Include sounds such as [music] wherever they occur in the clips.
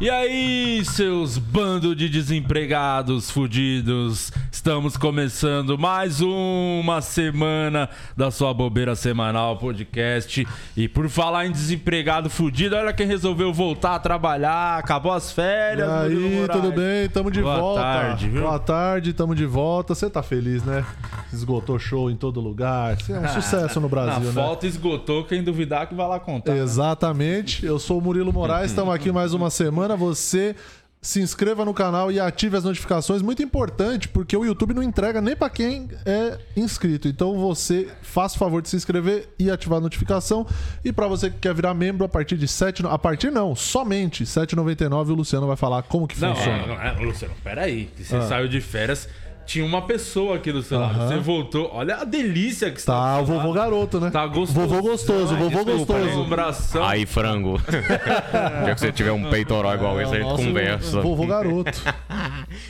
E aí, seus bando de desempregados fudidos, estamos começando mais uma semana da sua bobeira semanal podcast. E por falar em desempregado fudido, olha quem resolveu voltar a trabalhar, acabou as E férias. Murilo aí, tudo bem? Tamo de Boa volta. tarde, viu? Boa tarde, tamo de volta. Você tá feliz, né? Esgotou show em todo lugar. Você é um [laughs] sucesso no Brasil, Na né? volta esgotou, quem duvidar que vai lá contar. né? Exatamente. Eu sou o Murilo Moraes, [laughs] estamos aqui mais uma semana. Você se inscreva no canal e ative as notificações. Muito importante, porque o YouTube não entrega nem para quem é inscrito. Então você faça o favor de se inscrever e ativar a notificação. E para você que quer virar membro a partir de 7, a partir não, somente R$ 7,99 o Luciano vai falar como que Não, funciona. é, não, é, Luciano, peraí. que Ah. Você saiu de férias, tinha uma pessoa aqui do seu lado. Aham. Você voltou. Olha a delícia que está. Tá, o vovô garoto, né? Tá gostoso. Vovô gostoso, vovô gostoso. Lombração. Aí, frango. [laughs] Já que você tiver um peitoral igual esse, a gente conversa. Vovô garoto. [laughs]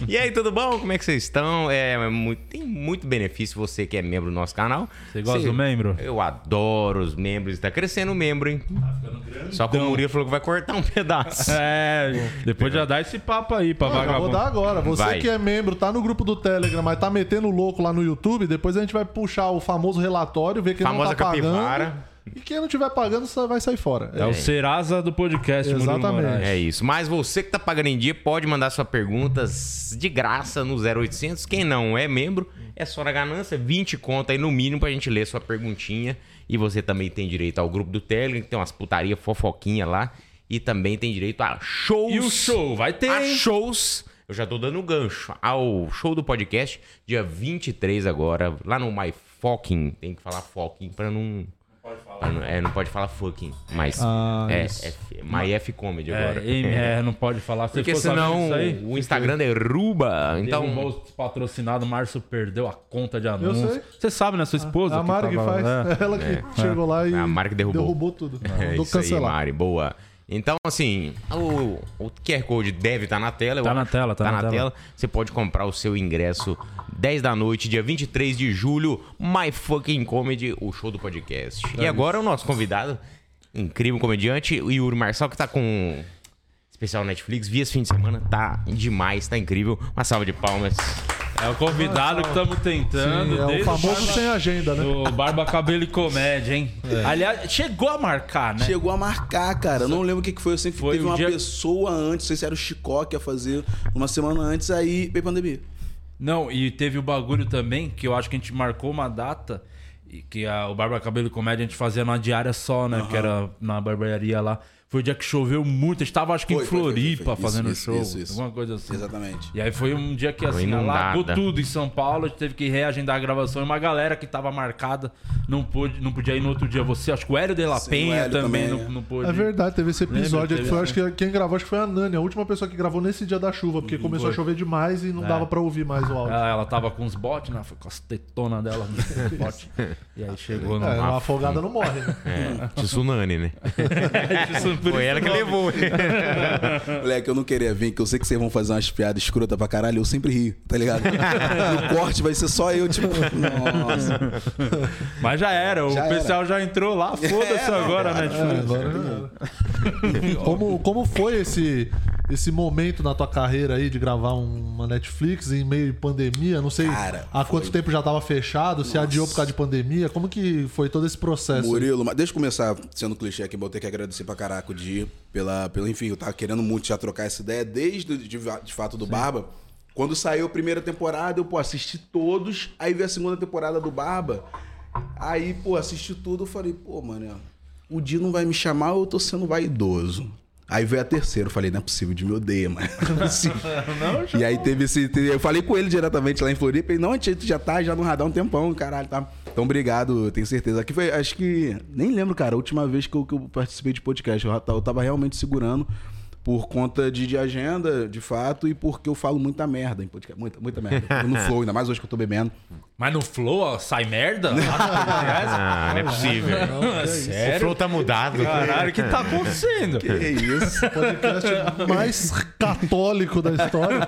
E aí, tudo bom? Como é que vocês estão? É, muito- tem muito benefício você que é membro do nosso canal. Você gosta do membro? Eu adoro os membros. Tá crescendo o membro, hein? Só que o Murilo falou que vai cortar um [laughs] pedaço. É, depois já dá esse papo aí pra Ah, já vou vagabundo. dar agora. Você Vai. que é membro, tá no grupo do Telegram, mas tá metendo louco lá no YouTube, depois a gente vai puxar o famoso relatório, ver quem Famosa não tá capivara. pagando. E quem não tiver pagando, só vai sair fora. É o Serasa do podcast, Exatamente. É isso. Mas você que tá pagando em dia pode mandar suas perguntas de graça no 0800. Quem não é membro, é só na ganância. 20 conta aí no mínimo pra gente ler sua perguntinha. E você também tem direito ao grupo do Telegram, que tem umas putaria fofoquinha lá. E também tem direito a shows. E o show? Vai ter, A hein? shows. Eu já tô dando gancho ao show do podcast, dia 23 agora, lá no My Fucking. Tem que falar fucking pra não. pra não- é, não pode falar fucking, mas Ah, é. F, My F Comedy agora. É, M- [laughs] é, não pode falar. Se Porque senão isso aí, o Instagram derruba. Então, Então, os patrocinados, Márcio perdeu a conta de anúncios. sei. Você sabe, né? Sua esposa. É a Mari que tava- faz. é. [laughs] Ela que chegou lá e É a Mari que derrubou. tudo. [laughs] é isso aí, cancelar. Mari, boa. Então, assim, o, o QR Code deve estar na tela. Tá na tela, tá na na tela. tela. Você pode comprar o seu ingresso 10 da noite, dia 23 de julho, My Fucking Comedy, o show do podcast. e agora o nosso convidado, incrível comediante, o Yuri Marçal, que tá com especial Netflix, via esse fim de semana, tá demais, tá incrível. Uma salva de palmas. É o convidado que estamos tentando. Sim, é o famoso Barba- sem agenda, né? Do Barba Cabelo e Comédia, hein? Aliás, chegou a marcar, né? Chegou a marcar, cara. Eu não lembro o que que foi. Eu sei que Foi teve uma dia- pessoa antes, não sei se era o Chicó que ia fazer uma semana antes, aí veio pandemia. Não, e teve o bagulho também, que eu acho que a gente marcou uma data, e que a- o Barba Cabelo e Comédia a gente fazia numa diária só, né? Que era na barbearia lá. Foi o dia que choveu muito. A gente tava, acho que Foi, em Floripa foi, foi. fazendo Isso, show. isso, isso. Alguma coisa assim. Exatamente. E aí foi um dia que assim, alagou tudo em São Paulo, a gente teve que reagendar a gravação e uma galera que tava marcada não, pôde, não podia ir no outro dia. Você, acho que o Hélio de La Sim, Penha também, também, não, é. não pôde. É verdade, teve esse episódio Lembra? foi, acho que quem gravou acho que foi a Nani, a última pessoa que gravou nesse dia da chuva, porque começou a chover demais e não dava pra ouvir mais o áudio. Ela, ela tava com os botes, né? Foi com as tetonas dela [laughs] no bote. E aí chegou no. É, uma afogada não morre, né? É, tsunami, né? [laughs] Foi ela que levou. [laughs] Moleque, eu não queria vir, que eu sei que vocês vão fazer umas piadas escrotas pra caralho, eu sempre rio, tá ligado? [laughs] no corte vai ser só eu, tipo, nossa. Mas já era, o Já pessoal já entrou lá, [laughs] foda-se É, agora, né? É, agora já era. como, como foi esse, esse momento na tua carreira aí de gravar uma Netflix em meio de pandemia? Não sei Cara, há quanto foi- tempo já tava fechado, se adiou por causa de pandemia. Como que foi todo esse processo? Murilo, mas deixa eu começar sendo clichê aqui, vou ter que agradecer pra caraca pela, pela. Enfim, eu tava querendo muito já trocar essa ideia desde de, de fato do Barba. Quando saiu a primeira temporada, eu, pô, assisti todos, aí veio a segunda temporada do Barba. Aí, pô, assisti tudo, eu falei, pô, mano, o Di não vai me chamar ou eu tô sendo vaidoso? Aí veio a terceira, eu falei, não é possível, o Di me odeia, mano. [laughs] Não é [laughs] e aí teve esse. Eu falei com ele diretamente lá em Floripa, ele, não, a gente já tá já no radar um tempão, caralho, tá. Então, obrigado, tenho certeza. Aqui foi, acho que. Nem lembro, cara, a última vez que eu, que eu participei de podcast. Eu, eu tava realmente segurando por conta de, de agenda, de fato, e porque eu falo muita merda em podcast. Muita, muita merda. No flow, ainda mais hoje que eu tô bebendo. Mas no Flow, ó, sai merda? Podcast? [laughs] Ah, não é possível. [laughs] É O Sério? flow tá mudado. Caralho, o que tá acontecendo? Que isso? [laughs] Podcast mais católico da história.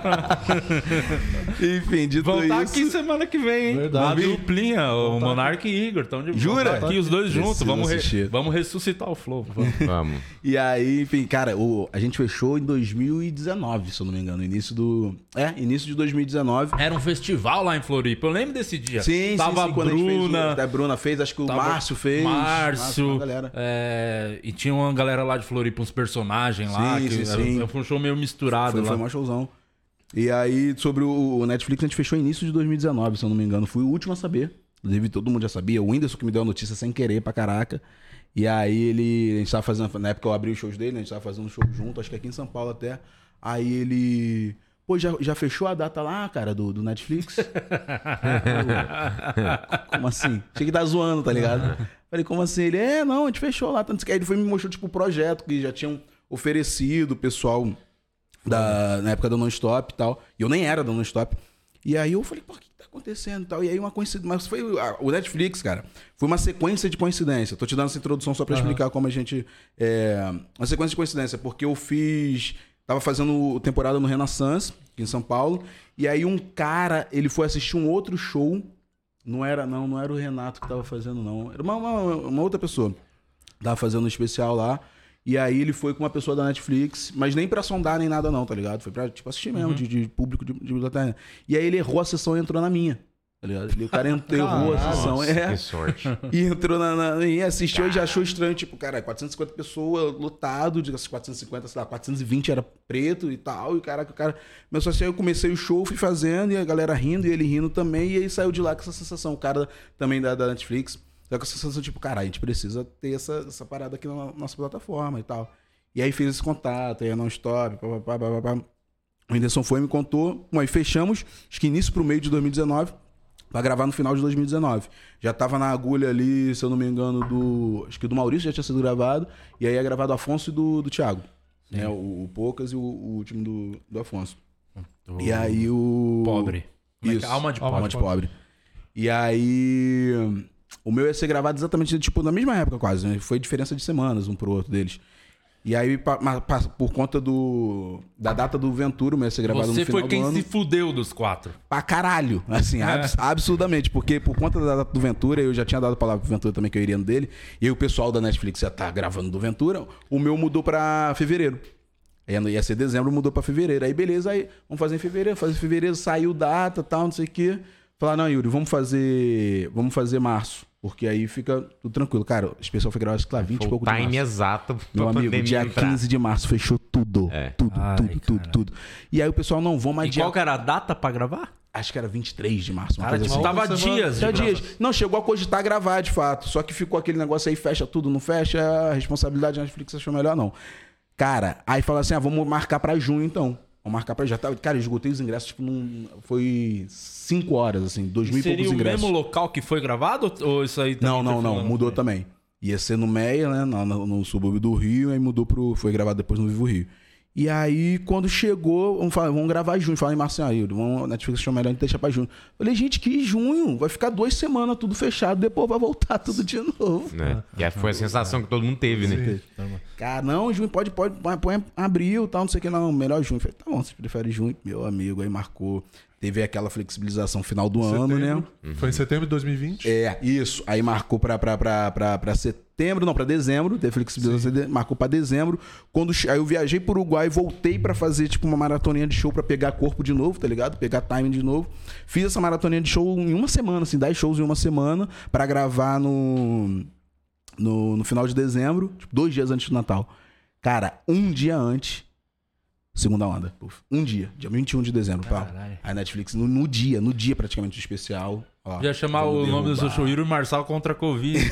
Enfim, dito Vão estar isso. aqui semana que vem, hein? Verdade. A duplinha, o Monark e Igor. Estão de Jura? Tá aqui os dois juntos. Preciso Vamos, re- vamos ressuscitar o Flow. Vamos. Vamos. E aí, enfim, cara, o, a gente fechou em 2019, se eu não me engano. Início do. É, início de 2019. Era um festival lá em Floripa. Eu lembro desse dia. Sim, Tava sim, sim. a Quando a, gente fez, Bruna. o- a Bruna fez, acho que o Márcio fez. Márcio. galera. é, e tinha uma galera lá de Floripa, uns personagens lá. Sim, que sim, era-. Foi um show meio misturado Foi, lá. foi um showzão. E aí, sobre o o Netflix, a gente fechou início de 2019, se eu não me engano. Fui o último a saber. Inclusive, todo mundo já sabia. O Whindersson que me deu a notícia sem querer pra caraca. E aí ele. A gente tava fazendo. Na época eu abri os shows dele, né? a gente tava fazendo um show junto, acho que aqui em São Paulo até. Aí ele. Pô, já, já fechou a data lá, cara, do, do Netflix? [laughs] Eu, como assim? Tinha que tá zoando, tá ligado? Falei, como assim? Ele, é, não, a gente fechou lá. Tanto que aí ele foi me mostrou, tipo, o projeto que já tinham oferecido, o pessoal da, na época da Non-Stop e tal. E eu nem era da Non-Stop. E aí eu falei, pô, acontecendo e tal? E aí uma coincidência. Mas foi o Netflix, cara. Foi uma sequência de coincidência. Tô te dando essa introdução só pra explicar como a gente. É, uma sequência de coincidência, porque eu fiz. Tava fazendo temporada no Renaissance, aqui em São Paulo. E aí um cara, ele foi assistir um outro show. Não era, não, não era o Renato que tava fazendo, não. Era uma, uma, uma outra pessoa. Tava fazendo um especial lá. E aí ele foi com uma pessoa da Netflix, mas nem pra sondar nem nada não, tá ligado? Foi pra, tipo, assistir mesmo, de, de público de, de biblioteca. E aí ele errou a sessão e entrou na minha. Tá ligado? E o cara [laughs] errou a sessão. É. Que sorte. [laughs] E entrou na, na- e assistiu e já achou estranho, tipo, cara, 450 pessoas, lotado, de 450, sei lá, 420 era preto e tal, e caraca, o cara começou assim, eu comecei o show, fui fazendo, e a galera rindo, e ele rindo também, e aí saiu de lá com essa sensação, o cara também da, da Netflix, saiu com essa sensação, tipo, cara, a gente precisa ter essa, essa parada aqui na nossa plataforma e tal. E aí fez esse contato, aí a non-stop, pá, pá, pá, pá, pá. O Whindersson foi e me contou, bom, aí fechamos, acho que início pro meio de 2019, Pra gravar no final de 2019. Já tava na agulha ali, se eu não me engano, do. Acho que do Maurício já tinha sido gravado. E aí é gravado do Afonso e do, do Thiago. Né? O, o Poucas e o, o último do, do Afonso. E aí o. Pobre. É que- Isso. Alma de Alma Alma pobre. de pobre. E aí. O meu ia ser gravado exatamente, tipo, na mesma época quase. Né? Foi diferença de semanas um pro outro deles. E aí, pa- pa- por conta do da data do Ventura, o meu ia ser gravado Você no final foi quem se fudeu dos quatro. pra caralho. Assim, abs- absurdamente. Porque por conta da data do Ventura, eu já tinha dado a palavra pro Ventura também que eu iria no dele. E aí o pessoal da Netflix já tá gravando do Ventura. O meu mudou pra fevereiro. Ia, ia ser dezembro, mudou pra fevereiro. Aí beleza, aí vamos fazer em fevereiro. Fazer em fevereiro, saiu data tal, não sei o quê. Falar, não, Yuri, vamos fazer. Vamos fazer março. Porque aí fica tudo tranquilo. Cara, o especial foi gravado, acho que lá 20 e pouco de março. time exato Meu amigo, dia entrar. 15 de março fechou tudo. É. Tudo, Ai, tudo, tudo, cara. tudo. E aí o pessoal, não, vamos E adiar. qual que era a data pra gravar? Acho que era 23 de março. Cara, tipo, assim. tava dias. gravação. dias. Não, chegou a cogitar gravar, de fato. Só que ficou aquele negócio aí, fecha tudo, não fecha, a responsabilidade da Netflix achou melhor, não. Cara, aí fala assim, ah, vamos marcar pra junho, então. Vamos marcar pra já. Tá, cara, eu esgotei os ingressos, tipo, num, foi 5 horas, assim, dois mil e Seria poucos o ingressos. mesmo local que foi gravado? Ou isso aí também Não, não, não, mudou também. Ia ser no Meia, né, no, no- no subúrbio do Rio, aí mudou pro... Foi gravado depois no Vivo Rio. E aí, quando chegou, vamos, falar, vamos gravar em junho. Falei, Marcelo, aí, vamos, a Netflix achou melhor a gente deixar pra junho. Falei, gente, que junho? Vai ficar duas semanas tudo fechado, depois vai voltar tudo de novo. [laughs] Né? E foi a sensação que todo mundo teve, né? Cara, não, junho pode, pode, põe, põe abril tal, não sei o que, não, melhor junho. Falei, tá bom, você prefere junho? Meu amigo, aí marcou. Teve aquela flexibilização final do ano, né? Setembro. Foi em setembro de 2020. É, isso. Aí marcou pra setembro, não, pra dezembro. Teve flexibilização, de- marcou pra dezembro. Quando, aí eu viajei pro Uruguai, voltei pra fazer, tipo, uma maratoninha de show pra pegar corpo de novo, tá ligado? Pegar timing de novo. Fiz essa maratoninha de show em uma semana, assim, 10 shows em uma semana, pra gravar no, no, no final de dezembro, tipo, dois dias antes do Natal. Cara, um dia antes, segunda onda. Puf. Um dia, dia 21 de dezembro, pau. Caralho. A Netflix, no, no dia, no dia praticamente do especial. ó, Ia chamar o nome do seu derrubar. show Yuri Marçal contra a Covid. [laughs]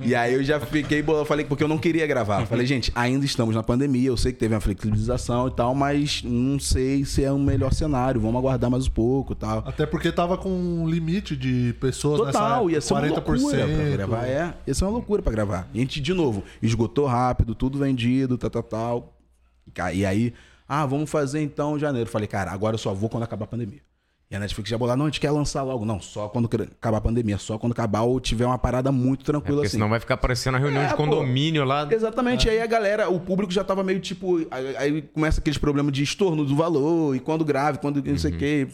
E aí eu já fiquei, eu falei, porque eu não queria gravar. Falei, gente, ainda estamos na pandemia, eu sei que teve uma flexibilização e tal, mas não sei se é o melhor cenário, vamos aguardar mais um pouco e tal. Até porque tava com um limite de pessoas Total, ia nessa ser uma época, loucura pra gravar. É, ia ser uma loucura pra gravar. E a gente, de novo, esgotou rápido, tudo vendido, tal, tal, tal. E aí, ah, vamos fazer então em janeiro. Falei, cara, agora eu só vou quando acabar a pandemia. E a Netflix já bolou, não, a gente quer lançar logo. Não, só quando acabar a pandemia, só quando acabar ou tiver uma parada muito É tranquila porque assim. senão vai ficar parecendo a reunião É, de pô. condomínio lá. Exatamente, aí a galera, o público já tava meio tipo. Aí, aí começa aqueles problemas de estorno do valor, e quando grave, quando não sei o quê.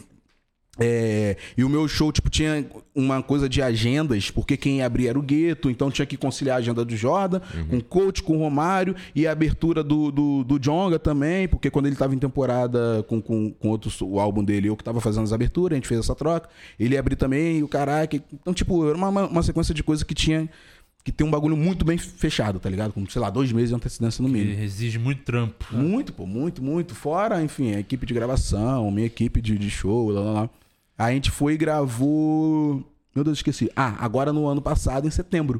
É, e o meu show, tipo, tinha uma coisa de agendas, porque quem ia abrir era o Gueto, então tinha que conciliar a agenda do Jordan, com o coach, com o Romário, e a abertura do, do, do Jonga também, porque quando ele tava em temporada com, com, com outro, o álbum dele, eu que tava fazendo as aberturas, a gente fez essa troca, ele ia abrir também, e o caraca. Então, tipo, era uma, uma, uma sequência de coisas que tinha. Que tem um bagulho muito bem fechado, tá ligado? Com, sei lá, dois meses de antecedência no mínimo. Que exige muito trampo. Muito, pô, muito, muito. Fora, enfim, a equipe de gravação, minha equipe de, de show, lá, lá, lá. A gente foi e gravou. Meu Deus, esqueci. Ah, agora no ano passado, em setembro.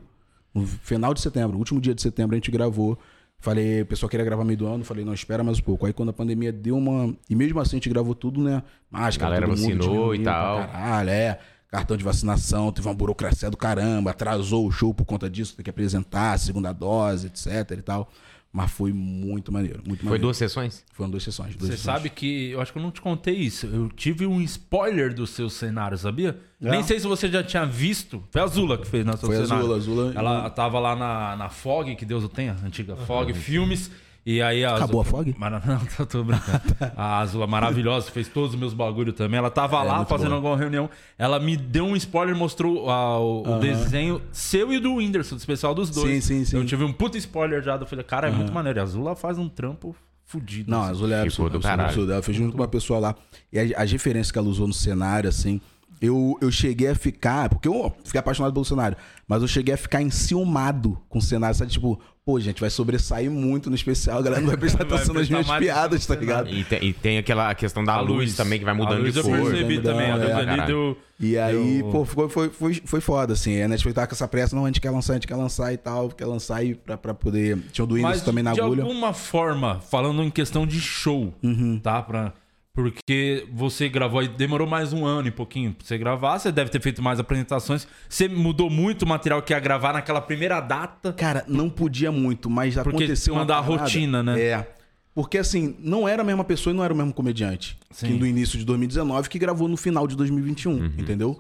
No final de setembro, último dia de setembro, a gente gravou. Falei, o pessoal queria gravar meio do ano, falei, não, espera mais um pouco. Aí quando a pandemia deu uma. E mesmo assim a gente gravou tudo, né? Máscara, Galera todo mundo, vacinou e tal. Caralho, é. Cartão de vacinação, teve uma burocracia do caramba, atrasou o show por conta disso, tem que apresentar a segunda dose, etc e tal. Mas foi muito maneiro, muito Foi maneiro. duas sessões? Foram duas sessões. Duas Você sessões. sabe que. Eu acho que eu não te contei isso. Eu tive um spoiler do seu cenário, sabia? Nem sei se você já tinha visto. Foi a Zula que fez nosso Foi a cenário. Zula, a Zula- Ela tava lá na, na Fog, que Deus o tenha, antiga Fog Filmes. E aí a Acabou a Zula- Fog? Mara- [laughs] Não, tô, tô brincando. A Azula maravilhosa, fez todos os meus bagulho também. Ela tava lá É, muito fazendo boa. alguma reunião. Ela me deu um spoiler, mostrou ah, o, o desenho seu e do Whindersson, do especial dos dois. Sim, sim, sim. Eu tive um puta spoiler já. Eu falei, cara, é muito maneiro. E a Azula faz um trampo fudido. Não, a assim. Azul é Ficou absurda, absurda, fez junto com uma pessoa lá. E a- as referências que ela usou no cenário, assim. Eu, eu cheguei a ficar. Porque eu fiquei apaixonado pelo cenário. Mas eu cheguei a ficar enciumado com o cenário. Sabe, tipo, pô, gente, vai sobressair muito no especial. A galera não vai prestar [laughs] atenção nas prestar minhas piadas, tá ligado? E tem, e tem aquela questão da luz, luz. também, que vai A mudando luz de eu cor. percebi vai também. A mudando, luz é, ali deu. E aí, deu- pô, ficou, foi, foi, foi foda, assim. A Netflix tava com essa pressa, não, a gente quer lançar, a gente quer lançar e tal, quer lançar e pra, pra poder. Tinha o do Mas também na de agulha. alguma forma, falando em questão de show, Uhum. tá? Pra, porque você gravou aí, demorou mais um ano e pouquinho pra você gravar, você deve ter feito mais apresentações. Você mudou muito o material que ia gravar naquela primeira data. Cara, não podia muito, mas Porque aconteceu uma manda a rotina, né? É. Porque assim, não era a mesma pessoa e não era o mesmo comediante. Sim. Que do início de 2019 que gravou no final de 2021, entendeu?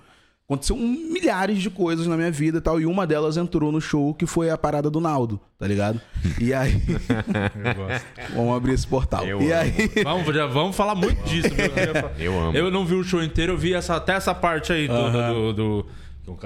Aconteceu um- milhares de coisas na minha vida e tal, e uma delas entrou no show, que foi a parada do Naldo, tá ligado? E aí. [laughs] vamos abrir esse portal. Eu e amo. aí. Vamos, já vamos falar muito disso. viu? [laughs] Eu amo. Eu não vi o show inteiro, eu vi essa, até essa parte aí toda do. do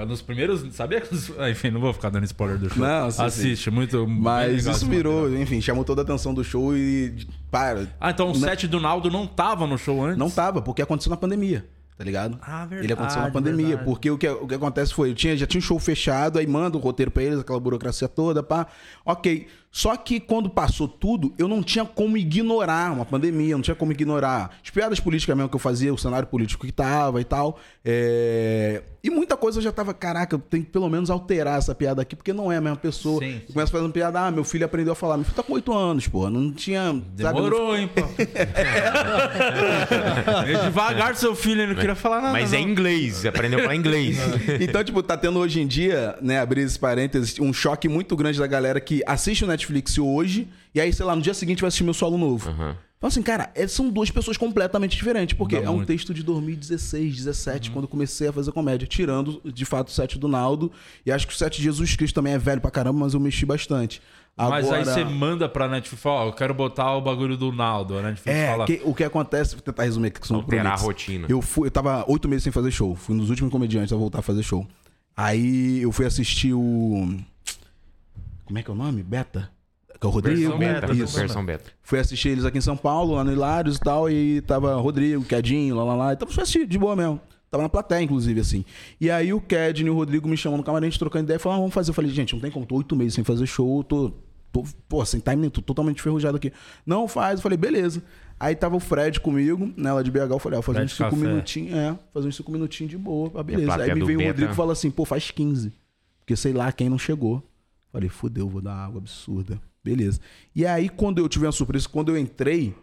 nos primeiros. Sabia que. [laughs] Enfim, não vou ficar dando spoiler do show. Não, sim, Assiste, muito. bem Mas isso virou, material. enfim, chamou toda a atenção do show e. Para. Ah, então o Não- set do Naldo não tava no show antes? Não tava, porque aconteceu na pandemia, tá ligado? Ah, verdade, Ele aconteceu na pandemia, verdade. porque o que, o que acontece foi, eu tinha, já tinha um show fechado, aí manda o roteiro pra eles, aquela burocracia toda, pá. Ok. Só que quando passou tudo, eu não tinha como ignorar uma pandemia, eu não tinha como ignorar as piadas políticas mesmo que eu fazia, o cenário político que tava e tal. É, E muita coisa eu já tava, caraca, eu tenho que pelo menos alterar essa piada aqui, porque não é a mesma pessoa. Sim, Eu Começo fazendo piada, ah, meu filho aprendeu a falar. Meu filho tá com oito anos, pô. Não tinha. sabe, não Demorou, hein, pô. [laughs] é devagar, seu filho, ele não queria falar nada. Mas não. é inglês, aprendeu a falar inglês. Então, tipo, tá tendo hoje em dia, né, abrir esses parênteses, um choque muito grande da galera que assiste o Netflix hoje e aí, sei lá, no dia seguinte vai assistir meu solo novo. Então, assim, cara, é- são duas pessoas completamente diferentes, porque é um muito. texto de 2016, 17, quando eu comecei a fazer comédia, tirando, de fato, o set do Naldo. E acho que o set de Jesus Cristo também é velho pra caramba, mas eu mexi bastante. Mas aí Agora- você manda pra Netflix, fala, ó, eu quero botar o bagulho do Naldo. A Netflix É, fala, que- o que acontece, vou tentar resumir aqui que são Alterar a rotina. Eu fui, eu tava oito meses sem fazer show. Fui nos últimos comediantes a voltar a fazer show. Aí eu fui assistir o. Como é que é o nome? Beta? Que é o Rodrigo. Versão beta, Isso. Versão beta. Fui assistir eles aqui em São Paulo, lá no Hilários e tal. E tava Rodrigo, Quedinho, lá, lá, lá. Então fui assistir de boa mesmo. Tava na plateia, inclusive, assim. E aí o Kedin e o Rodrigo me chamam no camarim, a gente trocando ideia e falaram, ah, vamos fazer. Eu falei, gente, não tem como, tô oito meses sem fazer show, tô, tô pô, sem timing, tô totalmente ferrujado aqui. Não faz, eu falei, beleza. Aí tava o Fred comigo, né, lá de BH, eu falei, ó, fazer Fred uns cinco Café. minutinhos, é, fazer uns cinco minutinhos de boa, ah, beleza. Aí me veio o? Rodrigo e fala assim, pô, faz 15. Porque sei lá quem não chegou. Falei, fudeu, vou dar água absurda. Beleza. E aí, quando eu tive uma surpresa, quando eu entrei,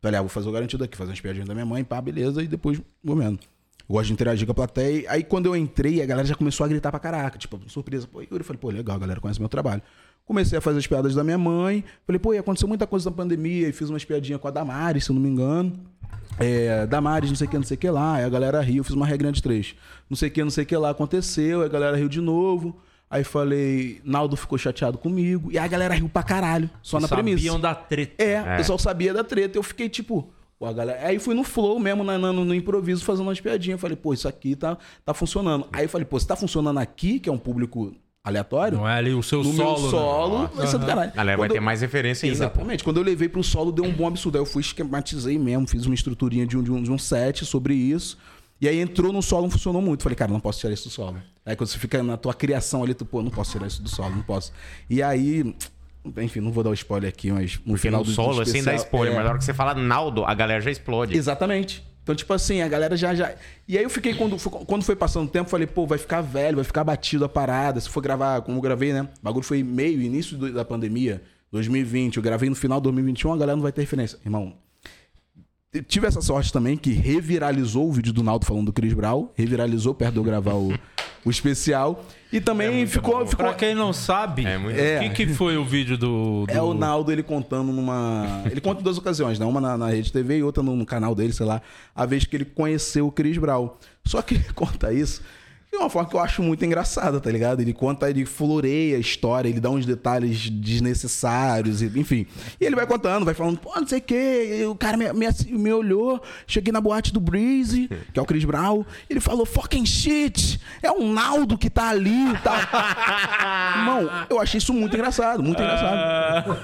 falei, ah, vou fazer o garantido aqui, fazer umas piadinhas da minha mãe, pá, beleza, e depois vou mesmo. Eu gosto de interagir com a plateia. Aí quando eu entrei, a galera já começou a gritar pra caraca. Tipo, surpresa. Pô, eu falei, pô, legal, a galera conhece meu trabalho. Comecei a fazer as piadas da minha mãe. Falei, pô, e aconteceu muita coisa na pandemia. E fiz umas piadinhas com a Damares, se eu não me engano. É, Damares, não sei o que, não sei o que lá. Aí a galera riu, fiz uma regrinha de três. Não sei o que, não sei o que lá aconteceu. Aí a galera riu de novo. Aí falei, Naldo ficou chateado comigo. E aí a galera riu pra caralho. Só na premissa. sabiam da treta. É, o pessoal sabia da treta. Eu fiquei tipo, Pô, a galera... Aí fui no flow mesmo, na- na- no, no improviso, fazendo umas piadinhas. Falei, pô, isso aqui tá, tá funcionando. Aí eu falei, pô, se tá funcionando aqui, que é um público aleatório, Não é ali o seu no solo. meu né? solo, vai ser do caralho. A galera vai Quando ter eu- mais referência ainda. pô. Exatamente. Quando eu levei pro solo, deu um bom absurdo. Aí eu fui, esquematizei mesmo, fiz uma estruturinha de um, de um, de um set sobre isso. E aí entrou no solo, não funcionou muito. Falei, cara, não posso tirar isso do solo. Aí quando você fica na tua criação ali, tu, pô, não posso tirar isso do solo, não posso. E aí, enfim, não vou dar o spoiler aqui, mas no final do solo, assim, especial- spoiler, é, mas na hora que você fala Naldo, a galera já explode. Exatamente. Então, tipo assim, a galera já, já. E aí eu fiquei, quando, foi- quando foi passando o tempo, falei, pô, vai ficar velho, vai ficar batido a parada. Se for gravar, como eu gravei, né? O bagulho foi meio, início da pandemia, 2020. Eu gravei no final de 2021, a galera não vai ter referência. Irmão, tive essa sorte também que reviralizou o vídeo do Naldo falando do Chris Brown, reviralizou perto de eu gravar o, o especial. E também ficou. ficou Pra quem não sabe, É muito- o que, que foi o vídeo do. do... é o Naldo ele contando numa. Ele conta em duas ocasiões, né? Uma na, na Rede TV e outra no, no canal dele, sei lá. A vez que ele conheceu o Chris Brown. Só que [laughs] ele conta isso de uma forma que eu acho muito engraçada, tá ligado? Ele conta, ele floreia a história, ele dá uns detalhes desnecessários, enfim. E ele vai contando, vai falando, pô, não sei o quê. O cara me, me, me olhou, cheguei na boate do Breezy, que é o Chris Brown. Ele falou, fucking shit, é um Naldo que tá ali e tal. [laughs] Irmão, eu achei isso muito engraçado, muito engraçado.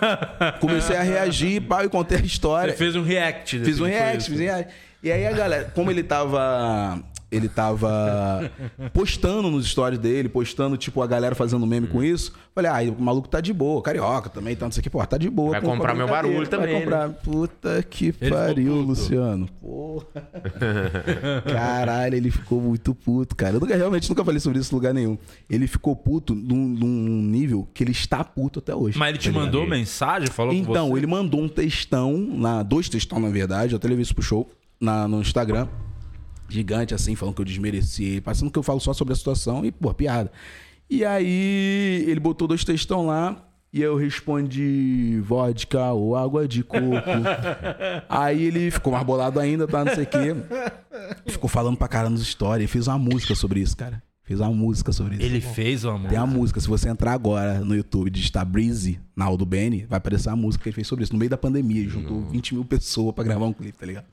Comecei a reagir, pá, e contei a história. Você fez um react. Fiz um react, fiz um react. E aí a galera, como ele tava. Ele tava postando nos stories dele, postando, tipo, a galera fazendo meme com isso. Falei, ah, o maluco tá de boa, carioca também, tanto isso aqui, pô, tá de boa. Vai com- com comprar meu barulho também, né? Vai comprar. Puta que ficou pariu. Luciano. Porra. Caralho, ele ficou muito puto, cara. Eu nunca, realmente nunca falei sobre isso em lugar nenhum. Ele ficou puto num, num nível que ele está puto até hoje. Mas ele te tá ligado? mandou mensagem, falou com Então, você? ele mandou um textão, na, dois textão, na verdade, eu até levei isso pro show, na, no Instagram. Gigante, assim, falando que eu desmereci ele, passando que eu falo só sobre a situação e, pô, piada. E aí, ele botou dois textão lá, e eu respondi vodka ou água de coco. [laughs] aí ele ficou mais bolado ainda, tá, não sei o quê. Ficou falando pra caramba nos stories, fez uma música sobre isso, cara. Fez uma música sobre isso. Ele fez o amor. Tem a música, se você entrar agora no YouTube e digitar Breezy, na Aldo Benny, vai aparecer a música que ele fez sobre isso. No meio da pandemia, ele juntou 20 mil pessoas pra gravar um clipe, tá ligado?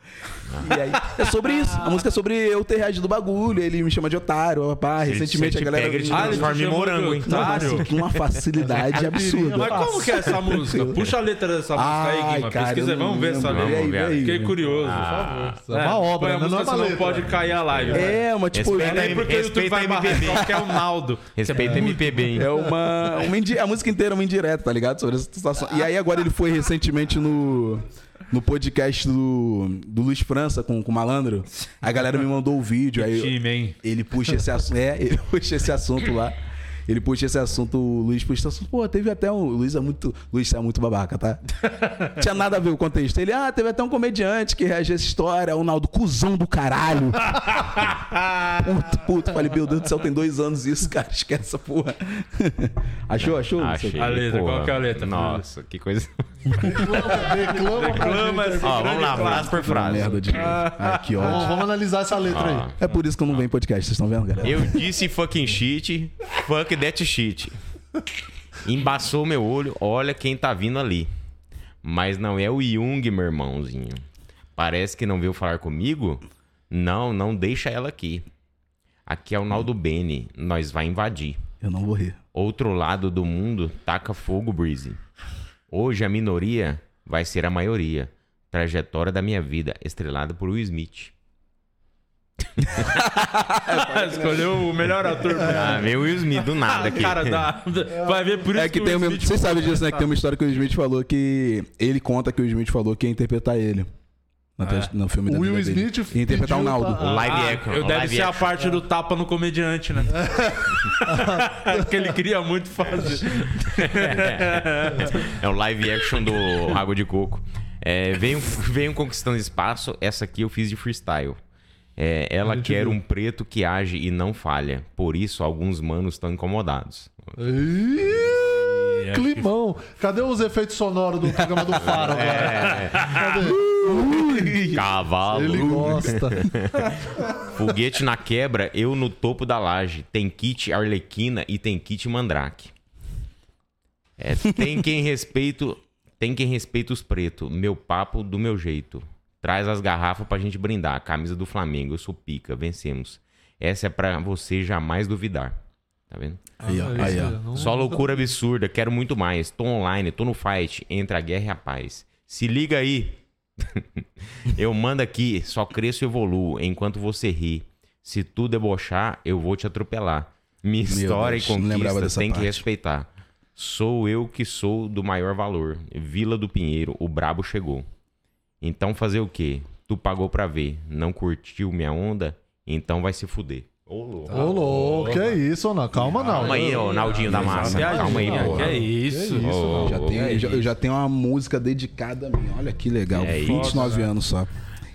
E aí, é sobre isso. A música é sobre eu ter reagido do bagulho, ele me chama de otário, papá. Recentemente a galera... pega, ele te Ah, transforma em morango, hein? Não, com uma facilidade [laughs] absurda. Mas como que é essa música? Puxa a letra dessa música aí, Guima. cara, Pesquisa, não vamos ver essa letra. Vamos ver aí, Fiquei curioso. É uma obra, né? Não música, é uma senão letra. pode cair a live. É, mas tipo... Respeita Nem aí, porque o YouTube vai MPB. só que é o Naldo. Respeita MPB, hein? É uma, uma A música inteira é uma indireta, tá ligado? Sobre essa situação. E aí agora ele foi recentemente no. No podcast do, do Luiz França com, com o Malandro. A galera me mandou o vídeo. Aí Time, hein? ele puxa esse assunto. É, ele [laughs] puxa esse assunto lá. Ele puxa esse assunto, o Luiz puxa esse assunto. Pô, teve até um. O Luiz é muito. Luiz é muito babaca, tá? [laughs] Tinha nada a ver com o contexto. Ele, ah, teve até um comediante que reagiu a essa história, o Naldo, cuzão do caralho. [laughs] puto, puto. Falei, meu Deus do céu, tem dois anos isso, cara. Esquece essa porra. [laughs] achou, achou? Achei. A letra, porra. qual que é a letra? Nossa, que coisa. Reclama Reclama Ó, vamos lá, frase por frase. Merda de. Ai, que Vamos, vamos analisar essa letra aí. Ó. É por isso que eu não venho em podcast, vocês estão vendo, galera? Eu disse fucking shit, fuck that shit. Embaçou meu olho, olha quem tá vindo ali. Mas não é o Jung, meu irmãozinho. Parece que não veio falar comigo? Não, não deixa ela aqui. Aqui é o Naldo Bene, nós vai invadir. Eu não vou rir. Outro lado do mundo taca fogo, Breezy. Hoje a minoria vai ser a maioria. Trajetória da minha vida, estrelada por Will Smith. [laughs] Escolheu o melhor ator. Ah, veio o Will Smith do nada aqui. Cara, dá. Vai ver por isso É que o tem o. Smith Vocês sabem disso, né? Que tem uma engraçado. história que o Will Smith falou que. Ele conta que o Will Smith falou que ia interpretar ele. Na te- No filme da O Will dele. Smith Ia interpretar o Naldo. pra- Live Ah, action. eu deve live ser a parte do tapa no comediante, né? [laughs] que ele queria muito fazer. É o live action do Água de Coco. É, venho, venho conquistando espaço. Essa aqui eu fiz de freestyle. É, ela quer um preto que age e não falha. Por isso, alguns manos estão incomodados. Ih, Climão. Cadê os efeitos sonoros do programa do Faro [laughs] agora? Cadê? Cavalo. Ele gosta. [laughs] Foguete na quebra, eu no topo da laje. Tem kit Arlequina e tem kit Mandrake. É, tem quem respeito, tem quem respeita os pretos. Meu papo do meu jeito. Traz as garrafas pra gente brindar. Camisa do Flamengo, eu sou pica, vencemos. Essa é pra você jamais duvidar. Tá vendo? Aí, ó. Aí, ó. Só loucura absurda, quero muito mais. Tô online, tô no fight, entre a guerra e a paz. Se liga aí. [laughs] eu mando aqui, só cresço e evoluo enquanto você ri. Se tu debochar, eu vou te atropelar. Minha história Deus, e conquista tem que parte. respeitar. Sou eu que sou do maior valor. Vila do Pinheiro, o brabo chegou. Então fazer o quê? Tu pagou pra ver, não curtiu minha onda? Então vai se fuder. Ô, louco. Ô, louco, que é isso, não? Calma, não. Calma aí, ô Naldinho da massa. Calma aí, pô. Que é isso? Que isso, Ô, Já tenho- eu já- eu já tenho uma música dedicada a mim. Olha que legal. É 29 anos só.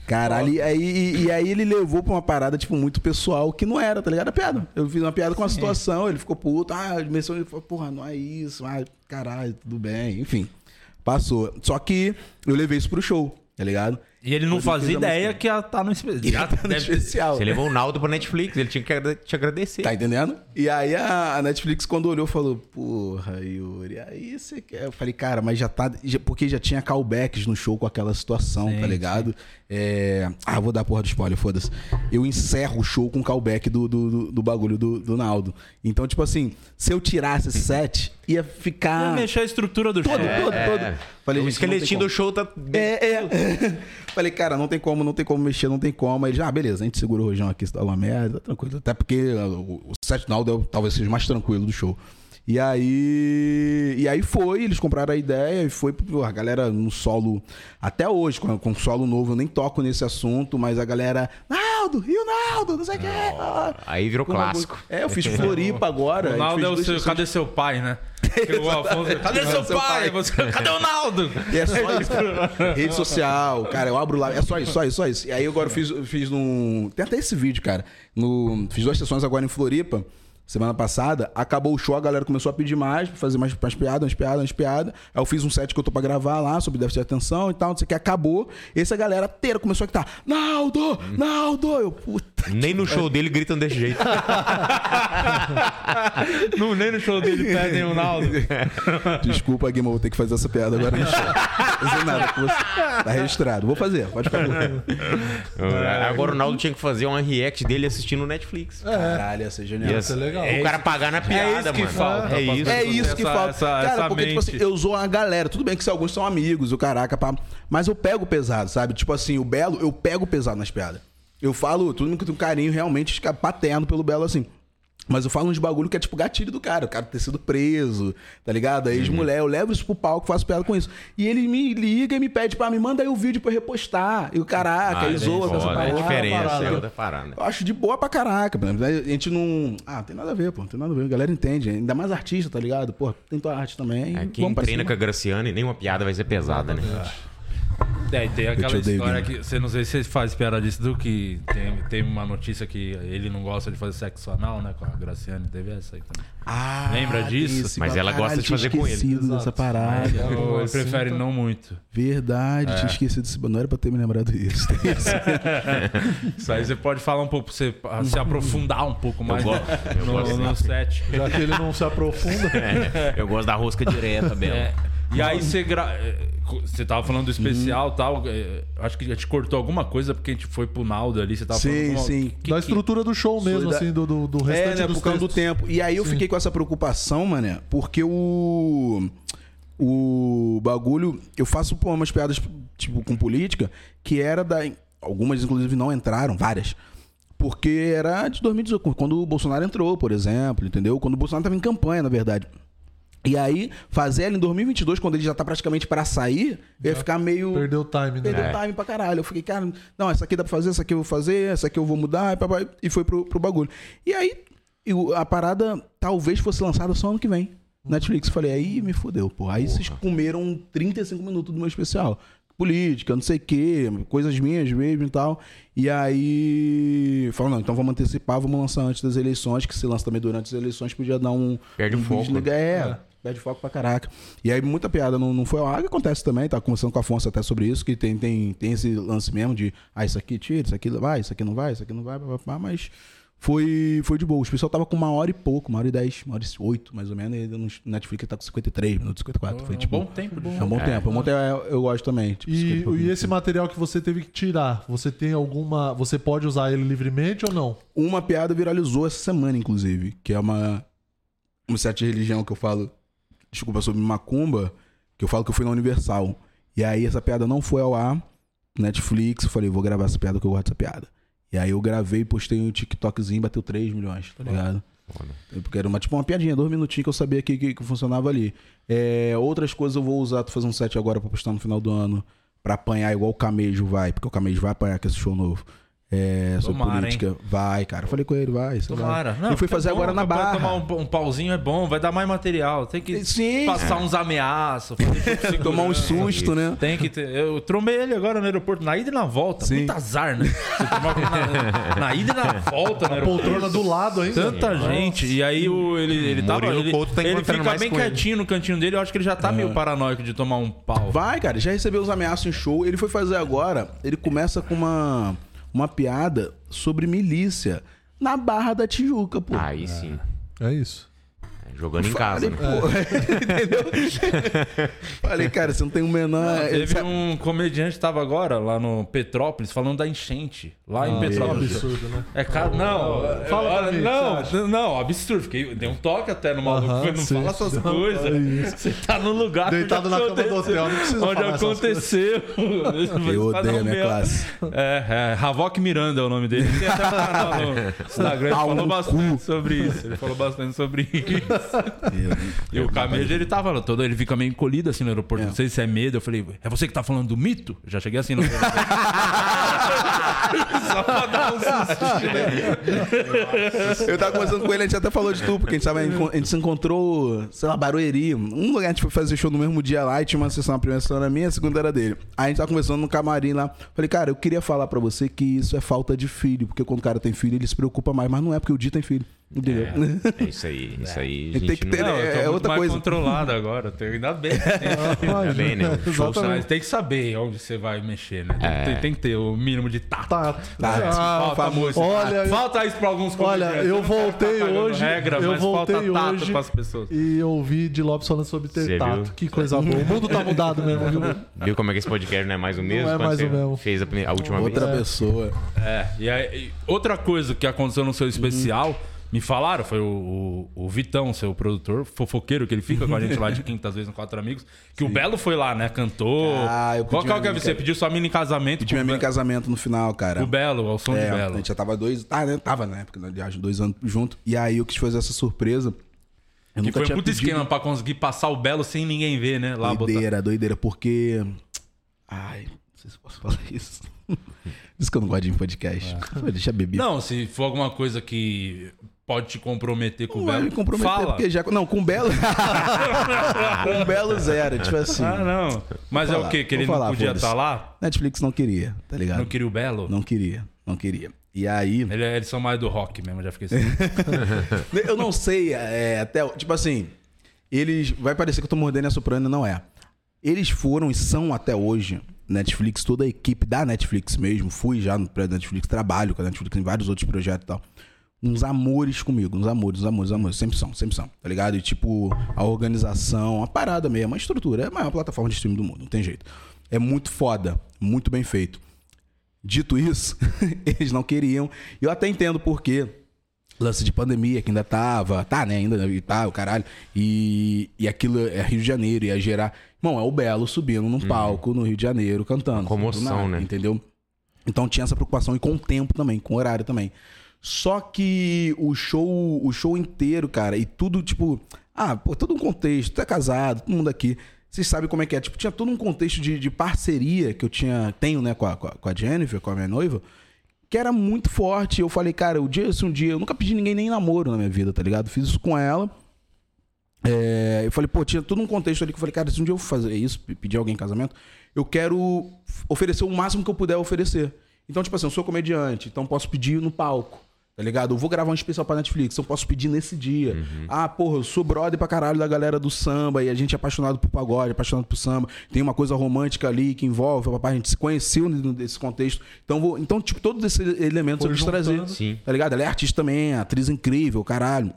Caralho, e aí, e, e aí ele levou pra uma parada, tipo, muito pessoal, que não era, tá ligado? A piada. Eu fiz uma piada com a situação, ele ficou puto. Ah, a dimensão, ele falou, porra, não é isso. Ah, caralho, tudo bem. Enfim, passou. Só que eu levei isso pro show, tá ligado? E ele não Depois fazia ideia música. que ia estar no [laughs] Tá no deve- especial. Você levou o Naldo pra Netflix, ele tinha que te agradecer. Tá entendendo? E aí a, Netflix, quando olhou, falou: Porra, Yuri, aí você quer. Eu falei, cara, mas já tá. porque já tinha callbacks no show com aquela situação, tá ligado? É, Ah, vou dar porra do spoiler, foda-se. Eu encerro o show com callback do, do, do- do bagulho do, do Naldo. Então, tipo assim, se eu tirasse esse set, ia Ia ficar. mexer a estrutura do show. Todo, todo, todo. Falei, o esqueletinho do show tá. É, é. [laughs] Falei, cara, não tem como, não tem como mexer, não tem como. Aí ele, ah, beleza, a gente segura o rojão aqui, se dá uma merda, tá tranquilo. Até porque uh, o, o set Naldo é talvez seja mais tranquilo do show. E aí. E aí foi, eles compraram a ideia e foi, a galera no solo. Até hoje, com, com solo novo, eu nem toco nesse assunto, mas a galera. Naldo, e o Naldo, não sei o que. Aí virou clássico. É, eu fiz Floripa agora. Ronaldo é o seu, cadê seu pai, né? [laughs] O Afonso, cadê seu Seu pai? cadê o Naldo? E é só isso. Rede social, cara, eu abro lá. É só isso, só isso, só isso. E aí agora eu fiz, fiz num. Tem até esse vídeo, cara. No, fiz duas sessões agora em Floripa. Semana passada, acabou o show, a galera começou a pedir mais, pra fazer mais, mais piadas, umas piadas, umas piadas. Aí eu fiz um set que eu tô pra gravar lá, sobre déficit de atenção e tal, não sei o que, acabou. Essa galera inteira começou a gritar, Naldo, Naldo! Eu, puta. Nem no show dele gritam desse jeito. [laughs] Não, nem no show dele pedem o Naldo. Desculpa, Guima, vou ter que fazer essa piada agora no show. Não fazer nada com você. Tá registrado. Vou fazer, pode ficar. Agora o Naldo tinha que fazer um react dele assistindo no Netflix. Caralho, ia ser genial. Ia legal. O cara pagar na piada, isso que mano. falta, É isso. É isso que Essa- falta. essa- cara, essa porque, tipo assim, mente. eu zoo a galera. Tudo bem que se alguns são amigos, o caraca, pá. Mas eu pego pesado, sabe? Tipo assim, o Belo, eu pego pesado nas piadas. Eu falo tudo com um carinho, realmente, fica paterno pelo Belo, assim. Mas eu falo uns bagulho que é tipo gatilho do cara. O cara ter sido preso, tá ligado? A ex-mulher. Eu levo isso pro palco, faço piada com isso. E ele me liga e me pede, pá, me manda aí o vídeo pra eu repostar. E o caraca, Ah, aí zoa com essa é parada. diferença, parada. é outra parada. Eu acho de boa pra caraca. A gente não. Ah, tem nada a ver, pô. Não tem nada a ver. A galera entende. Ainda mais artista, tá ligado? Pô, tem tua arte também. É, quem pra treina com a Graciane, nenhuma piada vai ser pesada, né? É, e tem aquela história que. Você não sei se você faz piada disso, do que tem, tem uma notícia que ele não gosta de fazer sexo anal, né? Com a Graciane, teve essa aí também. Ah, Lembra disso? esse- Mas ela caralho, gosta de fazer com ele. esquecido dessa parada. É, Ele, assim, prefere tá? não muito. Verdade, tinha esquecido desse. Não era pra ter me lembrado disso. [laughs] Isso. Aí você pode falar um pouco, pra você pra se aprofundar um pouco mais gosto, eu no, gosto no set. Já que ele não se aprofunda. [laughs] É, eu gosto da rosca direta, Bela. É, e aí você gra... é, Você tava falando do especial e Uhum. tal. é, Acho que a gente cortou alguma coisa porque a gente foi pro Naldo ali. Você tava falando. Sim, alguma- sim. Que- da estrutura do show mesmo, da- assim, do, do, do É, restante né, dos por causa do tempo. E aí eu fiquei com essa preocupação, mané, porque o. O bagulho. Eu faço umas piadas, tipo, com política, que era da. Algumas, inclusive, não entraram, várias. Porque era de 2018, quando o Bolsonaro entrou, por exemplo, entendeu? Quando o Bolsonaro estava em campanha, na verdade. E aí, fazer ela em 2022, quando ele já tá praticamente pra sair, eu ia ficar meio. Perdeu o time, né? Perdeu time pra caralho. Eu fiquei, cara, não, essa aqui dá pra fazer, essa aqui eu vou fazer, essa aqui eu vou mudar, e, papai, e foi pro, pro bagulho. E aí, eu- a parada talvez fosse lançada só ano que vem. Netflix. Falei, aí me fudeu, pô. Aí vocês comeram 35 minutos do meu especial. Política, não sei o quê, coisas minhas mesmo e tal. E aí. Falaram, não, então vamos antecipar, vamos lançar antes das eleições, que se lança também durante as eleições, podia dar um. Perde um o foco. desliga- É, perde foco pra caraca. E aí muita piada não, não foi ao ar, que acontece também, tá conversando com a Afonso até sobre isso, que tem, tem, tem esse lance mesmo de, ah, isso aqui tira, isso aqui vai, isso aqui não vai, isso aqui não vai, pá, pá, pá, mas Foi, foi de boa. O especial tava com uma hora e pouco, uma hora e dez, uma hora e oito, mais ou menos. E no Netflix tá com 53 minutos, 54. Foi um tipo. bom tempo. de É um bom tempo. É um bom tempo. Eu, eu gosto também. Tipo, E, 50 e esse material que você teve que tirar, você tem alguma. Você pode usar ele livremente ou não? Uma piada viralizou essa semana, inclusive, que é uma. Um set de religião que eu falo. Desculpa, sobre macumba, que eu falo que eu fui na Universal. E aí essa piada não foi ao ar. Netflix, eu falei, vou gravar essa piada que eu gosto dessa piada. E aí eu gravei, postei um TikTokzinho, bateu 3 milhões, tá ligado? Porque era uma, tipo uma piadinha, dois minutinhos que eu sabia que, que, que funcionava ali. É, outras coisas eu vou usar, tô fazendo um set agora pra postar no final do ano, pra apanhar igual o Camejo vai, porque o Camejo vai apanhar com esse show novo. É, sobre Tomara, política. Vai, cara. Eu falei com ele, vai. Tomara. vai. Não, Ele foi fica fazer bom, agora na barra. Tomar um, um pauzinho é bom, vai dar mais material. Tem que Sim. passar uns ameaços, tipo [laughs] Tomar um susto, né? Tem que ter. Eu trombei ele agora no aeroporto, na ida e na volta. Sim. Muito azar, né? Você tomar na, [laughs] na ida e na volta, né? Poltrona do lado ainda. Tanta gente. E aí o, ele, ele tava. Murilo Ele, Couto tá ele fica bem com ele. quietinho no cantinho dele. Eu acho que ele já tá meio paranoico de tomar um pau. Vai, cara. Já recebeu os ameaços em show. Ele foi fazer agora. Ele começa com uma, uma piada sobre milícia na Barra da Tijuca, pô. Aí sim. É isso. Jogando em casa. Falei, né? entendeu? [laughs] Falei, cara, você não tem o menor. Teve sabe- um comediante que tava agora lá no Petrópolis falando da enchente. Lá em Isso é um Petrópolis. absurdo, né? É cara, não. Fala pra olha, mim, não, o que você não, absurdo. Fiquei, dei um toque até no maluco. Aham, falei, não sim, fala essas. É coisas. Você tá no lugar Deitado na cama do hotel, não precisa Onde falar essas aconteceu. [laughs] Eu odeio a minha classe. É, é, Havok Miranda é o nome dele. Tem até um canal no [laughs] Instagram. Ele falou bastante sobre isso. Ele falou bastante sobre isso. E o Camejo, ele tava todo, ele fica meio encolhido assim no aeroporto. É. Não sei se é medo. Eu falei, é você que tá falando do mito? Eu já cheguei assim no. [laughs] Só pra dar um susto. Eu tava conversando com ele, a gente até falou de tu, porque a gente, tava, a gente se encontrou, sei lá, Barueri. Um lugar a gente foi fazer show no mesmo dia lá e tinha uma sessão, a primeira sessão era minha, a segunda era dele. Aí a gente tava conversando no camarim lá. Falei, cara, eu queria falar pra você que isso é falta de filho, porque quando o cara tem filho, ele se preocupa mais, mas não é porque o Di tem filho. Entendeu? É isso aí. [laughs] Isso aí. Gente tem que não- ter- Não, tô É outra mais coisa. controlado agora. Tem, ainda bem. [laughs] Bem, né? O show Exatamente. Mas tem que saber onde você vai mexer, né? Tem, É. tem- tem que ter o mínimo de tato. Tá. Tá, Ah, Falta muito. Olha, falta isso pra alguns Olha, eu não voltei cagando hoje. Regra, eu voltei tato hoje e ouvi de Lopes falando sobre ter Você tato. viu? Que coisa boa. O mundo tá mudado mesmo, viu? Viu como é que esse podcast não é mais o mesmo? é quando mais o mesmo. Fez a, última Outra vez. pessoa. É, e aí, outra coisa que aconteceu no seu especial, me falaram, foi o, o, o Vitão, seu produtor, fofoqueiro, que ele fica com a gente lá de [laughs] quintas vezes no Quatro Amigos, que o Belo foi lá, né? Cantou. Ah, eu qual, qual uma que é você? Pediu sua mini casamento Pedi minha o mini Be- casamento no final, cara. o Belo, ao som É, de a Belo. gente já tava dois. Ah, né? Tava na época, aliás, dois anos junto. E aí eu quis fazer essa surpresa. Eu Que foi um tinha pedido. esquema pra conseguir passar o Belo sem ninguém ver, né? Lá botar. Doideira, doideira, porque. Ai, não sei se eu posso falar [laughs] isso. Diz que eu não gosto de em podcast. Pô, Deixa beber. É. Não, se for alguma coisa que pode te comprometer com Não o Belo, me comprometer, fala. porque já. Não, com Belo. [laughs] com Belo zero. Tipo assim. Ah, não. Mas é o quê? Que ele não falar, podia foda-se. estar lá? Netflix não queria, tá ligado? Não queria o Belo? Não queria, não queria. E aí. Ele- eles são mais do rock mesmo, já fiquei assim. [laughs] Eu não sei, é, até. Tipo assim, eles. Vai parecer que eu tô mordendo a soprano, não é. Eles foram e são até hoje, Netflix, toda a equipe da Netflix mesmo. Fui já no prédio da Netflix, trabalho com a Netflix em vários outros projetos e tal. Uns amores comigo, uns amores, uns amores, uns amores. Sempre são, sempre são, tá ligado? E tipo, a organização, a parada mesmo, a estrutura. É a maior plataforma de streaming do mundo, não tem jeito. É muito foda, muito bem feito. Dito isso, [laughs] eles não queriam. Eu até entendo por quê lance de pandemia que ainda tava, tá, né? Ainda e tá, o caralho. E, e aquilo é Rio de Janeiro, ia gerar. Irmão, é o Belo subindo num palco no Rio de Janeiro cantando. Comoção, nada, né? Entendeu? Então tinha essa preocupação e com o tempo também, com o horário também. Só que o show, o show inteiro, cara, e tudo tipo, ah, pô, todo um contexto, tu é casado, todo mundo aqui. Vocês sabem como é que é. Tipo, tinha todo um contexto de, de parceria que eu tinha, tenho, né, com a, com a- Jennifer, com a minha noiva, que era muito forte. Eu falei, cara, o dia, se um dia, eu nunca pedi ninguém nem namoro na minha vida, tá ligado? Fiz isso com ela. É, eu falei, pô, tinha todo um contexto ali que eu falei, cara, se um dia eu fazer isso, pe- pedir alguém em casamento, eu quero oferecer o máximo que eu puder oferecer. Então, tipo assim, eu sou comediante, então posso pedir no palco. Tá ligado? Eu vou gravar um especial pra Netflix, eu posso pedir nesse dia. Ah, porra, eu sou brother pra caralho da galera do samba e a gente é apaixonado por pagode, apaixonado por samba. Tem uma coisa romântica ali que envolve, papai, a gente se conheceu nesse contexto. Então, vou, então tipo, todos esses elementos Foi eu quis trazer. Sim. Tá ligado? Ela é artista também, atriz incrível, caralho.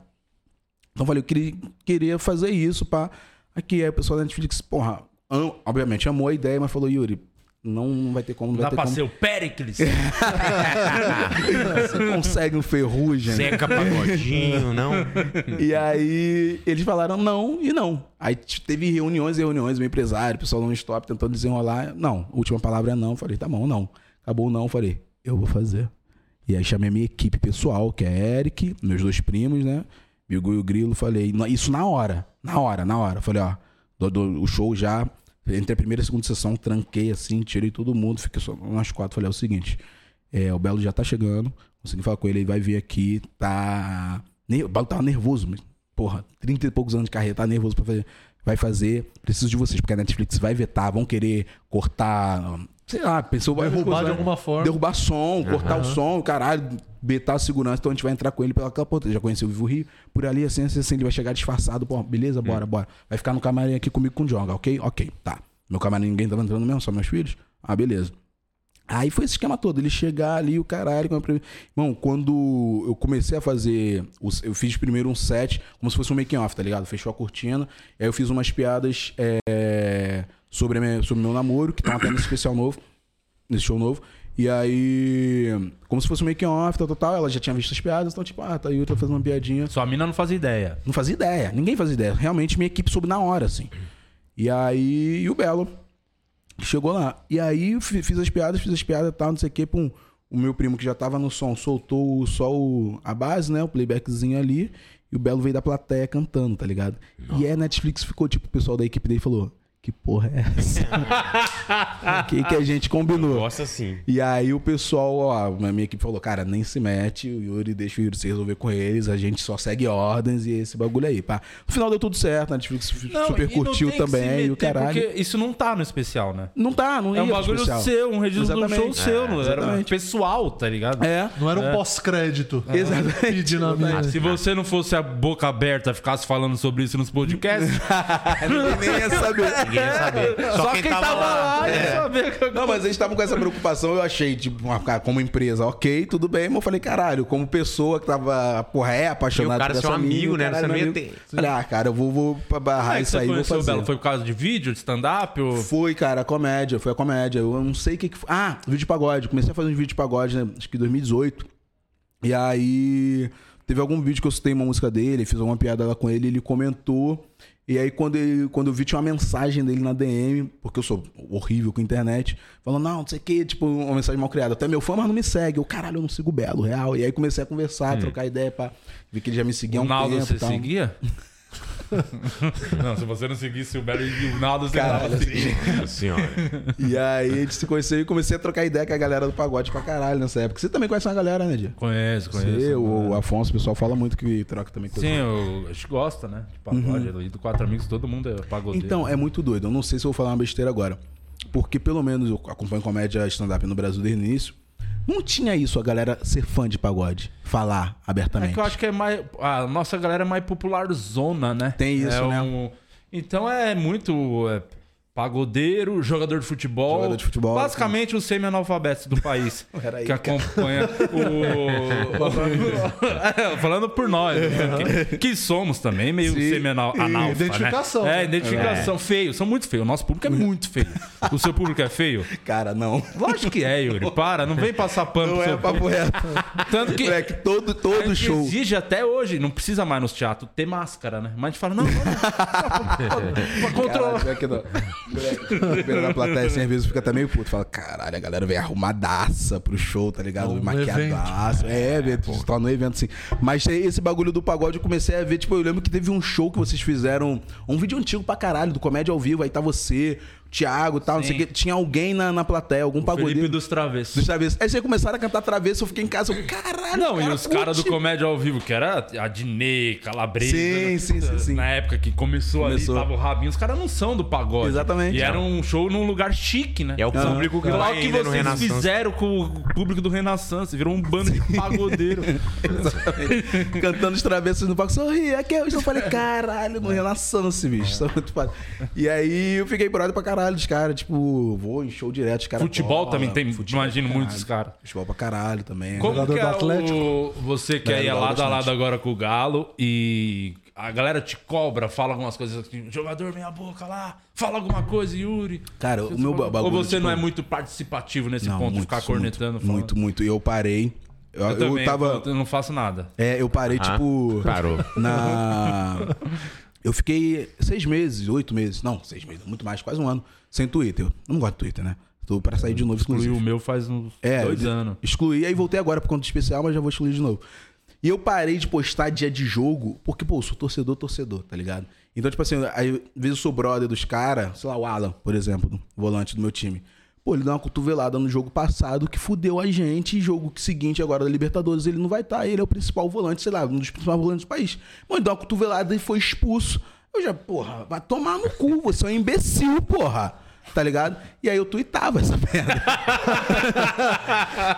Então eu falei, eu queria, queria fazer isso pra. Aqui, aí o pessoal da Netflix, porra, am- obviamente amou a ideia, mas falou, Yuri, não, vai ter como, não vai Dá ter pra como. ser o Pericles. [laughs] Você consegue um ferrugem. Zeca Pagodinho, não? E aí eles falaram não e não. Aí teve reuniões e reuniões, meu empresário, o pessoal não stop tentando desenrolar. Não, a última palavra é não. Falei, tá bom, não. Acabou o não, falei, eu vou fazer. E aí chamei a minha equipe pessoal, que é Eric, meus dois primos, né? Bigu e o Grilo, falei, "Na- isso na hora, na hora, na hora. Falei, ó, do, do- o show já, entre a primeira e a segunda sessão, tranquei assim, tirei todo mundo, fiquei só nós quatro. Falei, é o seguinte, é, o Belo já tá chegando, consegui falar com ele, ele vai vir aqui, tá... O Belo tava nervoso, mas, porra, 30 e poucos anos de carreira, tá nervoso pra fazer. Vai fazer, preciso de vocês, porque a Netflix vai vetar, vão querer cortar, sei lá, pensou... vai Derrubar coisa- de alguma forma. Derrubar som, cortar o som, caralho, betar a segurança. Então a gente vai entrar com ele pela porta. Já conheceu o Vivo Rio. Por ali, assim, assim, assim, ele vai chegar disfarçado. Pô, beleza, bora, bora. Vai ficar no camarim aqui comigo com o Jonga, ok? Ok, tá. Meu camarim ninguém tava entrando mesmo, só meus filhos? Ah, beleza. Aí foi esse esquema todo, ele chegar ali, o caralho. Irmão, quando eu comecei a fazer. Eu fiz primeiro um set, como se fosse um making off, tá ligado? Fechou a cortina. Aí eu fiz umas piadas é, sobre, a minha- sobre o meu namoro, que estão até nesse especial novo, nesse show novo. E aí, como se fosse um making off, tal, tal, tal. Ela já tinha visto as piadas, então, tipo, ah, tá aí, eu tô fazendo uma piadinha. Sua mina não faz ideia. Não fazia ideia, ninguém fazia ideia. Realmente minha equipe soube na hora, assim. E aí, e o Belo chegou lá. E aí fiz as piadas, fiz as piadas e tal, não sei o que, pum. O meu primo que já tava no som soltou só o, a base, né? O playbackzinho ali. E o Belo veio da plateia cantando, tá ligado? E aí a Netflix ficou, tipo, o pessoal da equipe dele falou: Que porra é essa? [laughs] O que, que a gente combinou? Gosta sim. E aí o pessoal, ó, a minha equipe falou, cara, nem se mete, o Yuri deixa o Yuri se resolver com eles, a gente só segue ordens e esse bagulho aí, pá. No final deu tudo certo, a Netflix super não curtiu que se também, e o meter, caralho. Porque isso não tá no especial, né? Não tá, não É um ia pro bagulho especial. seu, um registro do show seu, não era exatamente. pessoal, tá ligado? É, Não era um pós-crédito. [laughs] exatamente. Pedindo a mina. Se você não fosse a boca aberta, ficasse falando sobre isso nos podcasts, Ninguém [laughs] nem ia saber. Ninguém ia saber. Só, só quem, quem tava lá ia saber que Não, mas eles estavam com essa preocupação, eu achei, tipo, como empresa, ok, tudo bem, mas eu falei, caralho, como pessoa que tava, porra, é apaixonada E o cara por seu essa amigo, né? caralho, amigo. ter- Falei, ah, cara, eu vou, vou pra barrar é que isso aí, vou fazer. Belo? Foi por causa de vídeo, de stand-up? Ou... Foi, cara, a comédia, foi a comédia. Eu não sei o que que foi. Ah, vídeo de pagode. Comecei a fazer uns vídeos de pagode, né? Acho que em 2018. E aí, teve algum vídeo que eu citei uma música dele, fiz alguma piada lá com ele, ele comentou. E aí, quando, ele, quando eu vi, tinha uma mensagem dele na DM, porque eu sou horrível com internet, falando, não, não sei o que, tipo, uma mensagem mal criada. Até meu fã, mas não me segue. Eu, caralho, eu não sigo o Belo, real. E aí comecei a conversar, trocar ideia, pá. Vi que ele já me seguia há um Naldo tempo. você e tal. seguia? [laughs] não, se você não seguisse o e o Naldo, você Caralho, não assim. seguia. Nossa senhora. E aí a gente se conheceu e comecei a trocar ideia com a galera do pagode pra caralho nessa época. Você também conhece uma galera, né, Dia? Conheço, conheço. Você, o Afonso, o pessoal fala muito que troca também coisa. Sim, eu, a gente gosta, né? De pagode ali, do Quatro Amigos, todo mundo é pagodeiro. Então, é muito doido. Eu não sei se eu vou falar uma besteira agora. Porque pelo menos eu acompanho comédia stand-up no Brasil desde o início. Não tinha isso, a galera ser fã de pagode. Falar É abertamente. que eu acho que é mais. A nossa galera é mais popular zona, né? Tem isso, É né? um- Então é muito. É, pagodeiro, jogador de futebol. Jogador de futebol, Basicamente os semi-analfabetos do país. Peraí, que acompanha o. É, Falando por nós, né? que, que somos também meio Sim. semi-analfa. Identificação, Né? né? É, identificação. Feio, são muito feios. O nosso público é muito feio. O seu público é feio? Cara, não. Lógico que é, Yuri. Para, não vem passar pano Não é papo reto. Tanto que. Moleque, todo, todo show. exige até hoje, não precisa mais nos teatros ter máscara, né? Mas a gente fala, não, pior que não. Moleque, Pela plateia, assim, às vezes fica até meio puto. Fala, caralho, a galera vem arrumadaça pro show, tá ligado? No Maquiadaça. É, evento, se torna um evento assim. Mas esse bagulho do pagode eu comecei a ver, tipo, eu lembro que teve um show que vocês fizeram, um vídeo antigo pra caralho, do Comédia ao Vivo, aí tá você, Thiago e tal, não sei o Sim. que. Tinha alguém na, na plateia, algum Felipe pagodeiro dos Travessos. dos travessos. Aí vocês começaram a cantar travesso, eu fiquei em casa, eu, caralho, Não, cara, e os caras do. Comédia ao Vivo, que era a Dinê, Calabresa. Sim, né? sim, sim, sim. Na época que começou, Começou. ali, tava o Rabinho. Os caras não são do pagode. Exatamente. E era um show num lugar chique, né? É o público que o que vocês fizeram com o público do Renaissance. Virou um bando de pagodeiro. [laughs] cantando os travessos no palco, sorri, aqui é. Eu falei, caralho, no Renaissance, bicho. Isso é muito foda. E aí eu fiquei brother pra caralho dos caras, tipo, vou em show direto, os caras. Futebol também tem, futebol imagino, pra muitos caralho. caras. Futebol pra caralho também. Como Jogador que do é Atlético? o, você que É, é, lado a lado agora com o Galo e a galera te cobra, fala algumas coisas assim, jogador meia boca lá, fala alguma coisa, Yuri. Cara, o meu ba- bagulho. Ou você tipo, não é muito participativo nesse não, ponto de muito, ficar muito, cornetando? falando? Muito, muito. E eu parei. Eu, Eu, eu também, tava. eu não faço nada. É, eu parei, Ah, tipo. parou. Na. [laughs] Eu fiquei seis meses, oito meses. Não, seis meses, muito mais, quase um ano. Sem Twitter. Eu não gosto de Twitter, né? Tô pra sair de novo, Excluí o meu faz uns É, dois anos. Excluí, aí voltei agora por conta do especial, mas já vou excluir de novo. E eu parei de postar dia de jogo, porque, pô, eu sou torcedor, torcedor, tá ligado? Então, tipo assim, aí, às vezes eu sou brother dos caras, sei lá, o Alan, por exemplo, volante do meu time. Pô, ele deu uma cotovelada no jogo passado que fudeu a gente. Jogo seguinte, agora da Libertadores, ele não vai estar. Ele é o principal volante, sei lá, um dos principais volantes do país. Mano, deu uma cotovelada e foi expulso. Eu já, porra, vai tomar no cu, você é um imbecil, porra. Tá ligado? E aí eu tuitava essa [laughs] merda.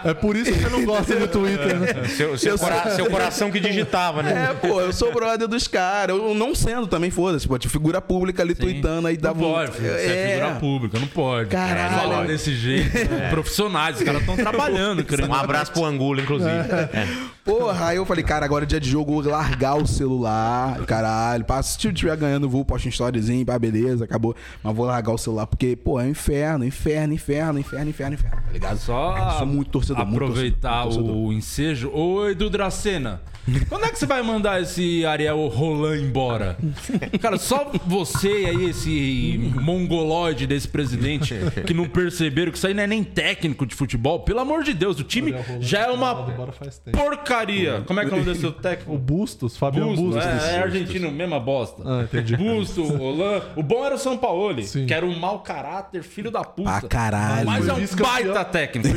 É por isso que você não gosta do Twitter, né? Seu, seu, cora- seu coração que digitava, né? É, pô, eu sou brother dos caras. Eu não sendo também, foda-se. Pô, de figura pública ali tweetando aí um- pode, filho, você é figura pública, não pode. Caralho. É, falar desse jeito. [laughs] Profissionais, os caras estão trabalhando, querendo. Um abraço pro Angulo, inclusive. É. Porra, aí eu falei, cara, agora é dia de jogo, vou largar o celular. Caralho, pá, se eu estiver ganhando, vou, posto um storyzinho, pá, beleza, acabou. Mas vou largar o celular, porque, pô, é um inferno, inferno, inferno, inferno, inferno, inferno, tá ligado? Só Eu sou muito torcedor, muito aproveitar torcedor, muito torcedor. o ensejo. Ô, Edu Dracena, quando é que você vai mandar esse Ariel Roland embora? [laughs] Cara, só você aí, esse mongoloide desse presidente, que não perceberam que isso aí não é nem técnico de futebol. Pelo amor de Deus, o time Roland já é tá uma porcaria. Como é que é o nome desse seu O técnico? Bustos, Fabiano Busto, Bustos. é, é argentino, mesma bosta. Ah, entendi. Busto, Roland. O bom era o São Paulo, que era um mau caráter, filho da puta. Pra caralho. Mas é um baita técnico.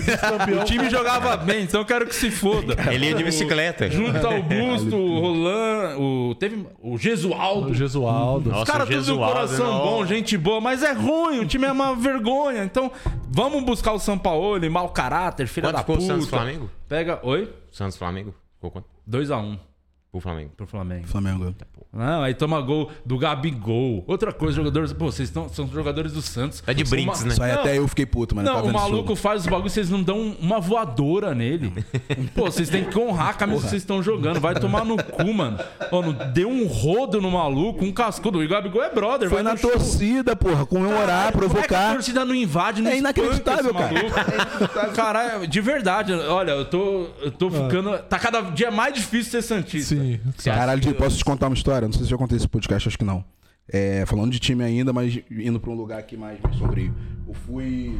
O time jogava bem, então eu quero que se foda. [laughs] Ele ia de bicicleta. Junto ao Busto, o Roland, o, teve o Gesualdo. O Gesualdo. Os caras tudo Gesualdo, coração não. bom, gente boa, mas é ruim, o time é uma vergonha. Então, vamos buscar o São Paulo, mau caráter, filha Quanto da ficou o puta. Santos Flamengo? Pega, oi? Santos Flamengo? Ficou quanto? 2x1 Pro Flamengo. pro Flamengo. Flamengo. Não, aí toma gol do Gabigol. Outra coisa, jogadores. Pô, vocês estão, são jogadores do Santos. Tá de brinks, Uma- né? Isso aí Não. até eu fiquei puto, mano. eu Não, tava o maluco faz os bagulhos, vocês não dão uma voadora nele. [laughs] Pô, vocês têm que honrar a camisa que vocês estão jogando. Vai tomar no cu, mano. Não deu um rodo no maluco, um cascudo. O Gabigol é brother. Foi vai na no show. torcida, porra, comemorar, Como é que a provocar. torcida não invade, não É inacreditável, esse maluco? Caralho, de verdade. Olha, eu tô, eu tô ficando... Tá cada dia mais difícil ser santista. Sim. Caralho, Di, posso te contar uma história? Não sei se eu já contei esse podcast, acho que não. É, falando de time ainda, mas indo pra um lugar aqui mais, mais sombrio. Eu fui.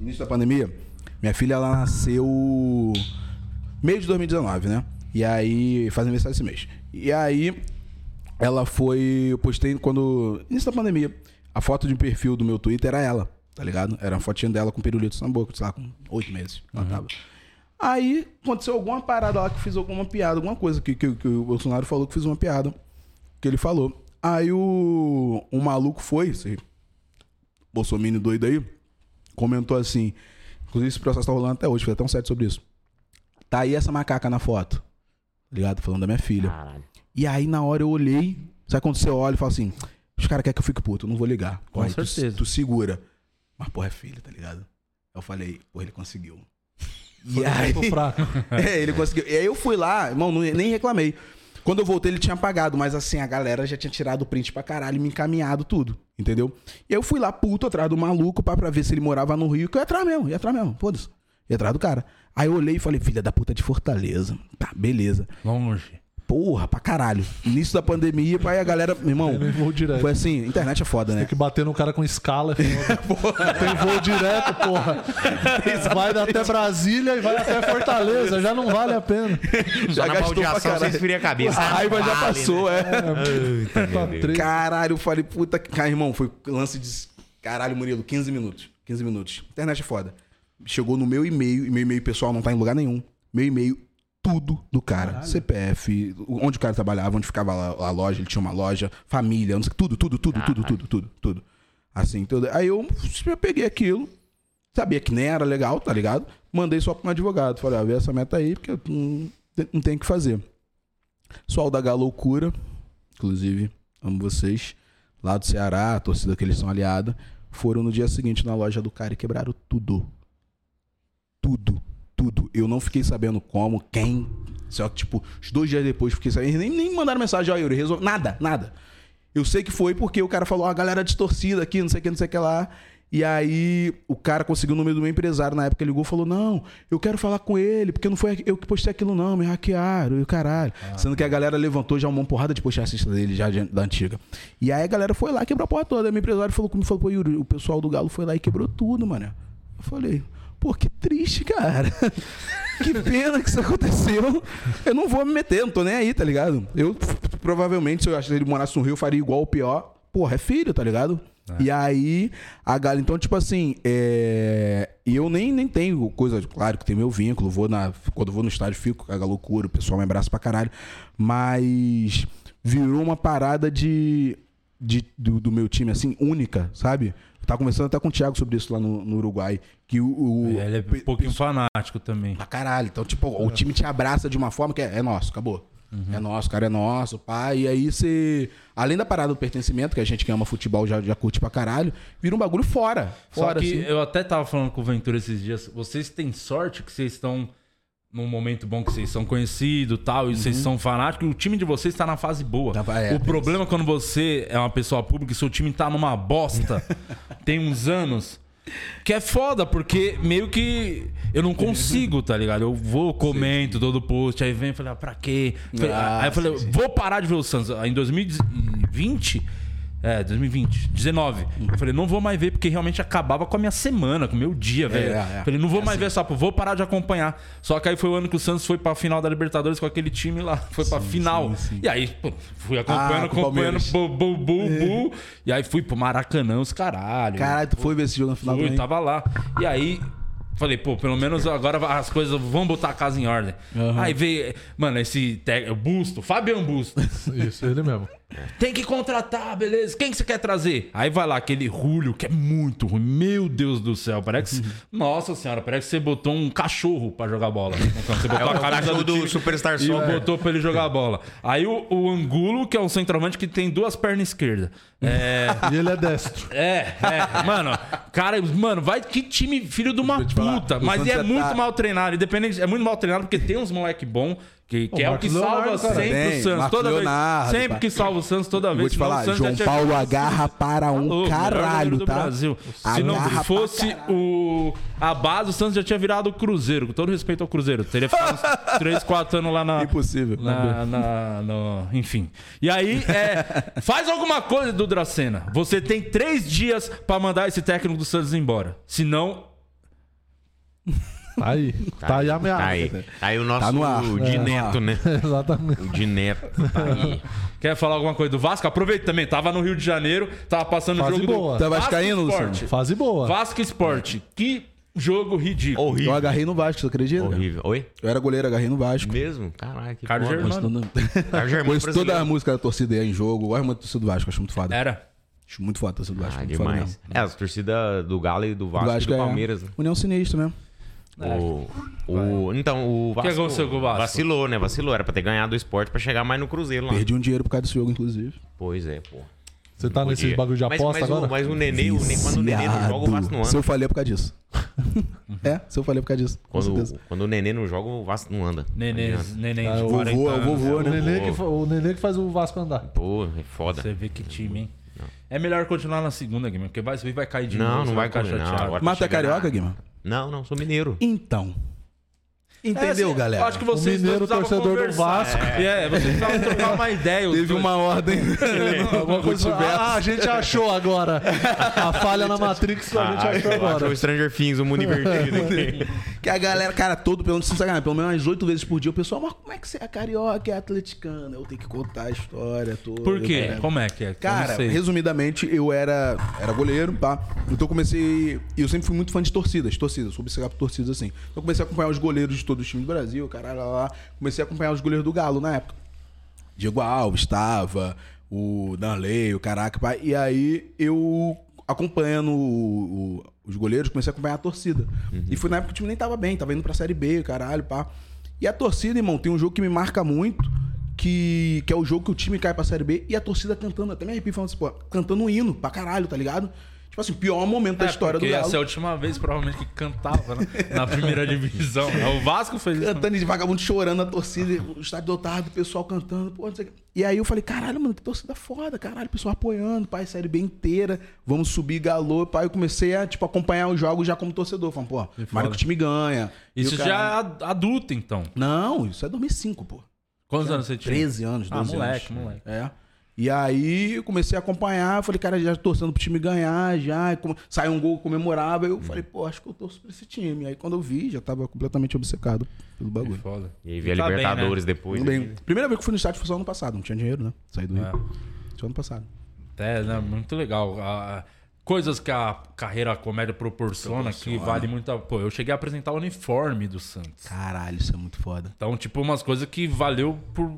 Início da pandemia, minha filha ela nasceu. Meio de 2019, né? E aí. Faz aniversário esse mês. E aí. Ela foi. Eu postei quando. Início da pandemia. A foto de perfil do meu Twitter era ela, tá ligado? Era uma fotinha dela com pirulito na boca, sei lá, com oito meses. Ela tava. Aí aconteceu alguma parada lá que fiz alguma piada, alguma coisa que, que, que o Bolsonaro falou que fiz uma piada. Que ele falou. Aí o, o maluco foi, esse Bolsonaro doido aí, comentou assim. Inclusive esse processo tá rolando até hoje, fez até um site sobre isso. Tá aí essa macaca na foto. Tá ligado? Falando da minha filha. Caralho. E aí na hora eu olhei. Sabe quando você olha e fala assim: os caras querem que eu fique puto, eu não vou ligar. Com tu- certeza. Tu, segura. Mas porra, é filha, tá ligado? Eu falei, porra, ele conseguiu. E aí. [laughs] É, ele conseguiu. E aí eu fui lá, irmão, nem reclamei. Quando eu voltei, ele tinha apagado, mas assim, a galera já tinha tirado o print pra caralho e me encaminhado tudo, entendeu? E aí eu fui lá, puto, atrás do maluco, pra, pra ver se ele morava no Rio, que eu ia atrás mesmo, ia atrás mesmo, foda-se. Ia atrás do cara. Aí eu olhei e falei, filha da puta de Fortaleza. Tá, beleza. Longe. Porra, pra caralho. Início da pandemia, aí a galera, meu irmão, Tem voo direto. foi assim, internet é foda, né? Tem que bater no cara com escala. [laughs] é foda. Tem voo direto, porra. Vai até Brasília e vai até Fortaleza. Já não vale a pena. Na gastou pra baldeação você esfria a cabeça. A raiva já Vale, passou, né? é. Tá três. Caralho, eu falei, puta que. Cara, irmão, foi lance de Caralho, Murilo, 15 minutos. 15 minutos. Internet é foda. Chegou no meu e-mail, e meu e-mail pessoal não tá em lugar nenhum. Meu e-mail, tudo do cara. CPF, onde o cara trabalhava, onde ficava a, loja, ele tinha uma loja, família, não sei, tudo, tudo, tudo, tudo, tudo, tudo, tudo. Assim, tudo. Aí eu, eu peguei aquilo, sabia que nem era legal, tá ligado? Mandei só pra um advogado. Falei, ah, vê essa meta aí, porque eu não, não tenho o que fazer. Pessoal da Galoucura, inclusive, amo vocês, lá do Ceará, a torcida que eles são aliada, foram no dia seguinte na loja do cara e quebraram tudo. Tudo, tudo. Eu não fiquei sabendo como, quem. Só que, tipo, os dois dias depois fiquei sabendo. Nem, nem mandaram mensagem, ó, Yuri, resolve. Nada, nada. Eu sei que foi porque o cara falou, ó, a galera distorcida aqui, não sei o que, não sei o que lá. E aí o cara conseguiu o número do meu empresário. Na época ligou e falou: Não, eu quero falar com ele, porque não foi eu que postei aquilo, não, me hackearam e o caralho. Sendo que a galera levantou já uma porrada de postagens dele, já de- da antiga. E aí a galera foi lá e quebrou a porra toda. Aí meu empresário falou comigo, falou, pô, Yuri, o pessoal do Galo foi lá e quebrou tudo, mano. Eu falei, pô, que triste, cara. [laughs] que pena que isso aconteceu. Eu não vou me meter, não tô nem aí, tá ligado? Eu provavelmente, se eu achasse que ele morasse no Rio, eu faria igual o pior. Porra, é filho, tá ligado? E aí, a galera, então, tipo assim, é... e eu nem, nem tenho coisa, claro que tem meu vínculo, vou na, quando vou no estádio fico com a loucura, o pessoal me abraça pra caralho, mas virou uma parada de, de do, do meu time, assim, única, sabe? Tava conversando até com o Thiago sobre isso lá no, no Uruguai, que o... o- Ele é um pouquinho fanático também. Pra caralho. Então, tipo, o time te abraça de uma forma que é, é nosso, acabou. É nosso, cara, é nosso, pai. E aí você. Além da parada do pertencimento, que a gente que ama futebol já, já curte pra caralho, vira um bagulho fora. Só Fora, que assim. eu até tava falando com o Ventura esses dias. Vocês têm sorte que vocês estão num momento bom que vocês são conhecidos tal, e vocês são fanáticos. O time de vocês tá na fase boa. Tá, é, o tem problema é quando você é uma pessoa pública e seu time tá numa bosta [laughs] tem uns anos. Que é foda, porque meio que eu não consigo, tá ligado? Eu vou, comento todo post, aí vem e falei, ah, pra quê? Ah, aí eu falei, sim, sim. vou parar de ver o Santos. Em 2020, é, 2020, 19. Eu falei, não vou mais ver, porque realmente acabava com a minha semana, com o meu dia, velho. é. Falei, não vou mais ver essa, vou parar de acompanhar. Só que aí foi o ano que o Santos foi pra final da Libertadores com aquele time lá, [laughs] foi pra final. E aí, pô, fui acompanhando, Ah, acompanhando, bu, bu, bu, bu. E aí fui pro Maracanã, os caralho. Caralho, tu foi ver esse jogo no final Fui, também? tava lá. E aí, falei, pô, pelo menos agora as coisas vão botar a casa em ordem. Aí veio, mano, esse te- Busto, Fabian Busto. [laughs] Isso, ele mesmo. Tem que contratar, beleza. Quem que você quer trazer? Aí vai lá aquele Julio, que é muito ruim. Meu Deus do céu. Parece. que- Nossa senhora, parece que você botou um cachorro pra jogar bola. Então, você É botou o a camisa cachorro do do Superstar e Soccer. botou pra ele jogar bola. Aí o, o Angulo, que é um centroavante que tem duas pernas esquerdas. É. [laughs] E ele é destro. É, é, mano, cara, mano, vai que time filho de uma falar, puta, o mas é muito tá- mal treinado, independente, é muito mal treinado porque tem uns moleque bom que, que é o que Marcos salva Leonardo, cara. sempre Tem, o Santos, Marcos toda Leonardo, vez, sempre que salva o Santos toda Vou vez. te senão o falar, Santos João Paulo agarra para um melhor caralho, tá? Brasil. Se não fosse o a base, o Santos já tinha virado o Cruzeiro, com todo respeito ao Cruzeiro. Teria ficado uns [laughs] 3, 4 anos lá na, Impossível. na, na- no- enfim. E aí, é, faz alguma coisa do Dracena. Você tem três dias pra mandar esse técnico do Santos embora. Senão, Tá aí. Tá aí a ameaça. Tá aí. Tá aí o nosso Tá no ar. de É. neto, né? [laughs] Exatamente. O de neto. Tá aí. quer falar alguma coisa do Vasco? Aproveita também. Tava no Rio de Janeiro, tava passando o Fase jogo boa. do Tá Vasco Luciano? Sport. Fase boa. Vasco Sport. Que jogo ridículo. Eu Horrível. agarrei no Vasco, tu acredita? Horrível. Oi? Eu era goleiro, agarrei no Vasco. Mesmo? Caralho, que Carlos foda. Germano. [laughs] Carlos Germano toda a música da torcida aí em jogo. Gosto muito da torcida do Vasco, acho muito foda. Era. Acho muito foda a torcida do Vasco. Ah, muito foda demais. É, as torcidas do Galo e do Do Vasco, e do é Palmeiras. né? União Sinistro mesmo. O, o, então, o Vasco, aconteceu com o Vasco? vacilou, né? Vacilou. Era pra ter ganhado o esporte pra chegar mais no Cruzeiro lá. Perdi um dinheiro por causa desse jogo, inclusive. Pois é, pô. Você tá nesse Podia. bagulho de Mas- aposta mas, agora? O, mas o Nenê, o Nenê, quando o Nenê não joga, o Vasco não Se anda. eu falei é por causa disso. [laughs] é, se eu falei é por causa disso. Com Quando, certeza. quando o Nenê não joga, o Vasco não anda. Nenê, Não Ah, de o 40 vovô, é o anos. vovô, O né? Nenê, que, o Nenê que faz o Vasco andar. Pô, é foda. Você vê que time, hein? É melhor continuar na segunda, Guilherme, porque vai vai cair de Não, novo. não você vai ficar cair, não, Mas é chegar carioca, Guima? Não, não, sou mineiro. Então. Entendeu, assim, galera? Eu acho que vocês O mineiro torcedor do conversar. Vasco. É, vocês precisavam trocar uma ideia. Teve dois. uma ordem. Alguma coisa... Ah, a gente achou agora. A falha na Matrix a gente achou Eu acho agora. o Stranger Things, o mundo invertido aqui. [laughs] que a galera, cara, todo, pelo menos, pelo menos umas oito vezes por dia, o pessoal, mas como é que você é carioca, é atleticano? Eu tenho que contar a história toda. Por quê? cara. Como é que é? Cara, resumidamente, eu era, era goleiro, tá? Então eu comecei. E eu sempre fui muito fã de torcidas, torcidas, sou obcecado por torcidas assim. Então eu comecei a acompanhar os goleiros de todos os times do Brasil, caralho, lá, lá. Comecei a acompanhar os goleiros do Galo na época. Diego Alves estava, o Danley, o caraca, pai. E aí eu acompanhando o- o- os goleiros, comecei a acompanhar a torcida. E foi na época que o time nem tava bem, tava indo pra Série B, caralho, pá. E a torcida, irmão, tem um jogo que me marca muito, que, que é o jogo que o time cai pra Série B e a torcida cantando, até me arrepio falando assim, pô, cantando um hino pra caralho, tá ligado? Tipo assim, pior momento da É, história do porque Galo. essa é a última vez, provavelmente, que cantava né? na primeira divisão. O Vasco fez isso. Cantando de vagabundo chorando a torcida, o estádio lotado, o pessoal cantando, pô. E aí eu falei, caralho, mano, que torcida foda, caralho, o pessoal apoiando, pai, série B inteira, vamos subir galô, pai. Eu comecei a, tipo, acompanhar os jogos já como torcedor. Falando, pô, mas que o time ganha. Isso já é ad- adulto, então. Não, isso é 2005, pô. Quantos anos você tinha? 13 anos, 12 Ah, moleque, anos. moleque. É. E aí eu comecei a acompanhar, falei, cara, já torcendo pro time ganhar, já. Saiu um gol comemorável. Eu falei, pô, acho que eu torço pra esse time. Aí quando eu vi, já tava completamente obcecado pelo bagulho. foda. E aí veio a Tá bem, Libertadores né? depois. Bem. Primeira vez que eu fui no estádio foi só ano passado, não tinha dinheiro, né? Saí do Rio. É. Só ano passado. É, né, muito legal. A- a- coisas que a carreira comédia proporciona, que vale muito. a- Pô, eu cheguei a apresentar o uniforme do Santos. Caralho, isso é muito foda. Então, tipo, umas coisas que valeu por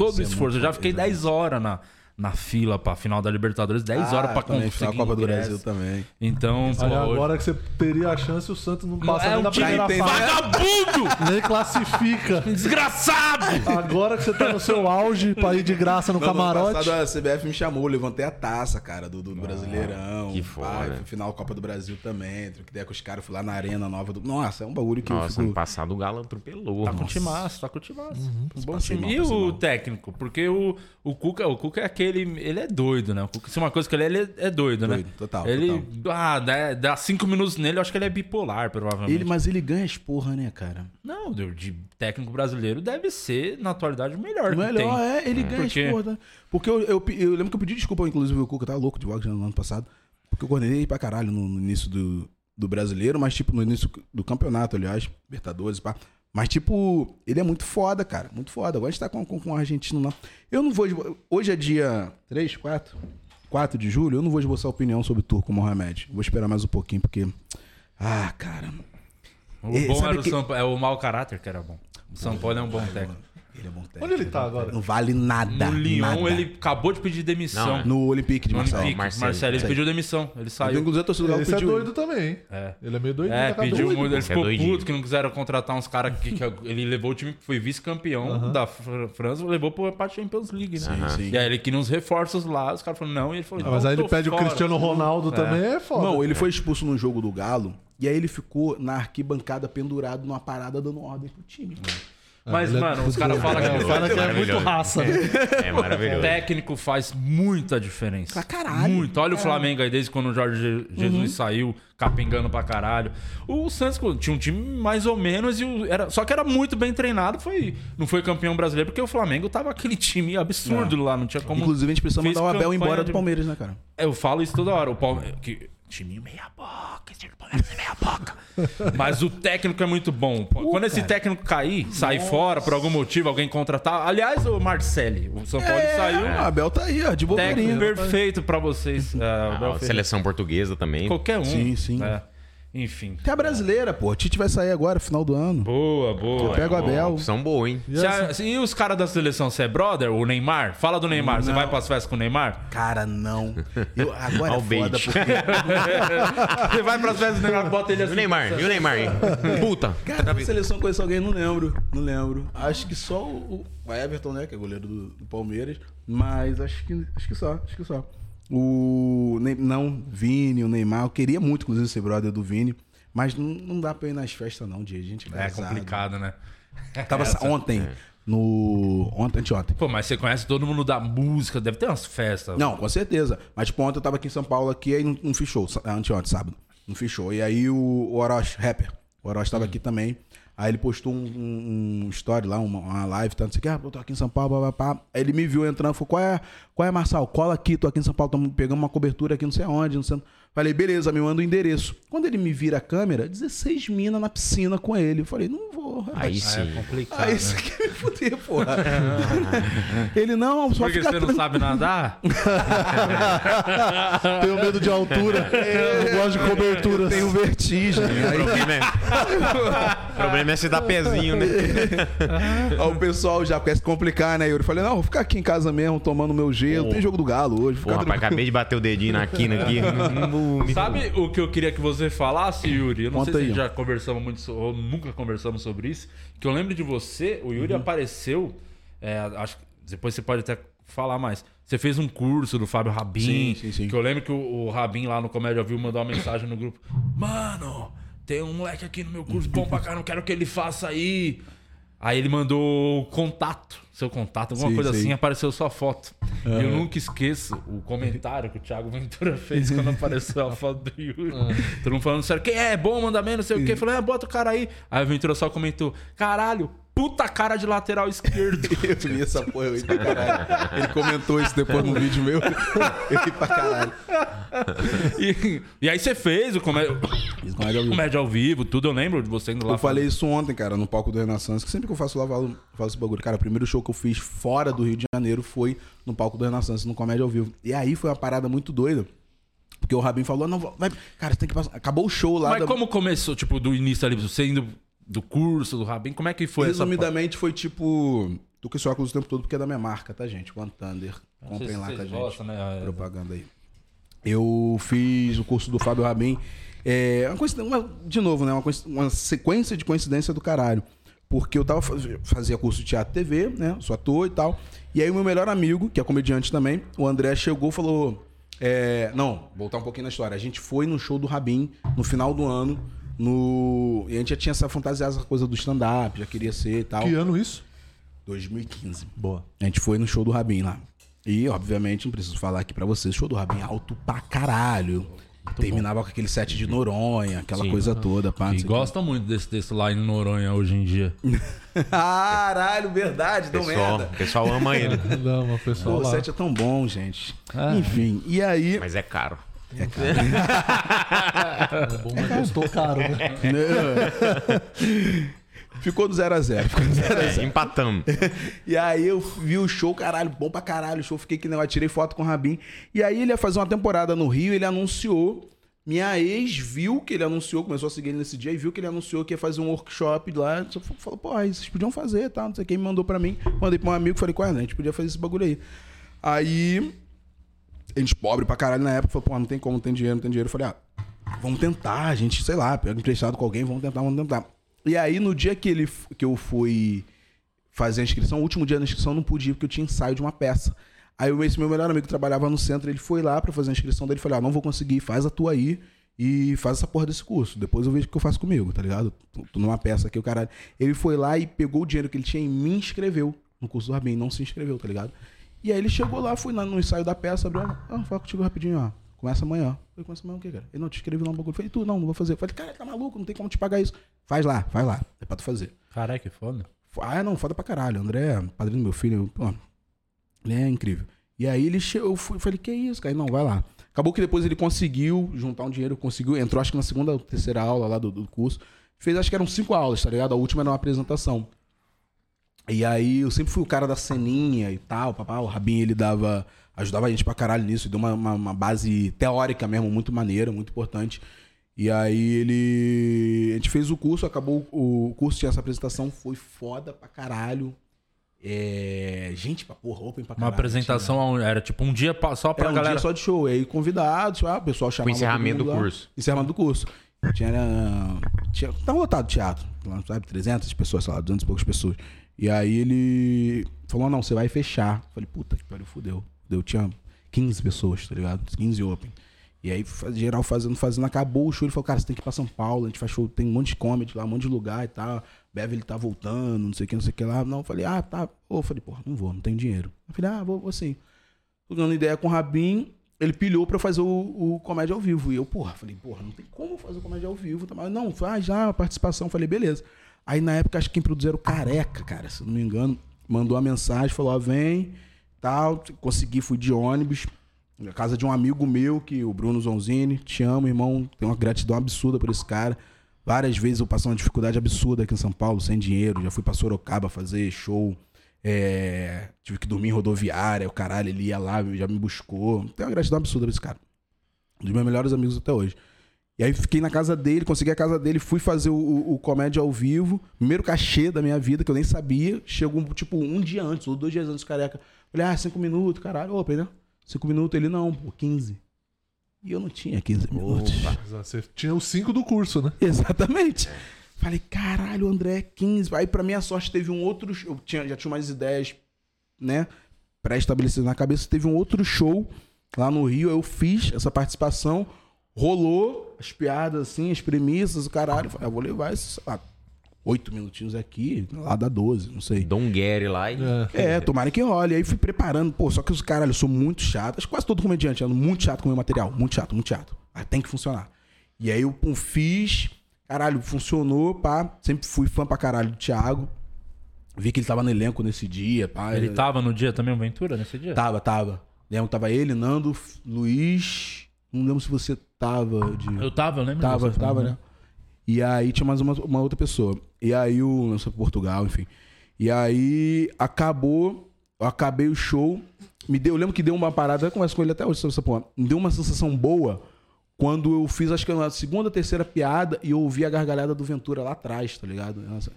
todo o é esforço. Eu já fiquei foda, 10 horas na, na fila pra final da Libertadores, 10 horas pra Ah, também, conseguir final da Copa do. Brasil também. Então, pô, Aí hoje... agora que você teria a chance, o Santos não passa é nem da time primeira fase. vagabundo! [laughs] Nem classifica. [laughs] Desgraçado! Agora que você tá no seu auge pra ir de graça no Não, no ano camarote. passado a CBF me chamou, eu levantei a taça, cara, do, do Brasileirão. que foda. fui final da Copa do Brasil também. Troquei ideia com os caras, fui lá na Arena Nova do. Nossa, é um bagulho que eu Nossa, fico. ano passado o Galo atropelou. Tá com Nossa. timaço, tá com timaço. Um bom time. E o técnico? Porque o, o, Cuca, o Cuca é aquele. Ele é doido, né? Se uma coisa que ele é, ele é doido, né? Doido, total, Ele. Ah, dá, dá cinco minutos nele, eu acho que ele é bipolar, provavelmente. Ele, mas ele ganha as porra, né, cara? Não, de, técnico brasileiro deve ser, na atualidade, o melhor. O melhor tem. é, ele ganha Porque- as porra. né? Porque eu, eu, eu lembro que eu pedi desculpa, inclusive, o Cuca tava louco de Wagner no ano passado. Porque eu coordenei pra caralho no, no início do, do brasileiro, mas tipo, no início do campeonato, aliás, Libertadores, pá. Mas, tipo, ele é muito foda, cara. Muito foda. Agora a gente tá com, com, com o argentino lá. Eu não vou. Hoje é dia 3, 4? 4 de julho. Eu não vou esboçar opinião sobre o Turco Mohamed. Vou esperar mais um pouquinho, porque. Ah, cara. O E bom era o que- São Paulo. É o mau caráter que era bom. O São Paulo é um bom técnico. Ele é bom técnico. Onde ele tá agora? Não vale nada. No Lyon, nada. ele acabou de pedir demissão. Não, No Olympique de No Marseille. Olympique, Marseille. Marcelo, ele pediu demissão. Ele saiu. inclusive, a torcida do Galo Esse é pediu. doido também. hein? É. Ele é meio doidinho. É, da cabeça. pediu muito. Ele é ficou doidinho. puto que não quiseram contratar uns caras que, que [laughs] ele levou o time que foi vice-campeão da Fr- França, levou pra, Champions League. Né? sim. E aí ele queria uns reforços lá, os caras falaram não, e ele falou, Ah, mas aí ele pede o fora. Cristiano Ronaldo também, é foda. Não, ele foi expulso num jogo do Galo. E aí ele ficou na arquibancada pendurado numa parada dando ordem pro time. Mas, é mano, os caras falam É, que o cara que é muito raça. né? É o maravilhoso. técnico faz muita diferença. Pra caralho. Muito. Olha o Flamengo aí, desde quando o Jorge Je- Jesus saiu, capengando pra caralho. O Santos tinha um time mais ou menos, e o- era, só que era muito bem treinado. Foi, não foi campeão brasileiro, porque o Flamengo tava aquele time absurdo lá, não tinha como. Inclusive, a gente precisa mandar o Abel embora de- do Palmeiras, né, cara? Eu falo isso toda hora. O Palmeiras. Que, time meia boca, esse Palmeiras é meia boca. [laughs] Mas o técnico é muito bom. Quando esse técnico cair, sair fora por algum motivo, alguém contratar. Aliás, o Marcelli, o São Paulo saiu. O Abel tá aí, ó, de Técnico bobeirinha. perfeito pra vocês. É, o Ah, fez seleção portuguesa também. Qualquer um. Sim, sim. É. Enfim. Tem a brasileira, pô. A Tite vai sair agora, final do ano. Boa, boa. Pega o Ó, Abel. Opção boa, hein? Se a- se- e os caras da seleção, você é brother? O Neymar? Fala do Neymar. Você vai pras festas com o Neymar? Cara, não. Eu, agora é foda, porque... [laughs] Você vai pras festas do Neymar, bota ele E assim. o Neymar? E o Neymar? hein? Puta. Cara, na seleção conheço alguém, não lembro. Não lembro. Acho que só o, o Everton, né? Que é goleiro do, do Palmeiras. Mas acho que, acho que só, acho que só. O. Não, Vini, o Neymar. Eu queria muito, inclusive, ser brother do Vini. Mas não, não dá pra ir nas festas, não, dia. Gente É casado. complicado, né? Tava sa- [laughs] ontem. No. Ontem, anteontem. Pô, mas você conhece todo mundo da música, deve ter umas festas. Não, com certeza. Mas, tipo, ontem eu tava aqui em São Paulo, aqui, aí não, não fechou. Anteontem, sábado. Não fechou. E aí o, o Orochi, rapper, o Orochi tava aqui também. Aí ele postou um, um, um story lá, uma, uma live, tá, não sei o que, ah, eu tô aqui em São Paulo, blá, blá, blá. Aí ele me viu entrando, falou, qual é, qual é, Marçal? Cola aqui, tô aqui em São Paulo, estamos pegando uma cobertura aqui, não sei aonde, não sei... Falei, beleza, me manda o endereço. Quando ele me vira a câmera, 16 minas na piscina com ele. Eu falei, não vou. rapaz. Aí sim. É complicado. Aí você quer me fuder, porra. [laughs] ele, não, só Porque fica você não sabe nadar? [laughs] Tenho medo de altura. Eu gosto de coberturas. Tenho vertigem. O Aí, [laughs] problema é... o problema é se dar pezinho, né? [laughs] o pessoal já quer se complicar, né? Eu falei, não, vou ficar aqui em casa mesmo, tomando meu gelo. Tem jogo do Galo hoje. Pô, Fica rapaz, acabei de bater o dedinho na quina aqui. [laughs] Sabe o que eu queria que você falasse, Yuri? Eu não Conta sei se aí. já conversamos muito, so- ou nunca conversamos sobre isso. Que eu lembro de você, o Yuri Uhum. apareceu. é, acho que depois você pode até falar mais. Você fez um curso do Fábio Rabin. Sim, sim, sim. Que eu lembro que o, o Rabin lá no Comédia Vivo mandou uma mensagem no grupo: Mano, tem um moleque aqui no meu curso bom pra caramba, quero que ele faça aí. Aí ele mandou o contato, seu contato, alguma Sim, coisa sim. assim, apareceu sua foto. E eu nunca esqueço o comentário que o Thiago Ventura fez quando [laughs] apareceu a foto do Yuri. Todo mundo falando sério, quem é? É bom, manda bem, não sei o quê. Falou, é, bota o cara aí. Aí o Ventura só comentou, caralho, puta cara de lateral esquerdo. [laughs] Eu vi essa porra, eu ri pra caralho. Ele comentou isso depois no vídeo meu. Eu ri pra caralho. e, e aí você fez o comédia, é de ao vivo. comédia ao vivo, tudo. Eu lembro de você indo lá. Eu falei isso ontem, cara, no palco do Renaissance, que sempre que eu faço lá, eu falo, eu falo esse bagulho. Cara, o primeiro show que eu fiz fora do Rio de Janeiro foi no palco do Renaissance, no Comédia ao Vivo. E aí foi uma parada muito doida. Porque o Rabin falou, não, vai, cara, você tem que passar. Acabou o show lá. Mas da- como começou, tipo, do início ali, você indo do curso, do Rabin, como é que foi essa Resumidamente foi tipo. Tô com esse óculos o tempo todo porque é da minha marca, tá, gente? One Thunder. Comprem lá com a vocês gente. gostam, né? É. Propaganda aí. Eu fiz o curso do Fábio Rabin. É, uma coincidência- uma- de novo, né? Uma, uma sequência de coincidência do caralho. Porque eu tava faz- fazia curso de teatro e TV, né? Sou ator e tal. E aí o meu melhor amigo, que é comediante também, o André, chegou e falou. é, não, voltar um pouquinho na história. A gente foi no show do Rabin no final do ano. No... E a gente já tinha essa fantasiada, essa coisa do stand-up, já queria ser e tal. Que ano isso? 2015. Boa. A gente foi no show do Rabin lá. E, obviamente, não preciso falar aqui pra vocês, show do Rabin alto pra caralho. Terminava com aquele set de Noronha, aquela Sim. coisa toda, pá. E o gostam muito desse texto lá em Noronha hoje em dia. [laughs] Caralho, verdade, deu Pessoal, merda. o pessoal ama ele. [laughs] Não, uma Pô, pessoa o set é tão bom, gente. Ah. Enfim, e aí. Mas é caro. É [laughs] bom, mas custou caro, né? Ficou do 0 a 0 Ficou do 0 a 0 É, empatamos. E aí eu vi o show, caralho, bom pra caralho o show. Fiquei que eu tirei foto com o Rabin. E aí ele ia fazer uma temporada no Rio, ele anunciou. Minha ex viu que ele anunciou, começou a seguir ele nesse dia e viu que ele anunciou que ia fazer um workshop lá. Falou, pô, aí vocês podiam fazer, tá? Não sei quem me mandou pra mim. Mandei pra um amigo, falei, qual é? A gente podia fazer esse bagulho aí. Aí, gente pobre pra caralho na época, falou, pô, não tem como, não tem dinheiro, não tem dinheiro. Eu falei, ah, vamos tentar, a gente, sei lá, pega emprestado com alguém, vamos tentar, vamos tentar. E aí, no dia que, ele, que eu fui fazer a inscrição, o último dia da inscrição eu não pude ir porque eu tinha ensaio de uma peça. Aí esse meu melhor amigo que trabalhava no centro, ele foi lá pra fazer a inscrição dele, falei, ah, não vou conseguir, faz a tua aí e faz essa porra desse curso. Depois eu vejo o que eu faço comigo, tá ligado? Tô tô numa peça aqui, o caralho. Ele foi lá e pegou o dinheiro que ele tinha e me inscreveu no curso do Rabin, não se inscreveu, tá ligado? E aí ele chegou lá, fui lá no ensaio da peça, abriu, ah, fala contigo rapidinho, ó. Começa amanhã. Eu falei, começa amanhã o quê, cara? Ele não te escreveu lá um bagulho. Eu falei, tu não, não vou fazer. Eu falei, cara, tá maluco, não tem como te pagar isso. Faz lá, vai lá. É pra tu fazer. Caralho, que foda. Ah, não, foda pra caralho. André, é padrinho do meu filho, pô, ele é incrível. E aí ele chegou, eu fui, falei, que isso, cara? Não, vai lá. Acabou que depois ele conseguiu juntar um dinheiro, conseguiu, entrou acho que na segunda ou terceira aula lá do, do curso. Fez, acho que eram cinco aulas, tá ligado? A última era uma apresentação. E aí eu sempre fui o cara da ceninha e tal, papá. O Rabin, ele dava, ajudava a gente pra caralho nisso, deu uma, uma, uma base teórica mesmo, muito maneira, muito importante. E aí ele. A gente fez o curso, acabou o curso, tinha essa apresentação, foi foda pra caralho. É, gente pra porra, open pra Uma caralho. apresentação aonde? era tipo um dia só pra era um galera. dia só de show. E aí convidados, ah, o pessoal chamava. O encerramento do lá. curso. Encerramento do curso. Tinha, tinha, tava lotado o teatro, sabe? 300 pessoas, sei lá, 200 e poucas pessoas. E aí ele falou: não, você vai fechar. Eu falei, puta que pariu, fudeu. Eu tinha 15 pessoas, tá ligado? 15 open. E aí, geral fazendo, fazendo, acabou o show. Ele falou, cara, você tem que ir pra São Paulo, a gente faz show, tem um monte de comedy lá, um monte de lugar e tal. Beverly tá voltando, não sei o que, não sei o que lá. Não, eu falei, ah, tá. Eu falei, porra, não vou, não tenho dinheiro. Eu falei, ah, vou, vou sim. Tô dando ideia com o Rabin, ele pilhou pra eu fazer o, o comédia ao vivo. E eu, porra, falei, porra, não tem como fazer o comédia ao vivo. Tá? Mas, não, faz já, a participação. Falei, beleza. Aí na época, acho que quem produziu era o Careca, cara, se não me engano. Mandou uma mensagem, falou: ó, vem, tal. Consegui, fui de ônibus. Na casa de um amigo meu, que o Bruno Zonzini. Te amo, irmão. Tenho uma gratidão absurda por esse cara. Várias vezes eu passei uma dificuldade absurda aqui em São Paulo, sem dinheiro. Já fui pra Sorocaba fazer show. É, tive que dormir em rodoviária, o caralho, ele ia lá, já me buscou. Tenho uma gratidão absurda por esse cara. Um dos meus melhores amigos até hoje. E aí fiquei na casa dele, consegui a casa dele, fui fazer o, o, o comédia ao vivo. Primeiro cachê da minha vida, que eu nem sabia. Chegou, tipo, um dia antes, ou dois dias antes, careca. Falei, ah, cinco minutos, caralho. Opa, né? Cinco minutos. Ele, não, pô, 15. E eu não tinha 15 minutos. Você tinha os cinco do curso, né? [laughs] Exatamente. Falei, caralho, André, 15. Aí, pra minha sorte, teve um outro. Eu tinha, já tinha umas ideias, né? Pré-estabelecidas na cabeça. Teve um outro show lá no Rio. Eu fiz essa participação. Rolou as piadas, assim, as premissas, o caralho. Falei, ah, vou levar esses, sei lá, oito minutinhos aqui, lá dá 12, não sei. Dom Gary lá e... É, tomara que role. Aí fui preparando, pô, só que os caralho, eu sou muito chato. Acho que quase todo comediante é muito chato com o meu material. Muito chato, muito chato. Mas tem que funcionar. E aí eu pum, fiz, caralho, funcionou, pá. Sempre fui fã pra caralho do Thiago. Vi que ele tava no elenco nesse dia, pá. Ele tava no dia também, o Ventura, nesse dia? Tava, tava. Lembro que tava ele, Nando, Luiz. Não lembro se você tava de. Eu tava, eu lembro. Tava, tava, né? E aí tinha mais uma, uma outra pessoa. E aí o lançou Portugal, enfim. E aí acabou, eu acabei o show. Me deu, eu lembro que deu uma parada, eu converso com ele até hoje sobre essa porra. Me deu uma sensação boa quando eu fiz, acho que a segunda, terceira piada e eu ouvi a gargalhada do Ventura lá atrás, tá ligado? Nossa.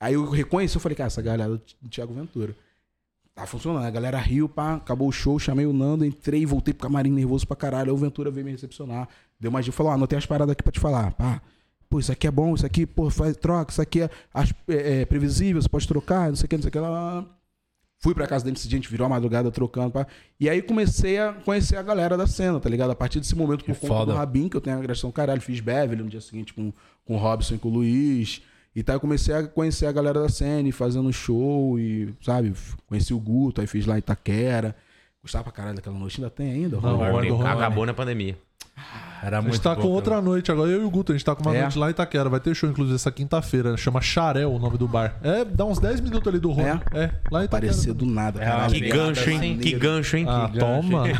Aí eu reconheci, eu falei, cara, essa gargalhada do Thiago Ventura. Tá funcionando. A galera riu, pá, acabou o show, chamei o Nando, entrei, voltei pro camarim nervoso pra caralho. Aí o Ventura veio me recepcionar. Deu mais dia, falou, ah, anotei as paradas aqui pra te falar, pá. Pô, isso aqui é bom, isso aqui, pô, faz troca, isso aqui é, as- é- é previsível, você pode trocar, não sei o que, não sei o que lá. Fui pra casa dele esse dia, a gente virou a madrugada trocando, pá. E aí comecei a conhecer a galera da cena, tá ligado? A partir desse momento, por Que conta foda. do Rabin, que eu tenho a gratidão caralho, fiz Beverly no dia seguinte com, com o Robson e com o Luiz. E tá, eu comecei a conhecer a galera da cena, e fazendo show, e, sabe, conheci o Guto, aí fiz lá em Itaquera. Gostava pra caralho daquela noite, ainda tem ainda. Não, do Rony. Acabou na pandemia. Era A muito gente tá bom, com cara. outra noite agora. Eu e o Guto, a gente tá com uma É? noite lá em Itaquera. Vai ter show, inclusive, essa quinta-feira. Chama Xarel o nome do bar. É, dá uns 10 minutos ali do Rony. É? É, lá em Itaquera. Do nada, caralho. Que gancho, hein? Que gancho, hein? Ah, Que toma. [laughs]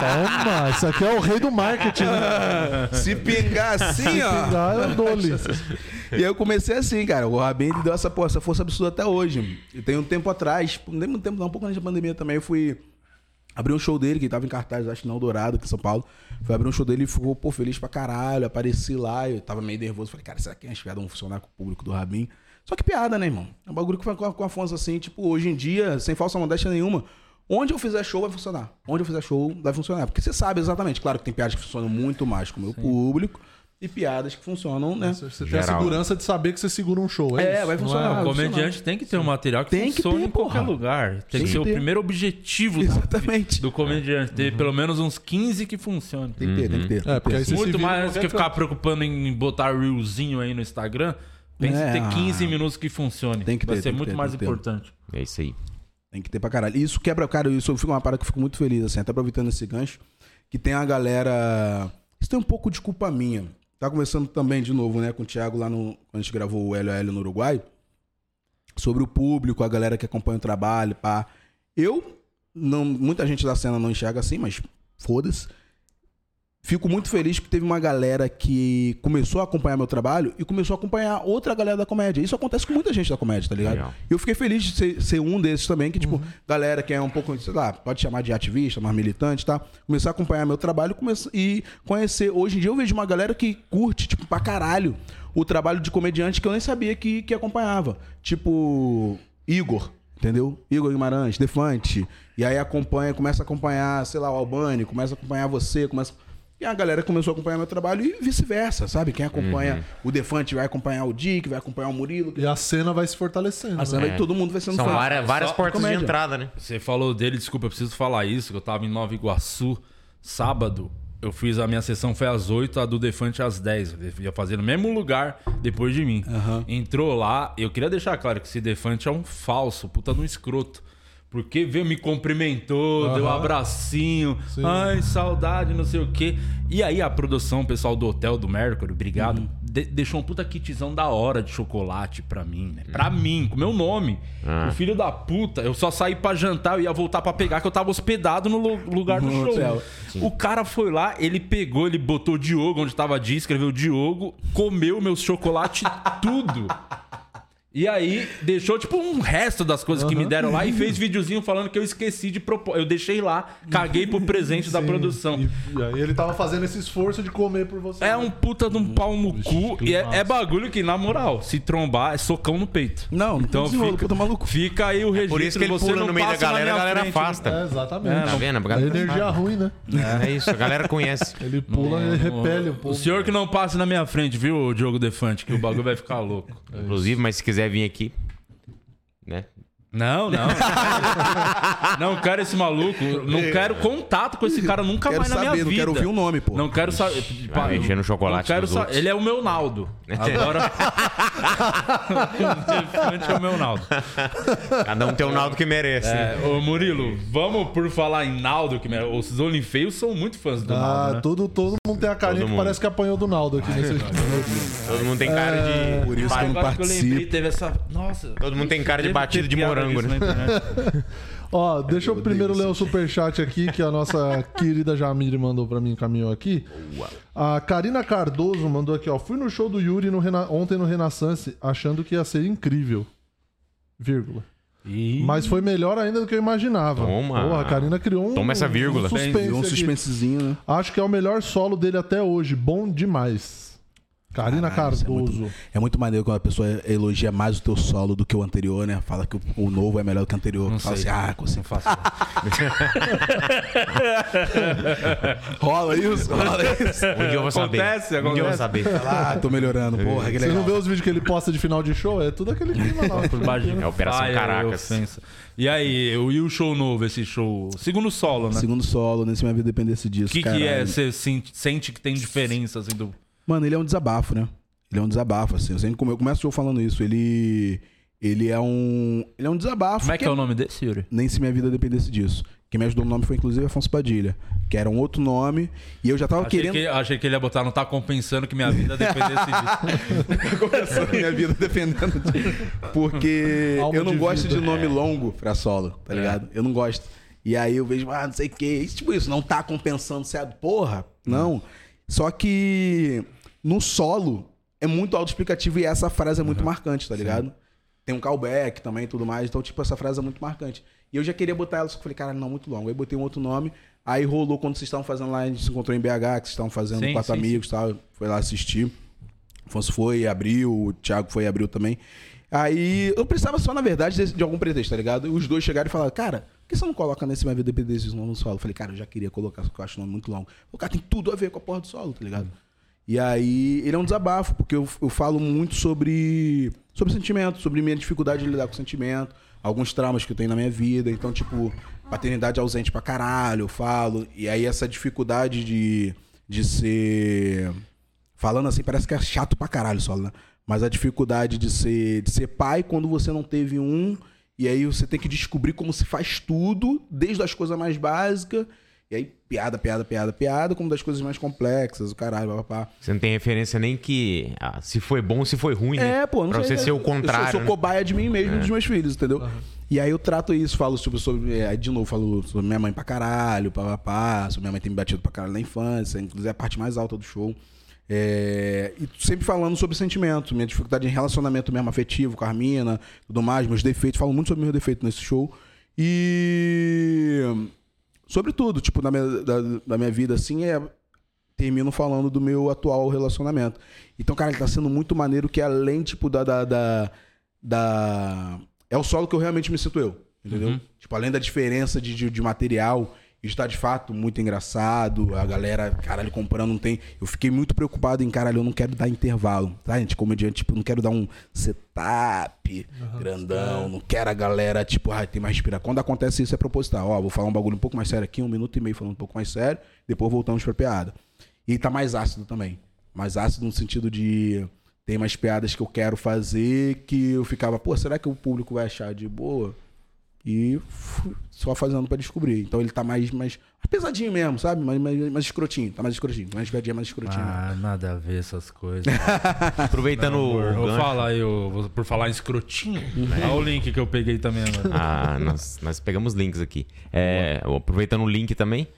toma. Isso aqui é o rei do marketing. né? [laughs] Se pingar assim, ó. Pingar é o Dolly. E aí eu comecei assim, cara. O Rabin ele deu essa, pô, essa força absurda até hoje. E tem um tempo atrás, não tem muito tempo, não, um pouco antes da pandemia também, eu fui abrir um show dele, que tava em cartaz, acho que na Eldorado, aqui em São Paulo. Fui abrir um show dele e ficou, pô, feliz pra caralho. Apareci lá, eu tava meio nervoso. Falei, cara, será que as piadas vão funcionar com o público do Rabin? Só que piada, né, irmão? É um bagulho que foi com com Afonso assim, tipo, hoje em dia, sem falsa modéstia nenhuma. Onde eu fizer show vai funcionar. Onde eu fizer show vai funcionar. Porque você sabe exatamente, claro que tem piadas que funcionam muito mais com o meu público e piadas que funcionam, né? Você tem a Geral. segurança de saber que você segura um show. É, É, isso. vai Não funcionar. O vai comediante tem que ter um material que Tem que funcione ter, em qualquer porra. lugar. Tem Tem que que ser o ter. primeiro objetivo do, Exatamente. do comediante. Ter pelo menos uns 15 que funcionem. Tem que ter, tem que ter. É, porque aí você Muito mais qualquer que ficar preocupando em botar reelzinho aí no Instagram. Pensa É, em ter ah. 15 minutos que funcione. Tem que Vai ter, ser tem que muito ter, mais que importante. É isso aí. Tem que ter pra caralho. Isso quebra, cara, isso fica uma parada que eu fico muito feliz, assim, até aproveitando esse gancho, que tem a galera. Isso tem um pouco de culpa minha. Tá conversando também de novo, né, com o Thiago lá no. Quando a gente gravou o LOL no Uruguai. Sobre o público, a galera que acompanha o trabalho, pá. Eu, não, muita gente da cena não enxerga assim, mas foda-se. Fico muito feliz que teve uma galera que começou a acompanhar meu trabalho e começou a acompanhar outra galera da comédia. Isso acontece com muita gente da comédia, tá ligado? Legal. E eu fiquei feliz de ser, ser um desses também, que, tipo, Uhum. galera que é um pouco, sei lá, pode chamar de ativista, mais militante, tá? Começar a acompanhar meu trabalho começa- e conhecer. Hoje em dia eu vejo uma galera que curte, tipo, pra caralho o trabalho de comediante que eu nem sabia que, que acompanhava. Tipo, Igor. Entendeu? Igor Guimarães, Defante. E aí acompanha, começa a acompanhar, sei lá, o Albani, começa a acompanhar você, começa. E a galera começou a acompanhar meu trabalho e vice-versa, sabe? Quem acompanha o Defante vai acompanhar o Dick, vai acompanhar o Murilo. E a cena vai se fortalecendo. A cena né? vai- todo mundo vai sendo São fã. várias, várias portas de entrada, né? Você falou dele, desculpa, eu preciso falar isso, que eu tava em Nova Iguaçu sábado. Eu fiz a minha sessão foi às 8, a do Defante às 10. Ele ia fazer no mesmo lugar depois de mim. Entrou lá, eu queria deixar claro que esse Defante é um falso, puta no escroto. Porque veio, me cumprimentou, deu um abracinho. Ai, saudade, não sei o quê. E aí a produção, o pessoal do hotel do Mercury, obrigado. de- deixou um puta kitzão da hora de chocolate pra mim, né? Pra mim, com meu nome. O filho da puta, eu só saí pra jantar, eu ia voltar pra pegar, que eu tava hospedado no lu- lugar do show. hotel. O cara foi lá, ele pegou, ele botou Diogo onde tava Di, escreveu Diogo, comeu meus chocolate [laughs] tudo. E aí, deixou tipo um resto das coisas que me deram lá e fez [laughs] videozinho falando que eu esqueci de propor. Eu deixei lá, caguei pro presente da produção. E, e aí ele tava fazendo esse esforço de comer por você. É um puta de um pau no cu que e é, é bagulho que, na moral, se trombar, é socão no peito. Não, então desenrola, fica, puta maluco. fica aí o registro. Por isso que ele você pula não no meio da passa galera, a galera frente, né? afasta. É, exatamente. Tá vendo? A É energia sabe. ruim, né? É isso, a galera conhece. [laughs] Ele pula e repele um O pouco. senhor que não passe na minha frente, viu, Diogo Defante, que o bagulho vai ficar louco. Inclusive, mas se quiser vir aqui, né? Não, não. [laughs] não quero esse maluco. Não quero contato com esse cara nunca Quero mais na minha saber, não vida. quero ouvir o nome, pô. Não quero saber. Vai no chocolate Não quero sa-. Ele é o meu Naldo. Agora. [laughs] é o meu Naldo. Cada um tem o Naldo que merece. É, ô Murilo, vamos por falar em Naldo, que os Olinfeios são muito fãs do Ah, Naldo, né? todo, todo mundo tem a carinha Todo que mundo. parece que apanhou do Naldo aqui nesse Todo mundo tem cara de. Por isso que eu não Agora que eu lembrei, participo. teve essa. Nossa. Todo mundo tem cara de batido de piada disso né? na internet. [laughs] Ó, deixa eu primeiro ler o superchat aqui que a nossa [laughs] querida Jamile mandou pra mim, encaminhou aqui. A Karina Cardoso mandou aqui, ó. Fui no show do Yuri no Rena- ontem no Renaissance, achando que ia ser incrível. Vírgula. Ih, Mas foi melhor ainda do que eu imaginava. Toma. Porra, a Karina criou um, Toma essa vírgula. um suspense. Deu um suspensezinho, né? Acho que é o melhor solo dele até hoje. Bom demais. Karina Caralho, isso é Cardoso. muito- É muito maneiro quando a pessoa elogia mais o teu solo do que o anterior, né? Fala que o, o novo é melhor do que o anterior. Não Fala sei. assim, ah, consegui. não faço. [laughs] Rola isso, [laughs] rola isso. Um dia eu vou saber. Acontece, Um dia eu vou acontece. saber. Ah, tô melhorando. Porra, que Você legal. não vê os vídeos que ele posta de final de show? É tudo aquele clima lá. Por baixo de É Operação Fire, Caracas. E aí, o- e o show novo, esse show? Segundo solo, né? Segundo solo, nem se minha vida dependesse disso. O que, que é? Você sente, sente que tem diferença assim do. Mano, ele é um desabafo, né? Ele é um desabafo, assim. Eu sempre come- eu começo show falando isso. Ele. Ele é um. Ele é um desabafo. Como é que é o nome desse, Yuri? Nem se minha vida dependesse disso. Quem me ajudou no nome foi inclusive Afonso Padilha, que era um outro nome. E eu já tava Achei querendo. que, achei que ele ia botar, não tá compensando que minha vida dependesse disso. [laughs] A minha vida defendendo. de- Porque Alma eu não de gosto vida. de nome longo pra solo, tá ligado? Eu não gosto. E aí eu vejo, ah, não sei o. Isso, tipo isso, não tá compensando certo. Porra, não. Só que no solo é muito autoexplicativo e essa frase é muito marcante, tá ligado? Tem um callback também e tudo mais. Então, tipo, essa frase é muito marcante. E eu já queria botar ela, só que eu falei, cara, não, muito longo. Aí botei um outro nome. Aí rolou quando vocês estavam fazendo lá, a gente se encontrou em BH, que vocês estavam fazendo Sim, quatro sim, amigos e tal. Foi lá assistir. Afonso foi, abriu, o Thiago foi e abriu também. Aí eu precisava só, na verdade, de, de algum pretexto, tá ligado? E os dois chegaram e falaram, cara, por que você não coloca nesse Minha Vida Dependência no solo? Eu falei, cara, eu já queria colocar, só que eu acho o nome muito longo. O cara tem tudo a ver com a porra do solo, tá ligado? E aí, ele é um desabafo, porque eu, eu falo muito sobre, sobre sentimento, sobre minha dificuldade de lidar com sentimento, alguns traumas que eu tenho na minha vida. Então, tipo, paternidade ausente pra caralho, eu falo. E aí, essa dificuldade de, de ser. Falando assim, parece que é chato pra caralho só, né? Mas a dificuldade de ser, de ser pai quando você não teve um. E aí você tem que descobrir como se faz tudo, desde as coisas mais básicas. E aí, piada, piada, piada, piada, como das coisas mais complexas, o caralho, papá. Você não tem referência nem que ah, se foi bom ou se foi ruim, né? É, pô, não Pra sei, você é- ser o Eu contrário. sou, sou né? cobaia de mim mesmo e dos meus filhos, entendeu? E aí eu trato isso, falo sobre, sobre é, aí de novo, falo sobre minha mãe pra caralho, papapá, sobre minha mãe ter me batido pra caralho na infância, inclusive é a parte mais alta do show. É, e sempre falando sobre sentimento, minha dificuldade em relacionamento mesmo afetivo com a Armina, tudo mais, meus defeitos, falo muito sobre meus defeitos nesse show. E sobre tudo, tipo, da minha, da, da minha vida, assim, é termino falando do meu atual relacionamento. Então, cara, ele tá sendo muito maneiro que além, tipo, da. da, da, da- É o solo que eu realmente me sinto eu. Entendeu? Tipo, além da diferença de, de, de material, isso tá de fato muito engraçado. A galera, caralho, comprando não tem. Eu fiquei muito preocupado em, caralho, eu não quero dar intervalo. Tá, gente? Comediante, tipo, não quero dar um setup grandão. Não quero a galera, tipo, ah, tem mais respirar. Quando acontece isso, é proposital. Ó, vou falar um bagulho um pouco mais sério aqui, um minuto e meio falando um pouco mais sério, depois voltamos pra piada. E tá mais ácido também. Mais ácido no sentido de. Tem mais piadas que eu quero fazer que eu ficava, pô, será que o público vai achar de boa? E fui só fazendo pra descobrir. Então ele tá mais, mais, pesadinho mesmo, sabe? Mais, mais, mais escrotinho. Tá mais escrotinho. Mais velhinho, mais escrotinho. Ah, nada a ver essas coisas. [laughs] Aproveitando o Vou falar aí, eu- por falar em escrotinho. Uhum. Olha o link que eu peguei também agora. [laughs] Ah, nós, nós pegamos links aqui. É, aproveitando o link também.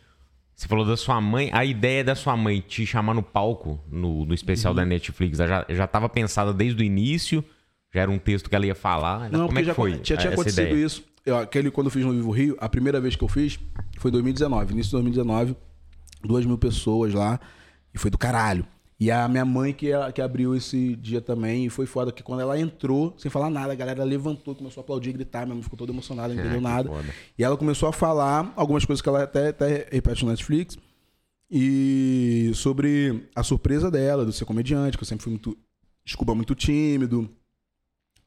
Você falou da sua mãe. A ideia da sua mãe te chamar no palco, no, no especial Uhum. da Netflix, já, já tava pensada desde o início? Já era um texto que ela ia falar? Não, Como é porque que já foi tinha, tinha essa acontecido ideia? isso. Eu, aquele, quando eu fiz no Vivo Rio, a primeira vez que eu fiz foi em 2019. Início de 2019, duas mil pessoas lá. E foi do caralho. E a minha mãe que, que abriu esse dia também. E foi foda que quando ela entrou, sem falar nada, a galera levantou, começou a aplaudir, gritar. Minha mãe ficou toda emocionada, não entendeu que nada. foda. E ela começou a falar algumas coisas que ela até, até repete no Netflix. E sobre a surpresa dela, de ser comediante, que eu sempre fui muito, desculpa, muito tímido.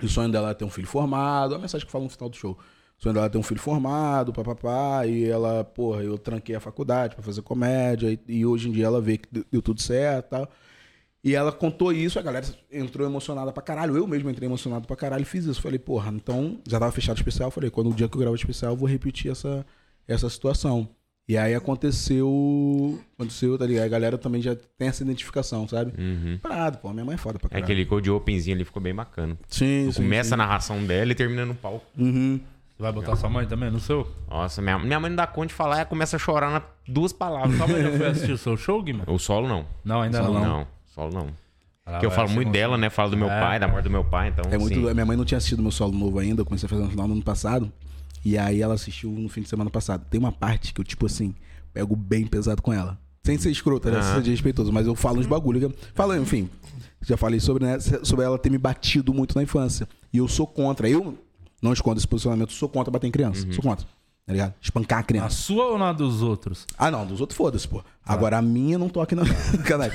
O sonho dela é ter um filho formado. A mensagem que fala no final do show. Sonho dela é ter um filho formado, papapá. E ela, porra, eu tranquei a faculdade pra fazer comédia. E, e hoje em dia ela vê que deu, deu tudo certo e tal. E ela contou isso, a galera entrou emocionada pra caralho. Eu mesmo entrei emocionado pra caralho e fiz isso. Falei, porra, então já tava fechado o especial. Falei, quando o dia que eu gravo o especial, eu vou repetir essa, essa situação. E aí aconteceu. Aconteceu, tá ligado? A galera também já tem essa identificação, sabe? Uhum. Parado, pô, minha mãe é foda pra É caralho. aquele cold openzinho ali ficou bem bacana. Sim, sim. Começa sim. a narração dela e termina no palco. Uhum. Você vai botar sua mãe também no seu? Nossa, minha, minha mãe não dá conta de falar, ela começa a chorar nas duas palavras. Sua mãe já foi assistir o seu show, Guima? O solo não. Não, ainda Solo não. Não, solo não. Ela Porque eu vai falo muito dela, né? Falo do meu É. pai, da morte do meu pai, então. É muito sim. Minha mãe não tinha assistido meu solo novo ainda, eu comecei a fazer no final do ano passado. E aí ela assistiu no fim de semana passado. Tem uma parte que eu, tipo assim, pego bem pesado com ela. Sem ser escrota, né? Sem Aham. ser desrespeitoso, mas eu falo uns bagulho. que eu- Falo, enfim. Já falei sobre, né, sobre ela ter me batido muito na infância. E eu sou contra. Eu não escondo esse posicionamento, sou contra bater em criança. Sou contra. Tá ligado? Espancar a A criança. sua ou na dos outros? Ah, não, dos outros foda-se, pô. Agora a minha não tô aqui não. [laughs] Canalha.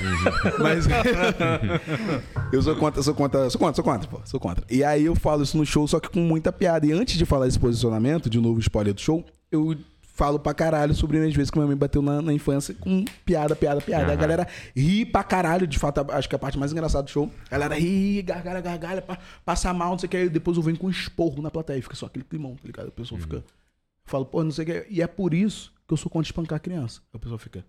Mas. [laughs] eu sou contra, sou contra, sou contra, sou contra, pô. Sou contra. E aí eu falo isso no show, só que com muita piada. E antes de falar esse posicionamento, de novo, spoiler do show, eu falo pra caralho sobre as vezes que minha mãe bateu na, na infância com piada, piada, piada. A Aham. galera ri pra caralho, de fato, acho que é a parte mais engraçada do show. A galera ri, gargalha, gargalha, pa- passa mal, não sei o que. Aí depois eu venho com um esporro na plateia, fica só aquele climão, tá ligado? A pessoa fica. Eu falo, pô, não sei o que. E é por isso que eu sou contra espancar a criança. A pessoa fica.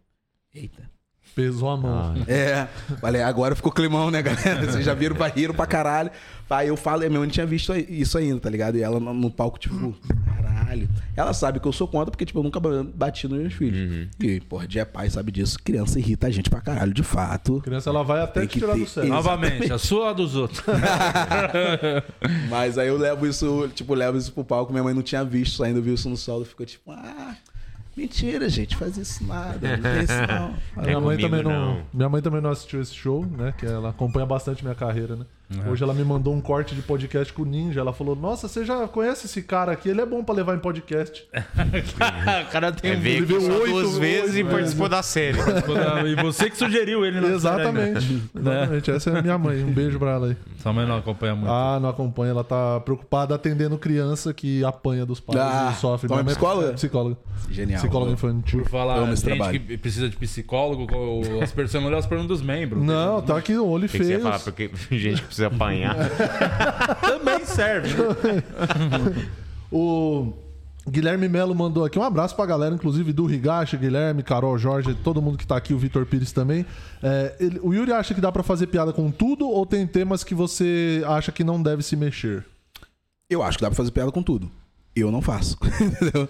Eita. Pesou a mão. Ah, É, falei, agora ficou climão, né, galera? Vocês já viram, riram pra caralho. Aí eu falo, minha mãe não tinha visto isso ainda, tá ligado? E ela no, no palco, tipo, caralho. Ela sabe que eu sou contra, porque, tipo, eu nunca bati nos meus filhos. E, porra, dia pai sabe disso. Criança irrita a gente pra caralho, de fato. Criança ela vai até te tirar ter do sério. isso. Novamente, a sua ou a dos outros? [laughs] Mas aí eu levo isso, tipo, levo isso pro palco. Minha mãe não tinha visto ainda, viu isso no solo. Ficou tipo, ah, mentira, gente, faz isso nada. Não tem isso não. Minha mãe, comigo, também não, não. minha mãe também não assistiu esse show, né? Que ela acompanha bastante minha carreira, né? Hoje ela me mandou um corte de podcast com o Ninja. Ela falou: Nossa, você já conhece esse cara aqui? Ele é bom pra levar em podcast. [laughs] o cara tem É, um veio duas vezes e oito, participou da série. [laughs] E você que sugeriu ele na Exatamente. [laughs] Exatamente. Essa é a minha mãe. Um beijo pra ela aí. Sua mãe não acompanha muito. Ah, não acompanha. Ela tá preocupada atendendo criança que apanha dos pais Ah, e sofre. então é Minha mãe psicóloga? Psicóloga. Genial. Psicóloga infantil. Por falar, gente trabalho. que precisa de psicólogo, as pessoas não olham os problemas dos membros. Não, tá aqui o olho feio. gente que precisa apanhar. [laughs] Também serve. [laughs] O Guilherme Melo mandou aqui um abraço pra galera, inclusive do Higashi, Guilherme, Carol, Jorge, todo mundo que tá aqui, o Vitor Pires também. É, ele- o Yuri acha que dá pra fazer piada com tudo ou tem temas que você acha que não deve se mexer? Eu acho que dá pra fazer piada com tudo. Eu não faço. [laughs] Entendeu?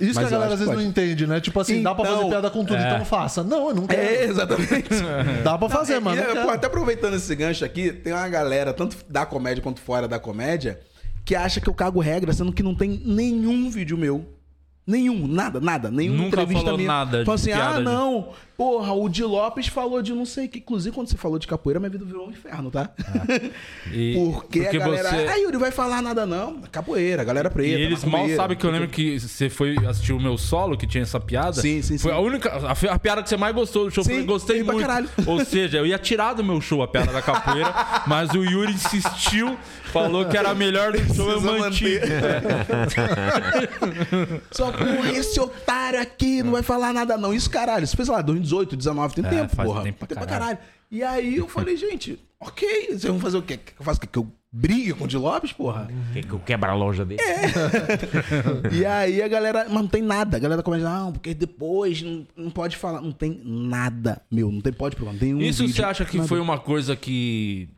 Isso Mas que a eu galera às vezes não entende, né? Tipo assim, dá pra fazer Então- piada com tudo, É. então faça. Não, eu não quero. É, exatamente. [laughs] Dá pra fazer, Não, mano. e, não pô, até aproveitando esse gancho aqui, tem uma galera, tanto da comédia quanto fora da comédia, que acha que eu cago regra, sendo que não tem nenhum vídeo meu. Nenhum, nada, nada. Nenhuma Nunca entrevista falou minha. nada de Fala assim, piada ah, de- não, porra, o Di Lopes falou de não sei o que. Inclusive, quando você falou de capoeira, minha vida virou um inferno, tá? E- [laughs] porque, a galera, você- ah, Yuri, vai falar nada não. Capoeira, galera preta. E eles mal sabem que eu lembro que você foi assistir o meu solo, que tinha essa piada. Sim, sim, Foi sim. a única. A, a piada que você mais gostou do show. Sim, eu gostei pra muito. caralho. Ou seja, eu ia tirar do meu show a piada da capoeira, [laughs] mas o Yuri insistiu, falou que era a melhor do show, eu mantive. [laughs] Só porra, esse otário aqui não vai falar nada não. Isso, caralho, isso fez lá, 2018, 2019, tem É, tempo, faz porra. tempo pra tem pra caralho. E aí eu falei, gente, ok, vocês vão fazer o quê? Que eu faço o quê? Que eu brigue com o Di Lopes, porra? Quer que eu quebra a loja dele? [laughs] E aí a galera, mas não tem nada. A galera começa, não, porque depois não, não pode falar. Não tem nada, meu, não tem pode provar. Não tem um Isso vídeo, você acha que nada. foi uma coisa que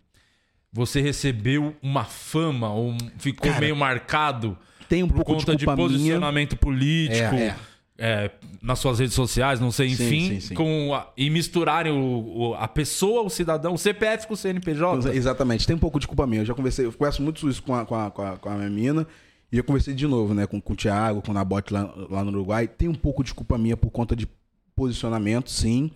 você recebeu uma fama ou ficou Cara, meio marcado Tem um por pouco conta de de, culpa minha. posicionamento político É, é, nas suas redes sociais, não sei, Sim, enfim, sim, sim. Com a- e misturarem o, o- a pessoa, o cidadão, o CPF com o CNPJ? Exatamente, tem um pouco de culpa minha. Eu já conversei, eu converso muito isso com a, com a, com a, com a minha mina. E eu conversei de novo, né, com, com o Thiago, com o Nabote lá, lá no Uruguai. Tem um pouco de culpa minha por conta de posicionamento, sim.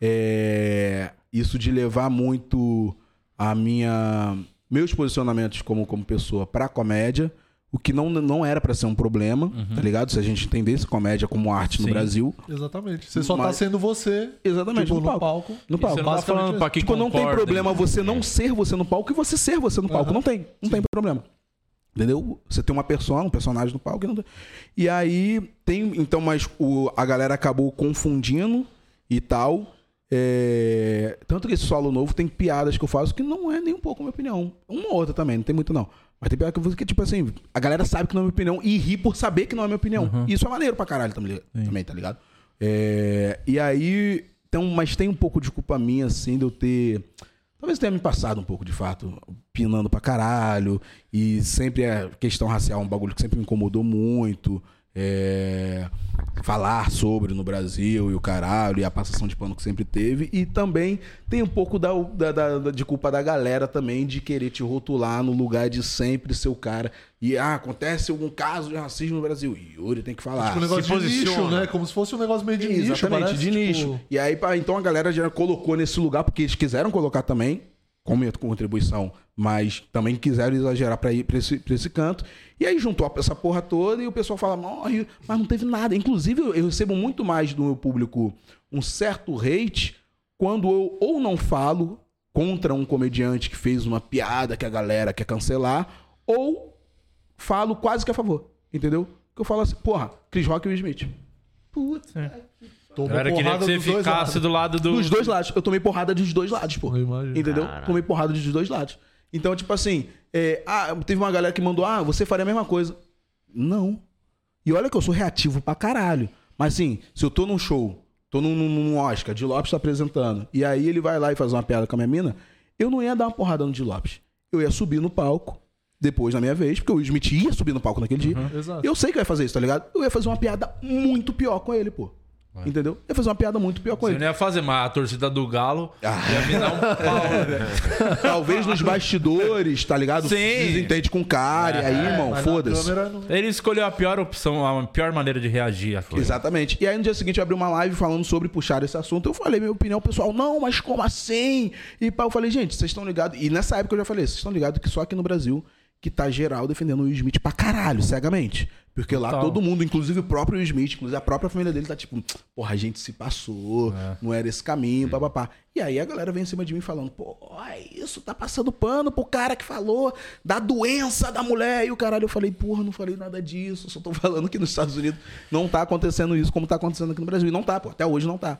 É, isso de levar muito a minha meus posicionamentos como, como pessoa pra comédia, o que não, não era pra ser um problema, tá ligado? Se a gente entendesse comédia como arte no Sim. Brasil. Exatamente. Você só tá Mas- sendo você. Exatamente, tipo, no no palco. palco. No palco. você não tá falando pra Tipo, não tem concorda, problema você não ser você no palco e você ser você no palco. Não tem. Não tem problema. Entendeu? Você tem uma persona, um personagem no palco. E, não tem... e aí tem. Então, mas o, a galera acabou confundindo e tal. É, Tanto que esse solo novo tem piadas que eu faço que não é nem um pouco a minha opinião. Uma ou outra também, não tem muito não. Mas tem piada que eu faço que, tipo assim, a galera sabe que não é minha opinião e ri por saber que não é minha opinião. E isso é maneiro pra caralho também, também tá ligado? É, E aí. Então, mas tem um pouco de culpa minha, assim, de eu ter. Talvez tenha me passado um pouco, de fato, pinando pra caralho. E sempre a questão racial é um bagulho que sempre me incomodou muito. É, falar sobre no Brasil e o caralho, e a passação de pano que sempre teve. E também tem um pouco da, da- da- de culpa da galera também de querer te rotular no lugar de sempre ser o cara. E ah, acontece algum caso de racismo no Brasil. Yuri tem que falar. Tipo, um negócio se de nicho, posiciona. né? Como se fosse um negócio meio de nicho. Exatamente, de tipo, nicho. E aí, então a galera já colocou nesse lugar, porque eles quiseram colocar também, com minha contribuição, mas também quiseram exagerar pra ir pra esse, pra esse canto. E aí juntou essa porra toda e o pessoal fala, morre, mas não teve nada. Inclusive, eu recebo muito mais do meu público um certo hate quando eu ou não falo contra um comediante que fez uma piada que a galera quer cancelar, ou falo quase que a favor. Entendeu? Que eu falo assim, porra, Chris Rock e Will Smith. Putz, Tomou Galera queria que porrada você dos dois ficasse lados. do lado do. Dos dois lados. Eu tomei porrada dos dois lados, pô. Eu imagino. Entendeu? Tomei porrada dos dois lados. Então, tipo assim, é, ah, teve uma galera que mandou, ah, você faria a mesma coisa. Não. E olha que eu sou reativo pra caralho. Mas assim, se eu tô num show, tô num, num, Oscar, de Lopes tá apresentando, e aí ele vai lá e faz uma piada com a minha mina, eu não ia dar uma porrada no de Lopes. Eu ia subir no palco, depois na minha vez, porque o Will Smith ia subir no palco naquele dia. Exato. Eu sei que eu ia fazer isso, tá ligado? Eu ia fazer uma piada muito pior com ele, pô. Entendeu? Eu ia fazer uma piada muito pior com Você ele. não ia fazer, mas a torcida do Galo Ah. ia me dar um pau, né? [laughs] Talvez nos bastidores, tá ligado? Sim. Desentende com o cara, e aí, irmão, foda-se. não- Ele escolheu a pior opção, a pior maneira de reagir aqui. Exatamente. E aí no dia seguinte eu abri uma live falando sobre puxar esse assunto. Eu falei minha opinião, pessoal, não, mas como assim? E pá, eu falei, gente, vocês estão ligados. E nessa época eu já falei, vocês estão ligados que só aqui no Brasil que tá geral defendendo o Will Smith pra caralho, cegamente. Porque lá Total. todo mundo, inclusive o próprio Will Smith, inclusive a própria família dele, tá tipo, porra, a gente se passou, não era esse caminho, papapá. E aí a galera vem em cima de mim falando, pô, é isso, tá passando pano pro cara que falou da doença da mulher. E o caralho, eu falei, porra, não falei nada disso, só tô [laughs] falando que nos Estados Unidos não tá acontecendo isso como tá acontecendo aqui no Brasil. E não tá, pô, até hoje não tá.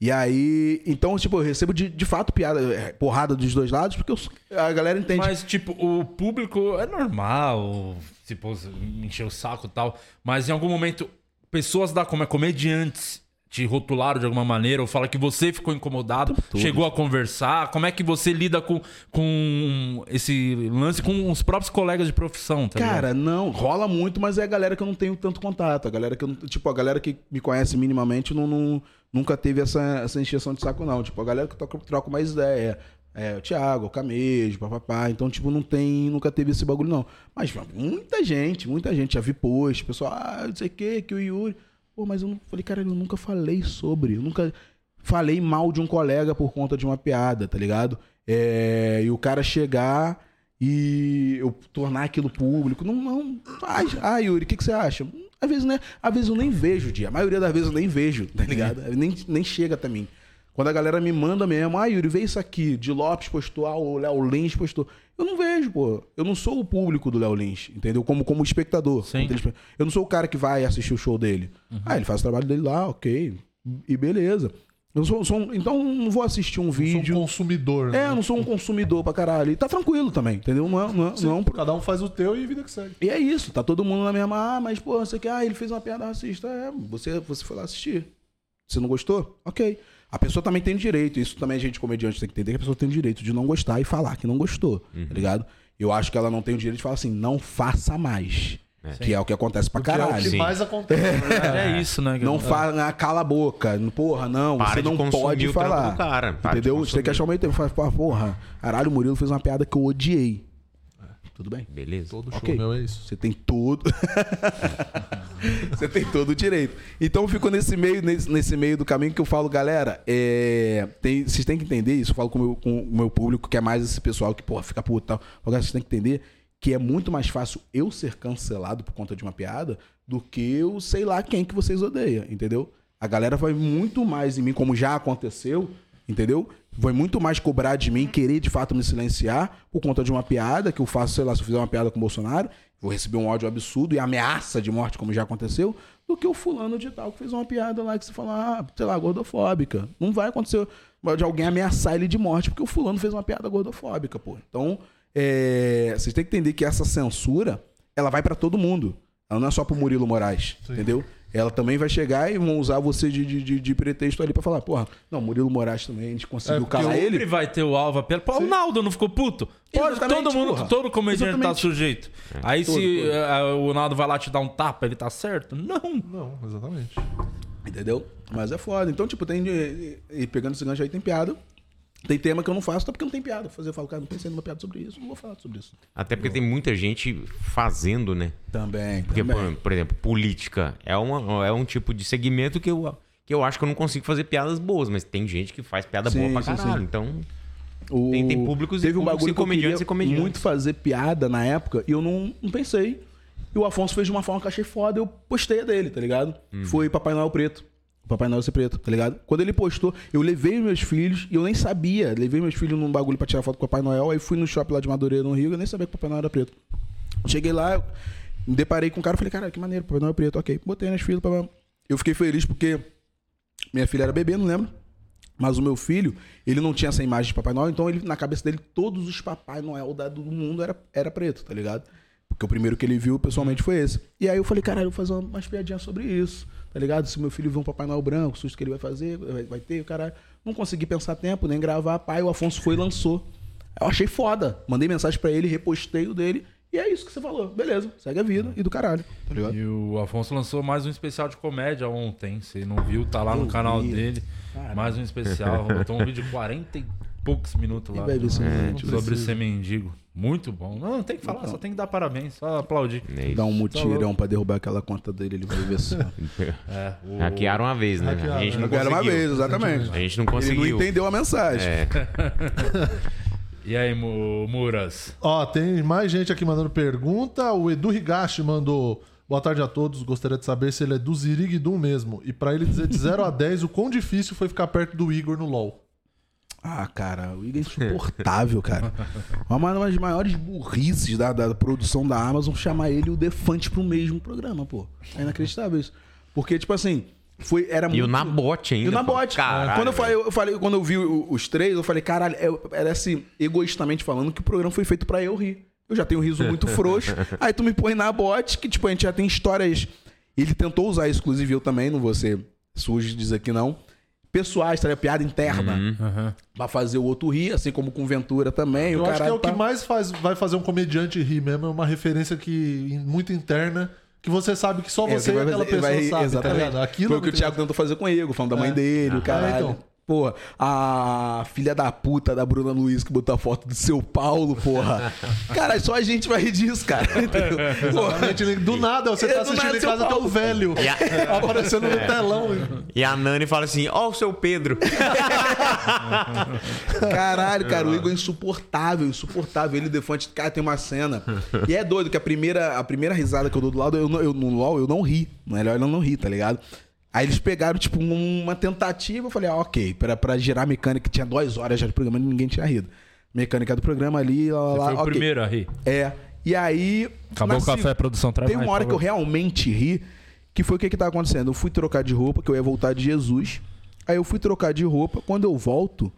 E aí, então, tipo, eu recebo de, de fato piada, é, porrada dos dois lados, porque eu- a galera entende. Mas, tipo, o público é normal, tipo, encher o saco e tal. Mas em algum momento, pessoas da como é comediantes te rotularam de alguma maneira, ou fala que você ficou incomodado, chegou a conversar. Como é que você lida com, com esse lance com os próprios colegas de profissão, tá ligado? Cara, não, rola muito, mas é a galera que eu não tenho tanto contato. A galera que eu tipo, a galera que me conhece minimamente não, não- nunca teve essa, essa encheção de saco, não. Tipo, a galera que troco mais ideia. É, o Thiago, o Camejo, papapá. Então, tipo, não tem, nunca teve esse bagulho, não. Mas muita gente, muita gente. Já vi post, pessoal, ah, não sei o que, que o Yuri. Pô, mas eu não falei, cara, eu nunca falei sobre. Eu nunca falei mal de um colega por conta de uma piada, tá ligado? É, e o cara chegar e eu tornar aquilo público. Não, não faz. Ah, Yuri, o que, que você acha? Às vezes, né? Às vezes eu nem vejo o dia. A maioria das vezes eu nem vejo, tá ligado? Nem, nem chega até mim. Quando a galera me manda mesmo, ah, Yuri, vê isso aqui. De Lopes postou, ah, o Léo Lins postou. Eu não vejo, pô. Eu não sou o público do Léo Lins, entendeu? Como, como espectador. Sim. Eu não sou o cara que vai assistir o show dele. Ah, ele faz o trabalho dele lá, ok. E beleza. Eu sou, sou um- então não vou assistir um Sou vídeo. um consumidor. É, né? eu não sou um consumidor pra caralho. E tá tranquilo também, entendeu? Não é, não é, não é um Cada um faz o teu e vida que segue. e é isso, tá todo mundo na mesma. Ah, mas pô, você quer. Ah, ele fez uma piada racista. É, você, você foi lá assistir. Você não gostou? Ok. A pessoa também tem direito, isso também a gente, comediante, tem que entender que a pessoa tem o direito de não gostar e falar que não gostou, tá ligado? Eu acho que ela não tem o direito de falar assim, não faça mais. Que é o que acontece pra Que é o caralho. que Sim. mais acontece. É [laughs] isso, né? Não fala, ah, cala a boca. Porra, não, Para você não pode falar. cara. Para Entendeu? Você tem que achar o meio tempo. Fala, "Pô, porra, caralho, o Murilo fez uma piada que eu odiei. Tudo bem? Beleza. Todo show Ok. meu é isso. Você tem todo. [laughs] Você tem todo o direito. Então eu fico nesse meio, nesse, nesse meio do caminho que eu falo, galera, é, tem, vocês têm que entender isso. Eu falo com o meu, com o meu público, que é mais esse pessoal que, porra, fica puto e tal. Eu falo, "Galera, Vocês têm que entender que é muito mais fácil eu ser cancelado por conta de uma piada do que eu sei lá quem que vocês odeiam, entendeu? A galera vai muito mais em mim, como já aconteceu, entendeu? Vai muito mais cobrar de mim, querer de fato me silenciar por conta de uma piada que eu faço, sei lá, se eu fizer uma piada com o Bolsonaro, vou receber um ódio absurdo e ameaça de morte, como já aconteceu, do que o fulano de tal que fez uma piada lá que você fala, ah, sei lá, gordofóbica. Não vai acontecer de alguém ameaçar ele de morte porque o fulano fez uma piada gordofóbica, pô. Então, é, vocês têm que entender que essa censura, ela vai pra todo mundo. Ela não é só pro Murilo Moraes, entendeu? Ela também vai chegar e vão usar você de, de, de- pretexto ali pra falar, porra, não, Murilo Moraes também, a gente conseguiu É, calar Sempre ele. vai ter o alvo apelo. Pô, o Naldo não ficou puto? Pode, todo mundo, porra. todo comediante tá Exatamente. sujeito. Aí Todo, se todo. eh, o Naldo vai lá te dar um tapa, ele tá certo? Não. Não, exatamente. Entendeu? Mas é foda. Então, tipo, tem. E pegando esse gancho aí, tem piada. Tem tema que eu não faço, até porque não tem piada. Fazer, eu falo, cara, não pensei numa piada sobre isso, não vou falar sobre isso. Até porque tem muita gente fazendo, né? Também. Porque, também. por, por exemplo, política é, uma, é um tipo de segmento que eu, que eu acho que eu não consigo fazer piadas boas, mas tem gente que faz piada Sim, boa pra sim, caralho. sim. Então, O- Tem- tem públicos e Teve um públicos bagulho e que eu comediantes e comediantes. muito fazer piada na época e eu não, não pensei. E o Afonso fez de uma forma que eu achei foda, eu postei a dele, tá ligado? Hum. Foi Papai Noel Preto. Papai Noel ser preto, tá ligado? Quando ele postou, eu levei meus filhos e eu nem sabia. Levei meus filhos num bagulho pra tirar foto com o Papai Noel. Aí fui no shopping lá de Madureira, no Rio, eu nem sabia que o Papai Noel era preto. Cheguei lá, me deparei com um cara, falei, cara, que maneiro, Papai Noel é preto, ok. Botei nas filas, papai. Eu fiquei feliz porque minha filha era bebê, não lembro. Mas o meu filho, ele não tinha essa imagem de Papai Noel, então ele, na cabeça dele, todos os Papai Noel do mundo era, era preto, tá ligado? Porque o primeiro que ele viu pessoalmente foi esse. E aí eu falei, caralho, eu vou fazer umas piadinhas sobre isso, tá ligado? Se meu filho vê um Papai Noel branco, o susto que ele vai fazer, vai, vai ter, caralho. Não consegui pensar tempo, nem gravar. Pai, o Afonso foi e lançou. Eu achei foda. Mandei mensagem pra ele, repostei o dele. E é isso que você falou. Beleza, segue a vida e do caralho, tá ligado? E o Afonso lançou mais um especial de comédia ontem. Se não viu, tá lá no canal dele. Mais um especial. Botou um vídeo de 40 e poucos minutos lá. E vai ver É, sobre precisa. ser mendigo. Muito bom. Não, não tem que falar, só tem que dar parabéns, só aplaudir. é. Dá um mutirão pra derrubar aquela conta dele, ele vai ver só. [laughs] É, o... Hackearam uma vez, né? Hackearam, a gente não Eu quero uma conseguiu. vez, exatamente. A gente não Ele conseguiu. não entendeu a mensagem. É. [laughs] E aí, Mu- Muras? Ó, tem mais gente aqui mandando pergunta. O Edu Higashi mandou. Boa tarde a todos. Gostaria de saber se ele é do Ziriguidum mesmo. E pra ele dizer de 0 a [laughs] 10 o quão difícil foi ficar perto do Igor no LoL. Ah, cara, o Igor é [laughs] insuportável, cara. Uma das maiores burrices da, da produção da Amazon chamar ele o Defante pro mesmo programa, pô. É inacreditável isso. Porque, tipo assim, foi, era E muito... o Nabote ainda. E o Nabote. Caralho, quando eu falei, eu falei, quando eu vi os três, eu falei, caralho, eu, era assim, egoístamente falando, que o programa foi feito pra eu rir. Eu já tenho um riso muito frouxo. [laughs] aí tu me põe na bote, que tipo, a gente já tem histórias. Ele tentou usar isso, inclusive eu também, não vou ser sujo de dizer que não. Pessoais, tá ligado? piada interna. Aham. Pra fazer o outro rir, assim como com Ventura também. Eu o acho que é o que tá- mais faz, vai fazer um comediante rir mesmo. É uma referência que muito interna. Que você sabe que só É, você e aquela fazer- pessoa vai- sabe, tá exatamente. ligado? Aquilo Foi é o que o Thiago tentou fazer com o Igor, falando da mãe É. dele, o Ah, caralho. então. Porra, a filha da puta da Bruna Luiz que botou a foto do seu Paulo, porra. [laughs] cara, só a gente vai rir disso, cara. [laughs] Entendeu? Porra. Exatamente, do nada, você É, tá do assistindo em casa, Paulo. velho [laughs] aparecendo no telão. E a Nani fala assim: Ó, o seu Pedro. Caralho, cara, o Igor é insuportável, insuportável. Ele Defante, cara, tem uma cena. E é doido que a primeira, a primeira risada que eu dou do lado, eu, não- eu, no LOL, eu não ri. Melhor eu não ri, tá ligado? Aí eles pegaram, tipo, um- uma tentativa. Eu falei, ah, ok, pra, pra girar a mecânica, que tinha duas horas já de programa e ninguém tinha rido. Mecânica do programa ali, lá, lá, Você lá, foi o ok. primeiro a rir. É. E aí. Acabou na o café, se- a produção traz Tem mais, uma hora que eu realmente ri, que foi o que que tava acontecendo. Eu fui trocar de roupa, que eu ia voltar de Jesus. Aí eu fui trocar de roupa. Quando eu volto,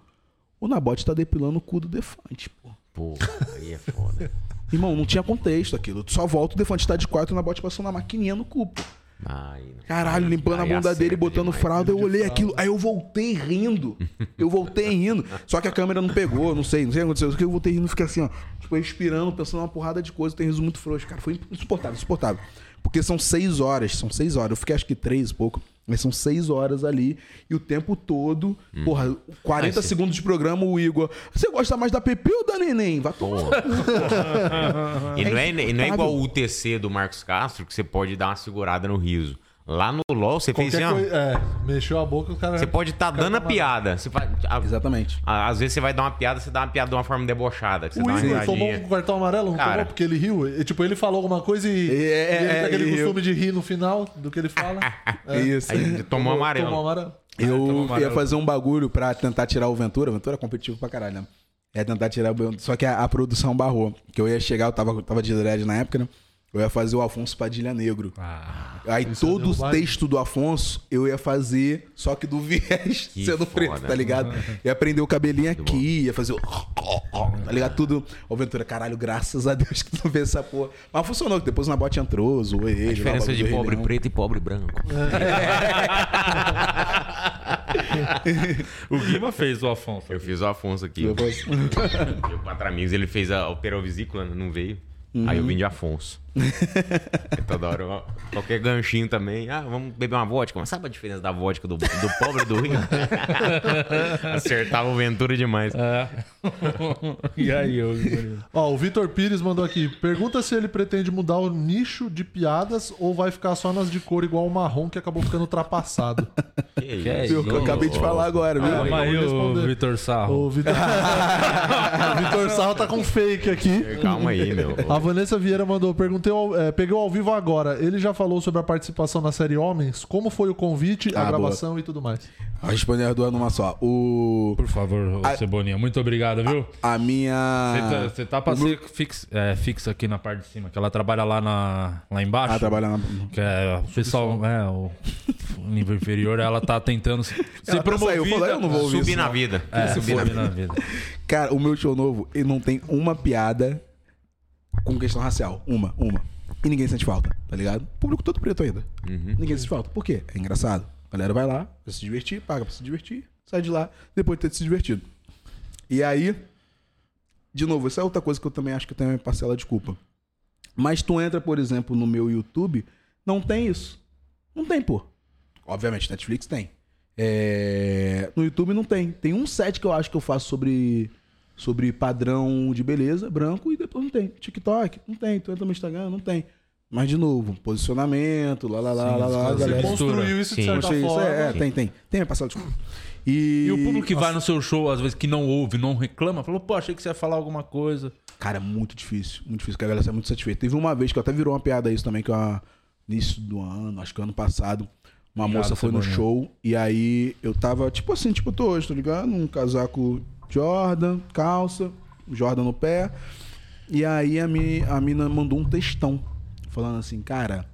o Nabote tá depilando o cu do Defante, pô. Pô, aí é foda. [laughs] Irmão, não tinha contexto aquilo. Eu só volto, o Defante tá de quatro e o Nabote passando a maquininha no cu, pô. Ai, Caralho, limpando a bunda dele, acerta botando demais. fralda. Eu olhei aquilo, aí eu voltei rindo. Eu voltei rindo. Só que a câmera não pegou, não sei, não sei o que aconteceu. Eu voltei rindo e fiquei assim, ó, tipo, respirando, pensando uma porrada de coisa. Tem riso muito frouxo. Cara, foi insuportável, insuportável. Porque são seis horas, são seis horas. Eu fiquei acho que três e pouco. Mas são seis horas ali. E o tempo todo, porra, 40 Mas, segundos de programa, o Igor. Você gosta mais da Pepe ou da Neném? Vai tomar. [laughs] E não é, e não é igual o UTC do Marcos Castro, que você pode dar uma segurada no riso. Lá no LOL, você fez Qualquer assim, ó. coisa. É, mexeu a boca, o cara. Você pode estar dando a piada. Você vai, a- Exatamente. a- às vezes você vai dar uma piada, você dá uma piada de uma forma debochada. Que você O dá uma Igor tomou um cartão amarelo, não Cara. tomou porque ele riu? E, tipo, ele falou alguma coisa e, É, e ele é, tem aquele ele riu. costume de rir no final do que ele fala. [laughs] É. Isso. Aí tomou amarelo. Tomou amarelo. Eu tomou ia amarelo. fazer um bagulho pra tentar tirar o Ventura. O Ventura é competitivo pra caralho, né? É tentar tirar o Ventura. Só que a, a produção barrou. Que eu ia chegar, eu tava, eu tava de dread na época, né? Eu ia fazer o Afonso Padilha Negro. Ah, Aí isso todo o texto do Afonso eu ia fazer, só que do [laughs] viés Que sendo preto, tá ligado? [laughs] Ia prender o cabelinho aqui, ia fazer o. Tá ligado? Tudo. Ô, Ventura, caralho, graças a Deus [laughs] que tu fez essa porra. Mas funcionou, que depois na bote entrou, zoou ele. A diferença o de pobre Leão. preto e pobre branco. o Guima fez o Afonso. Eu fiz o Afonso aqui. Depois- Meu quatro amigos, ele fez a operovisícula, não veio. Aí eu vim de Afonso. Toda hora, ó, qualquer ganchinho também. Ah, vamos beber uma vodka. Mas sabe a diferença da vodka do, do pobre do rico? [laughs] Acertava o Ventura demais. É. e aí, eu. Ó, o Vitor Pires mandou aqui. Pergunta se ele pretende mudar o nicho de piadas ou vai ficar só nas de cor igual o marrom que acabou ficando ultrapassado. Que é isso? Viu? Que eu acabei de falar agora, viu? Calma aí, o. Vitor Sarro. o [laughs] Vitor... Sarro tá com fake aqui. Calma aí, meu. A Vanessa Vieira mandou, perguntei, ao, é, peguei ao vivo agora. Ele já falou sobre a participação na série Homens? Como foi o convite, a Ah, gravação e tudo mais? Vou responder as duas numa só. O. Por favor, ô, Cebolinha. Muito obrigado, viu? A minha. Você tá, você tá pra ser fix, é, fixa aqui na parte de cima, que ela trabalha lá, na, lá embaixo. Ah, trabalha na. Que é, o pessoal, é, o nível inferior, ela tá tentando se, ser Ela promovida. saiu, falou, eu não vou ouvir Subir isso, na não. vida. É, Subir na vida. Cara, o meu show novo, ele não tem uma piada com questão racial. Uma, uma. E ninguém sente falta, tá ligado? Público todo preto ainda. Uhum. Ninguém sente falta. Por quê? É engraçado. A galera vai lá pra se divertir, paga pra se divertir, sai de lá depois de ter se divertido. E aí, de novo, essa é outra coisa que eu também acho que eu tenho uma parcela de culpa. Mas tu entra, por exemplo, no meu YouTube, não tem isso. Não tem, pô. Obviamente, Netflix tem. É, No YouTube não tem. Tem um set que eu acho que eu faço sobre, sobre padrão de beleza, branco, e depois não tem. TikTok, não tem. Tu entra no Instagram, não tem. Mas, de novo, posicionamento, lá, lá, lá, lá, lá, você galera. Construiu isso de Sim. certa Isso, isso, forma. é, é, tem, tem. Tem a passada de desculpa. E... E o público que vai no seu show, às vezes, que não ouve, não reclama, falou, pô, achei que você ia falar alguma coisa. Cara, muito difícil. Muito difícil, que a galera é muito satisfeita. Teve uma vez que até virou uma piada isso também, que eu, início do ano, acho que ano passado, uma Obrigado, moça foi no show e aí eu tava, tipo assim, tipo eu tô hoje, tá ligado? Um casaco Jordan, calça, Jordan no pé. E aí a, mi, a mina mandou um textão, falando assim, cara,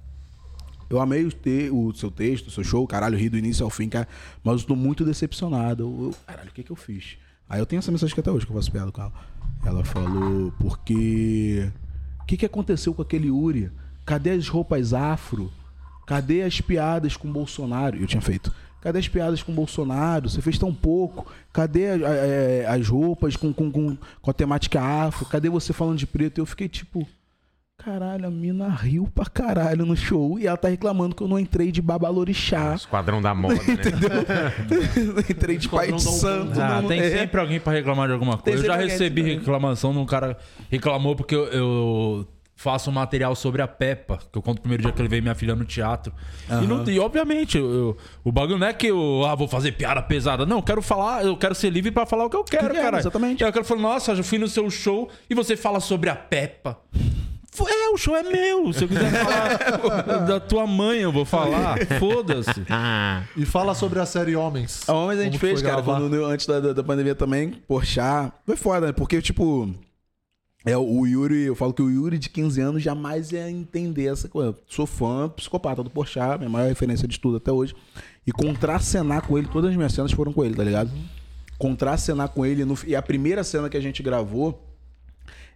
eu amei o, te, o seu texto, o seu show, caralho, ri do início ao fim, cara, mas eu tô muito decepcionado. Eu- caralho, o que que eu fiz? Aí eu tenho essa mensagem que até hoje que eu faço piada com ela. Ela falou, porque. O que, que aconteceu com aquele Uri? Cadê as roupas afro? Cadê as piadas com Bolsonaro? Eu tinha feito. Cadê as piadas com Bolsonaro? Você fez tão pouco. Cadê a- a- a- as roupas com, com, com, com a temática afro? Cadê você falando de preto? Eu fiquei tipo. Caralho, a mina riu pra caralho no show e ela tá reclamando que eu não entrei de babalorixá. Esquadrão da moda, [laughs] né? não [laughs] entrei de pai de santo. Ah, não, tem é. sempre alguém pra reclamar de alguma Tem coisa. Eu já recebi reclamação de um cara reclamou porque eu, eu faço um material sobre a Peppa, que eu conto o primeiro dia que eu levei minha filha no teatro. E, não, e, obviamente, eu- eu- o bagulho não é que eu ah, vou fazer piada pesada. Não, eu quero falar, eu quero ser livre pra falar o que eu quero, quer, cara. exatamente. E aí eu quero falar, nossa, eu fui no seu show e você fala sobre a Peppa. É, o show é meu. Se eu quiser falar [laughs] da tua mãe, eu vou falar. [laughs] Foda-se. Ah, E fala sobre a série Homens. A Homens a gente que fez, cara, quando, antes da, da, pandemia também, Porchat. Foi foda, né? Porque, tipo, é, o Yuri, eu falo que o Yuri de 15 anos jamais ia entender essa coisa. Sou fã, psicopata do Porchat, minha maior referência de tudo até hoje. E contracenar com ele, todas as minhas cenas foram com ele, tá ligado? Contracenar com ele. no- e a primeira cena que a gente gravou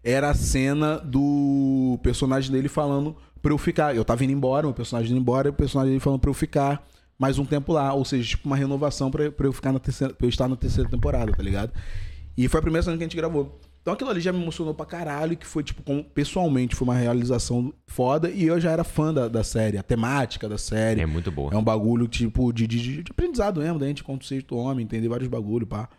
era a cena do personagem dele falando pra eu ficar. Eu tava indo embora, meu personagem indo embora, e o personagem dele falando pra eu ficar mais um tempo lá. Ou seja, tipo uma renovação pra, pra eu ficar na terceira, pra eu estar na terceira temporada, tá ligado? E foi a primeira cena que a gente gravou. Então aquilo ali já me emocionou pra caralho, que foi, tipo, como- pessoalmente, foi uma realização foda. E eu já era fã da, da série, a temática da série. é muito boa. É um bagulho, tipo, de, de, de aprendizado mesmo, da gente contra o sexto homem, entender vários bagulho, pá.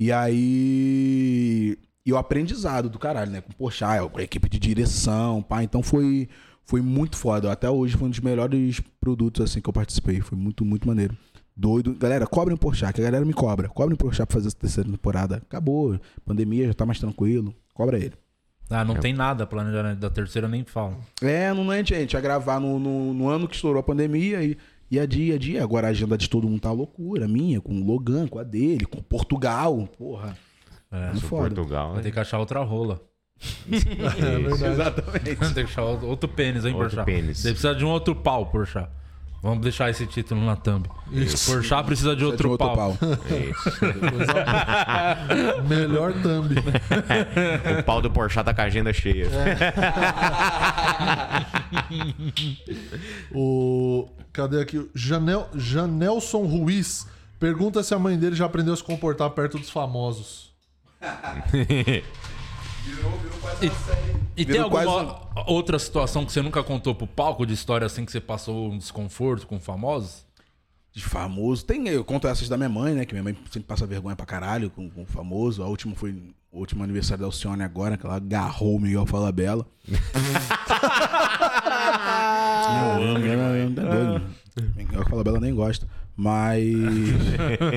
E aí. E o aprendizado do caralho, né? Com Porchat, com a equipe de direção, pá. Então foi, foi muito foda. Até hoje foi um dos melhores produtos, assim, que eu participei. Foi muito, muito maneiro. Doido. Galera, cobrem Porchat, que a galera me cobra. Cobrem Porchat pra fazer essa terceira temporada. Acabou. Pandemia já tá mais tranquilo. Cobra ele. Ah, não tem nada planejado da terceira, nem fala. É, não é, gente. A gente ia gravar no, no, no ano que estourou a pandemia e ia dia, ia dia. Agora a agenda de todo mundo tá loucura. Minha, com o Logan, com a dele, com Portugal. Porra. É, foda. Portugal. Vai ter que achar outra rola. [laughs] É verdade. Exatamente. Tem que achar outro pênis, hein, Outro Porchat? pênis. Você precisa de um outro pau, Porchat. Vamos deixar esse título na thumb. Isso. Porchat precisa de outro, De outro pau. pau. [laughs] Melhor thumb. [laughs] O pau do Porchat tá com a agenda cheia. [laughs] O. Cadê aqui? Janel... Janelson Ruiz pergunta se a mãe dele já aprendeu a se comportar perto dos famosos. E tem alguma outra situação que você nunca contou pro palco de história assim que você passou um desconforto com famosos? De famoso. Tem, eu conto essas da minha mãe, né? Que minha mãe sempre passa vergonha pra caralho com, com famoso. A última foi o último aniversário da Alcione agora, que ela agarrou o Miguel Falabella. [laughs] eu amo, ela é doido. Miguel Falabella nem gosta. Mas.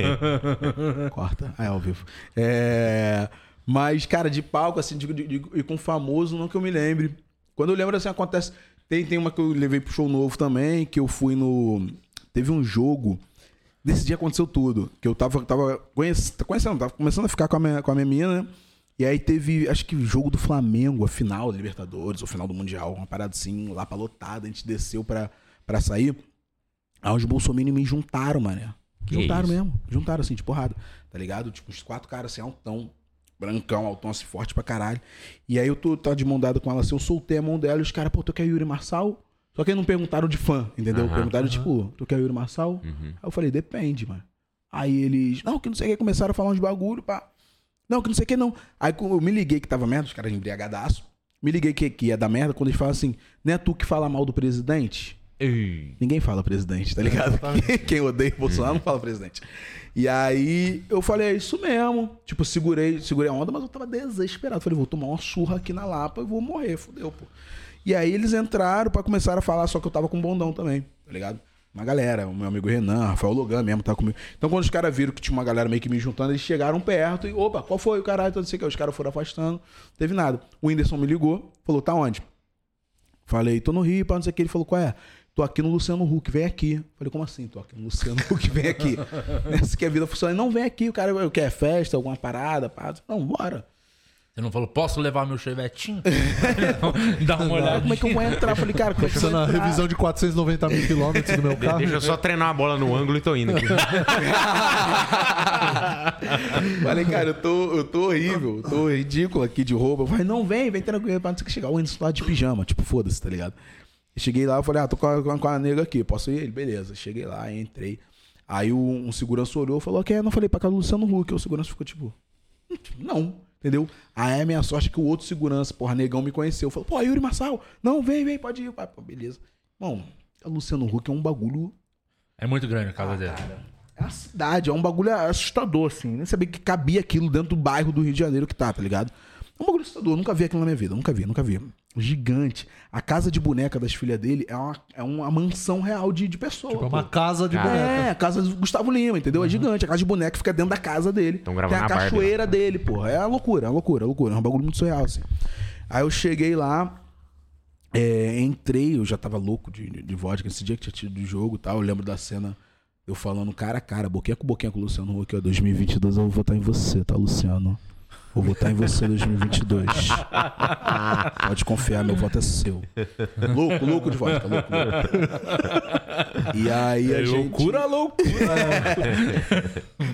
[laughs] Corta. Ah, é ao vivo. É. Mas, cara, de palco, assim, de, de- de- e com famoso, não que eu me lembre. Quando eu lembro, assim, acontece. Tem, tem uma que eu levei pro show novo também, que eu fui no. Teve um jogo. Nesse dia aconteceu tudo. Que eu tava, tava conhec- conhecendo, tava começando a ficar com a minha, com a minha mina, né? E aí teve, acho que o jogo do Flamengo, a final da Libertadores, o final do Mundial, uma parada assim, lá pra lotada, a gente desceu pra, pra sair. Aí os bolsominions me juntaram, mané. Que juntaram isso? mesmo. Juntaram assim, de porrada. Tá ligado? Tipo, uns quatro caras assim, altão. Brancão, altão, assim, forte pra caralho. E aí eu tô, tô de mão dada com ela assim, eu soltei a mão dela e os caras, pô, tu quer Yuri Marçal? Só que não perguntaram de fã, entendeu? Aham. perguntaram, tipo, tu quer Yuri Marçal? Aí eu falei, depende, mano. Aí eles, não, que não sei o que, começaram a falar uns bagulho, pá. Não, que não sei o que, não. Aí eu me liguei que tava merda, os caras embriagadaço. Me liguei que, que ia dar merda quando eles falam assim, não é tu que fala mal do presidente? Ei. Ninguém fala presidente, tá ligado? [laughs] Quem odeia o Bolsonaro não fala presidente. E aí eu falei, é isso mesmo. Tipo, segurei, segurei a onda, mas eu tava desesperado. Falei, vou tomar uma surra aqui na Lapa e vou morrer, fudeu, pô. E aí eles entraram pra começar a falar, só que eu tava com bondão também, tá ligado? Uma galera, o meu amigo Renan, Rafael Logan mesmo tava comigo. Então quando os caras viram que tinha uma galera meio que me juntando, eles chegaram perto e, opa, qual foi o caralho? Então, não sei o que. Os caras foram afastando, não teve nada. O Whindersson me ligou, falou, tá onde? Falei, tô no Rio, pá, não sei o que. Ele falou, qual é? Tô aqui no Luciano Huck, vem aqui. Falei, como assim? Tô aqui no Luciano Huck, vem aqui. [laughs] Essa que a vida funciona. Não, vem aqui, o cara quer festa, alguma parada, pá. Não, bora. Você não falou, posso levar meu chevetinho? [laughs] Dá uma olhada. Como é que eu vou entrar? Falei, cara, como é que eu vou na entrar? revisão de 490 mil quilômetros do meu carro. Deixa eu só treinar a bola no ângulo e tô indo aqui. [laughs] Falei, cara, eu tô, eu tô horrível, eu tô ridículo aqui de roupa. Eu falei, não, vem, vem tranquilo, pra não ter que chegar. O Whindersson lá de pijama, tipo, foda-se, tá ligado? Cheguei lá, eu falei, ah, tô com a, com a- a nega aqui, posso ir? Ele, beleza. Cheguei lá, entrei. Aí o- um segurança olhou e falou, ok, eu não falei pra casa do Luciano Huck. O segurança ficou tipo, "Hum, não, entendeu? Aí a minha sorte é que o outro segurança, porra, negão me conheceu. Falou, pô, Yuri Marçal, não, vem, vem, pode ir. Pô, beleza. Bom, o Luciano Huck é um bagulho É muito grande a casa dele. é a cidade, é um bagulho assustador, assim. Nem sabia que cabia aquilo dentro do bairro do Rio de Janeiro que tá, tá ligado? É um bagulho assustador, nunca vi aquilo na minha vida, nunca vi, nunca vi. Gigante. A casa de boneca das filhas dele é uma, é uma mansão real de, de pessoa. Tipo, é uma casa de Ah, boneca. É, a casa do Gustavo Lima, entendeu? É gigante. A casa de boneca fica dentro da casa dele. Tão gravando Tem a cachoeira dele, porra. É uma loucura, é uma loucura, é uma loucura. É um bagulho muito surreal, assim. Aí eu cheguei lá, É, entrei, eu já tava louco de, de, de vodka esse dia que tinha tido de jogo e tal. Eu lembro da cena eu falando cara a cara, boquinha com boquinha com o Luciano Huck, ó, 2022 eu vou votar em você, tá, Luciano? Vou votar em você em 2022. Pode confiar, meu voto é seu. Louco, louco de vodka, louco, louco. E aí a É gente... loucura, loucura.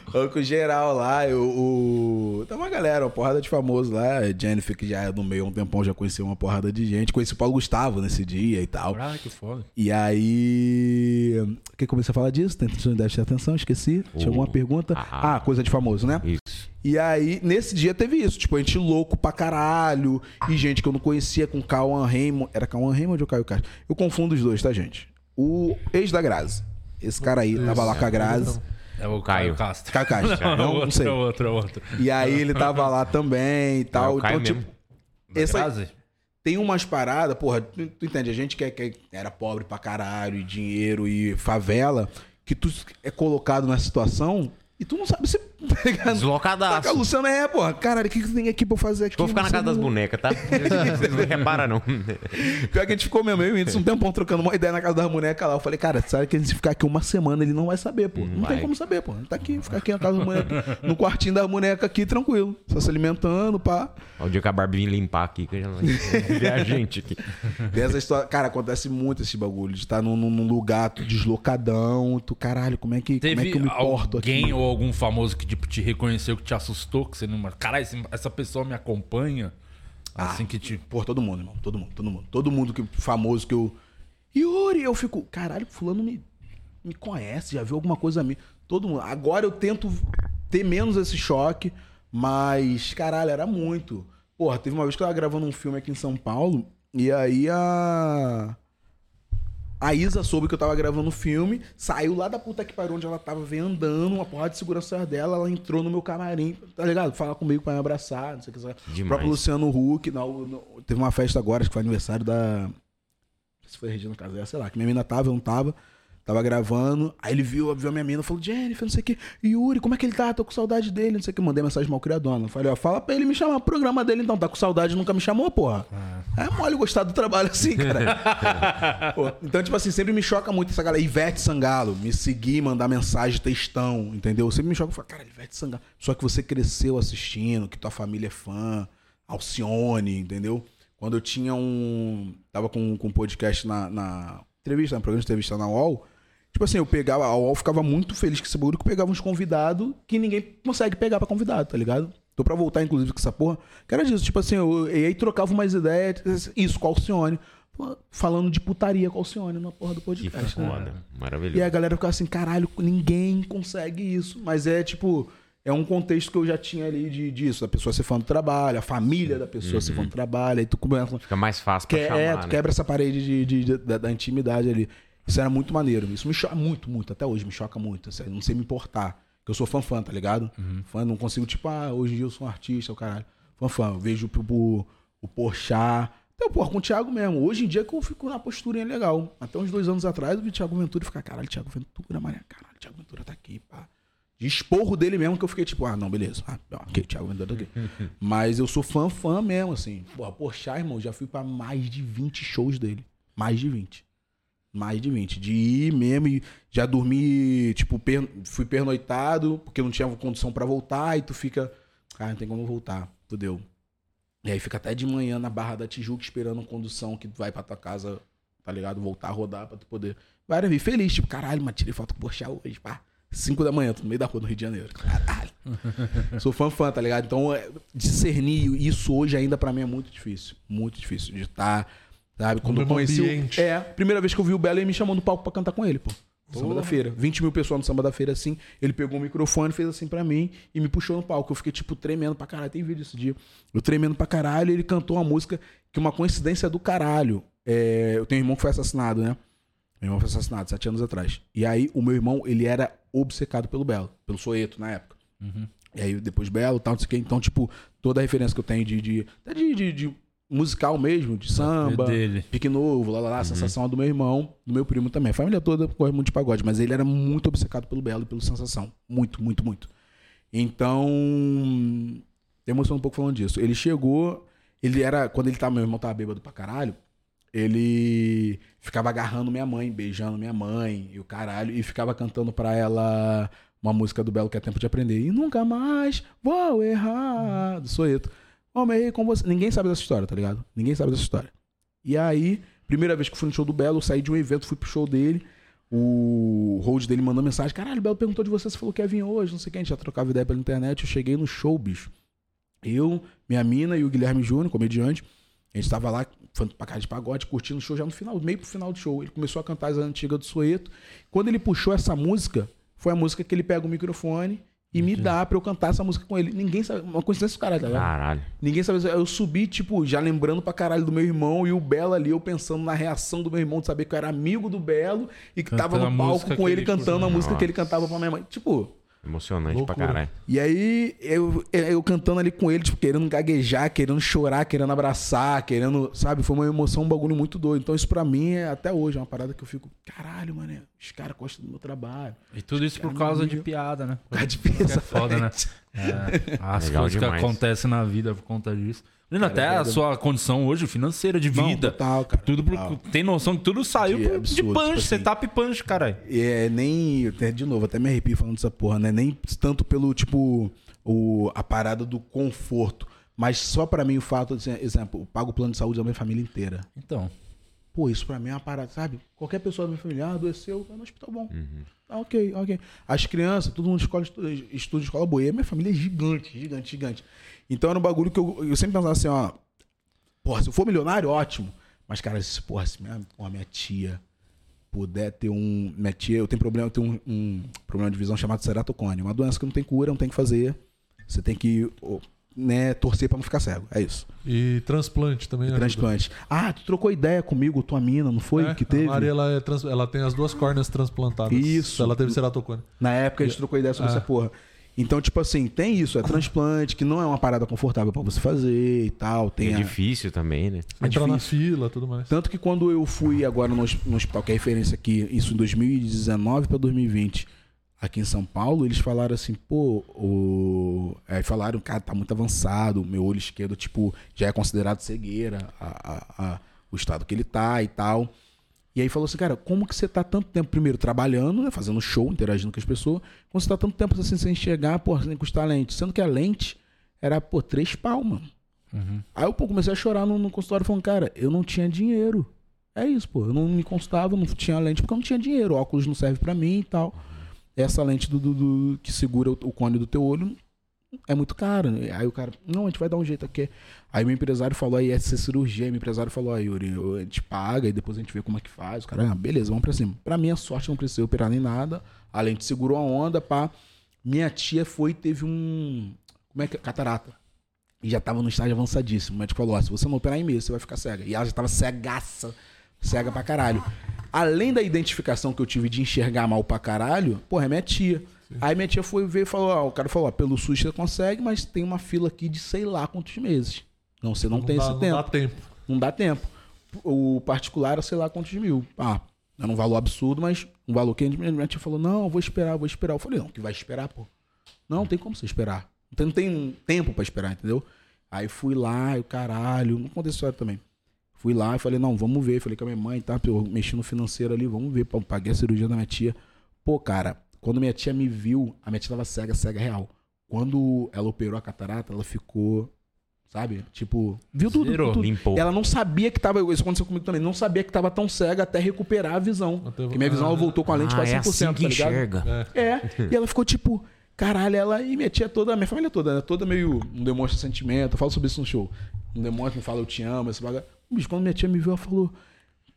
Foi com o geral lá, eu, o... Tem uma galera, uma porrada de famosos lá. Jennifer, que já é no meio há um tempão, já conheceu uma porrada de gente. Conheci o Paulo Gustavo nesse dia e tal. Ah, que foda. E aí. Que comecei a falar disso? Tem oportunidade de atenção, esqueci. Tinha alguma pergunta? Ah. Ah, coisa de famoso, né? Isso. E aí, nesse dia teve isso. Tipo, a gente louco pra caralho. E gente que eu não conhecia com Cauã Raymond. Era Cauã Raymond ou Caio Castro? Eu confundo os dois, tá, gente? O ex da Grazi. Esse cara aí tava lá com a Grazi. É o Caio. Caio Castro. Caio Castro. [laughs] Não, Não, não outro, sei. é outro, é outro. E aí ele tava lá também e tal. É o Caio então, tipo, mesmo. aí- Frase? tem umas paradas, porra, tu, tu entende? A gente que, é- que era pobre pra caralho, e dinheiro e favela, que tu é colocado na situação e tu não sabe se. Tá ligado? Deslocadaço. Taca, Luciano é, porra, caralho, o que, que tem aqui pra eu fazer aqui? Vou ficar na casa das bonecas, tá? Vocês não [laughs] reparam, não. Pior que a gente ficou mesmo, eu e o Whindersson um tempão trocando uma ideia na casa das bonecas lá. Eu falei, cara, sabe que a gente ficar aqui uma semana, ele não vai saber, pô. Não, tem vai. como saber, pô. Ele tá aqui, ficar aqui na casa das bonecas, no quartinho das bonecas aqui, tranquilo. Só se alimentando, pá. O dia que a Barbie vir limpar aqui, que eu já não vai ver a gente aqui. Tem essa história. Cara, acontece muito esse bagulho de estar num, num lugar tu deslocadão, tu, caralho, como é que, como é que eu me porto alguém aqui? ou algum famoso que tipo, te reconheceu, que te assustou, que você não... Caralho, essa pessoa me acompanha? Ah. Assim que te... Pô, todo mundo, irmão. Todo mundo, todo mundo. Todo mundo que, famoso que eu. Yuri, eu fico. Caralho, fulano me, me conhece, já viu alguma coisa minha. Todo mundo. Agora eu tento ter menos esse choque, mas, caralho, era muito. Porra, teve uma vez que eu tava gravando um filme aqui em São Paulo, e aí a. A Isa soube que eu tava gravando o filme, saiu lá da puta que pariu onde ela tava, veio andando, uma porrada de segurança dela, ela entrou no meu camarim, tá ligado? Falar comigo pra me abraçar, não sei o que. sabe? O Demais. próprio Luciano Huck, no- teve uma festa agora, acho que foi aniversário da. Não se foi Regina Casé, sei lá, que minha mina tava, eu não tava. Tava gravando, aí ele viu, viu a minha mina, falou, Jennifer, não sei o que, Yuri, como é que ele tá? Tô com saudade dele, não sei o que. Mandei mensagem mal criadona. Falei, ó, fala pra ele me chamar pro programa dele então, tá com saudade, nunca me chamou, porra. É mole gostar do trabalho assim, cara. [laughs] Pô, então, tipo assim, sempre me choca muito essa galera. Ivete Sangalo, me seguir, mandar mensagem, textão, entendeu? Sempre me choca, eu falo, cara, Ivete Sangalo. Só que você cresceu assistindo, que tua família é fã, Alcione, entendeu? Quando eu tinha um. Tava com, com um podcast na, na entrevista, no programa de entrevista na UOL. Tipo assim, eu pegava, a UOL ficava muito feliz com esse bagulho que pegava uns convidados que ninguém consegue pegar pra convidado, tá ligado? Tô pra voltar, inclusive, com essa porra. Que era disso, tipo assim, eu, e aí trocava umas ideias, isso, com a Alcione. Falando de putaria com a Alcione na porra do Que podcast. né? foda. Maravilhoso. E a galera ficava assim, caralho, ninguém consegue isso. Mas é tipo, é um contexto que eu já tinha ali de, disso, da pessoa ser fã do trabalho, a família da pessoa ser fã do trabalho, aí tu começa. Fica mais fácil pra Que, chamar, é, tu né? quebra essa parede de, de- de- da, da intimidade ali. Isso era muito maneiro. Isso me choca muito, muito. Até hoje me choca muito. assim, não sei me importar. Porque eu sou fã-fã, tá ligado? Fã, não consigo, tipo, ah, hoje em dia eu sou um artista, o caralho. Fã-fã. Eu vejo o, o, o Porchat. Então, porra, com o Thiago mesmo. Hoje em dia que eu fico na posturinha legal. Até uns dois anos atrás eu vi o Thiago Ventura e ficar, caralho, Thiago Ventura, mané. Caralho, Thiago Ventura tá aqui, pá. De esporro dele mesmo que eu fiquei tipo, ah, não, beleza. Ah, ok, Thiago Ventura tá aqui. [laughs] Mas eu sou fã, fã mesmo, assim. Porra, Porchat, irmão, já fui pra mais de 20 shows dele. Mais de 20. Mais de 20. De ir mesmo e já dormi, tipo, per- fui pernoitado, porque não tinha condição pra voltar, e tu fica, ah, não tem como voltar, fudeu. E aí fica até de manhã na Barra da Tijuca esperando a condução que vai pra tua casa, tá ligado? Voltar a rodar pra tu poder. Vai vir feliz, tipo, caralho, mas tirei foto com o Porchat hoje, pá. 5 da manhã, tô no meio da rua no Rio de Janeiro. Caralho. [laughs] Sou fã fã, tá ligado? Então, é, discernir isso hoje ainda pra mim é muito difícil. Muito difícil de estar, sabe? Quando eu conheci ambiente. o... É, primeira vez que eu vi o Belo, ele me chamou no palco pra cantar com ele, pô. Samba da Feira. 20 mil pessoas no Samba da Feira, assim. Ele pegou o microfone, fez assim pra mim e me puxou no palco. Eu fiquei, tipo, tremendo pra caralho. Tem vídeo esse dia. Eu tremendo pra caralho ele cantou uma música que uma coincidência do caralho. É, eu tenho um irmão que foi assassinado, né? Meu irmão foi assassinado sete anos atrás. E aí, o meu irmão, ele era obcecado pelo Belo, pelo Soeto na época. E aí, depois Belo e tal, não sei o quê. Então, tipo, toda a referência que eu tenho de. de, de- de musical mesmo, de samba, dele. Pique Novo, lá, lá, lá, a sensação é do meu irmão, do meu primo também. A família toda corre muito de pagode, mas ele era muito obcecado pelo Belo e pelo Sensação. Muito, muito, muito. Então. Eu emociono um pouco falando disso. Ele chegou. Ele era. Quando ele tava, meu irmão tava bêbado pra caralho. ele ficava agarrando minha mãe, beijando minha mãe e o caralho, e ficava cantando pra ela uma música do Belo que é tempo de aprender. E nunca mais vou errar. Do Soeto. Com você. Ninguém sabe dessa história, tá ligado? Ninguém sabe dessa história. E aí, primeira vez que fui no show do Belo, saí de um evento, fui pro show dele. O hold dele mandou mensagem: Caralho, o Belo perguntou de você, você falou que ia vir hoje, não sei o que. A gente já trocava ideia pela internet. Eu cheguei no show, bicho. Eu, minha mina e o Guilherme Júnior, comediante. A gente tava lá, foi pra casa de pagode, curtindo o show já no final, meio pro final do show. Ele começou a cantar as antigas do Soeto. Quando ele puxou essa música, foi a música que ele pega o microfone e me dá pra eu cantar essa música com ele. Ninguém sabe. Uma coincidência do caralho, tá ligado? Caralho. Ninguém sabe. Eu subi, tipo, já lembrando pra caralho do meu irmão e o Belo ali, eu pensando na reação do meu irmão de saber que eu era amigo do Belo e que Cantando tava no palco com ele ele cantando a música que ele cantava pra minha mãe. Tipo. Emocionante Loucura. pra caralho. E aí, eu, eu cantando ali com ele, tipo, querendo gaguejar, querendo chorar, querendo abraçar, querendo, sabe? Foi uma emoção, um bagulho muito doido. Então, isso pra mim é até hoje, é uma parada que eu fico, caralho, mano, os caras gostam do meu trabalho. E tudo isso por causa de piada, né? Tá de Isso que é foda, né? É, as Legal coisas demais. que acontecem na vida por conta disso. Cara, até a sua condição hoje financeira de Não, vida. total, cara. tudo total. tem noção que tudo saiu De de, absurdo, punch, tipo assim. setup e punch, caralho. E é nem. De novo, até me arrepio falando dessa porra, né? Nem tanto pelo, tipo, o, a parada do conforto. Mas só pra mim o fato de, exemplo, eu pago o plano de saúde da minha família inteira. Então, Pô, isso pra mim é uma parada, sabe? Qualquer pessoa da minha família, ah, adoeceu, tá no hospital bom. Ah, ok, ok. As crianças, todo mundo escola, estuda, estuda escola boa. E a minha família é gigante, gigante, gigante. Então era um bagulho que eu, eu sempre pensava assim, ó. Porra, se eu for milionário, ótimo. Mas, cara, se, porra, se minha, porra, minha tia puder ter um. Minha tia, eu tenho problema, eu tenho um, um problema de visão chamado ceratocone. Uma doença que não tem cura, não tem o que fazer. Você tem que né, torcer pra não ficar cego. É isso. E transplante também. ajuda. Transplante. Ah, tu trocou ideia comigo, tua mina, não foi? É, que teve? A Maria, ela, é trans- ela tem as duas córneas transplantadas. Isso. Ela teve ceratocone. Na época a gente trocou ideia sobre Ah. essa porra. Então, tipo assim, tem isso, é transplante, que não é uma parada confortável pra você fazer e tal. Tem É a- difícil também, né? É Entrar na difícil. fila tudo mais. Tanto que quando eu fui agora no, no hospital, que é referência aqui, isso em 2019 pra 2020, aqui em São Paulo, eles falaram assim, pô, o... aí falaram, cara, tá muito avançado, meu olho esquerdo, tipo, já é considerado cegueira, a, a- a- o estado que ele tá e tal. E aí falou assim, cara, como que você tá tanto tempo, primeiro, trabalhando, né, fazendo show, interagindo com as pessoas, como você tá tanto tempo assim sem enxergar, pô, sem custar lente? Sendo que a lente era, pô, três pau, mano. Aí eu pô, comecei a chorar no, no consultório falando, cara, eu não tinha dinheiro. É isso, pô. Eu não me constava, não tinha lente porque eu não tinha dinheiro. O óculos não serve pra mim e tal. Essa lente do, do- do- que segura o, o cone do teu olho é muito cara. né? Aí o cara, não, a gente vai dar um jeito aqui. Aí meu empresário falou, aí ser cirurgia. Meu empresário falou, aí Yuri, a gente paga e depois a gente vê como é que faz. O cara, ah, beleza, vamos pra cima. Pra minha sorte, não precisei operar nem nada. A lente segurou a onda, pá. Minha tia foi e teve um. Como é que é? Catarata. E já tava no estágio avançadíssimo. O médico falou: ó, se você não operar em mês, você vai ficar cega. E ela já tava cegaça. Cega pra caralho. Além da identificação que eu tive de enxergar mal pra caralho, porra, é minha tia. Aí minha tia foi ver e falou: ó, o cara falou: ó, pelo SUS você consegue, mas tem uma fila aqui de sei lá quantos meses. Não, você não, tem dá, esse não tempo. dá tempo. Não dá tempo. O particular era sei lá quantos mil. Ah, era um valor absurdo, mas um valor que minha tia falou: não, eu vou esperar, eu vou esperar. Eu falei: não, que vai esperar, pô. Não, não tem como você esperar. Não tem, não tem tempo pra esperar, entendeu? Aí fui lá, e o caralho, não essa história também. Fui lá e falei, não, vamos ver. Falei com a minha mãe, tá? Eu mexi no financeiro ali, vamos ver. Paguei a cirurgia da minha tia. Pô, cara, quando minha tia me viu, a minha tia tava cega, cega real. Quando ela operou a catarata, ela ficou, sabe? Tipo, viu tudo, Zerou, tudo. limpou. Ela não sabia que tava. Isso aconteceu comigo também. Não sabia que tava tão cega até recuperar a visão. Até- Porque minha visão ela voltou com a lente ah, quase é 100%, assim que tá enxerga. É. E ela ficou tipo, caralho, ela e minha tia toda, minha família toda, né? Toda meio. Não demonstra sentimento. Eu falo sobre isso no show. Não demonstra, não fala eu te amo, esse bagulho. Bicho, quando minha tia me viu, ela falou: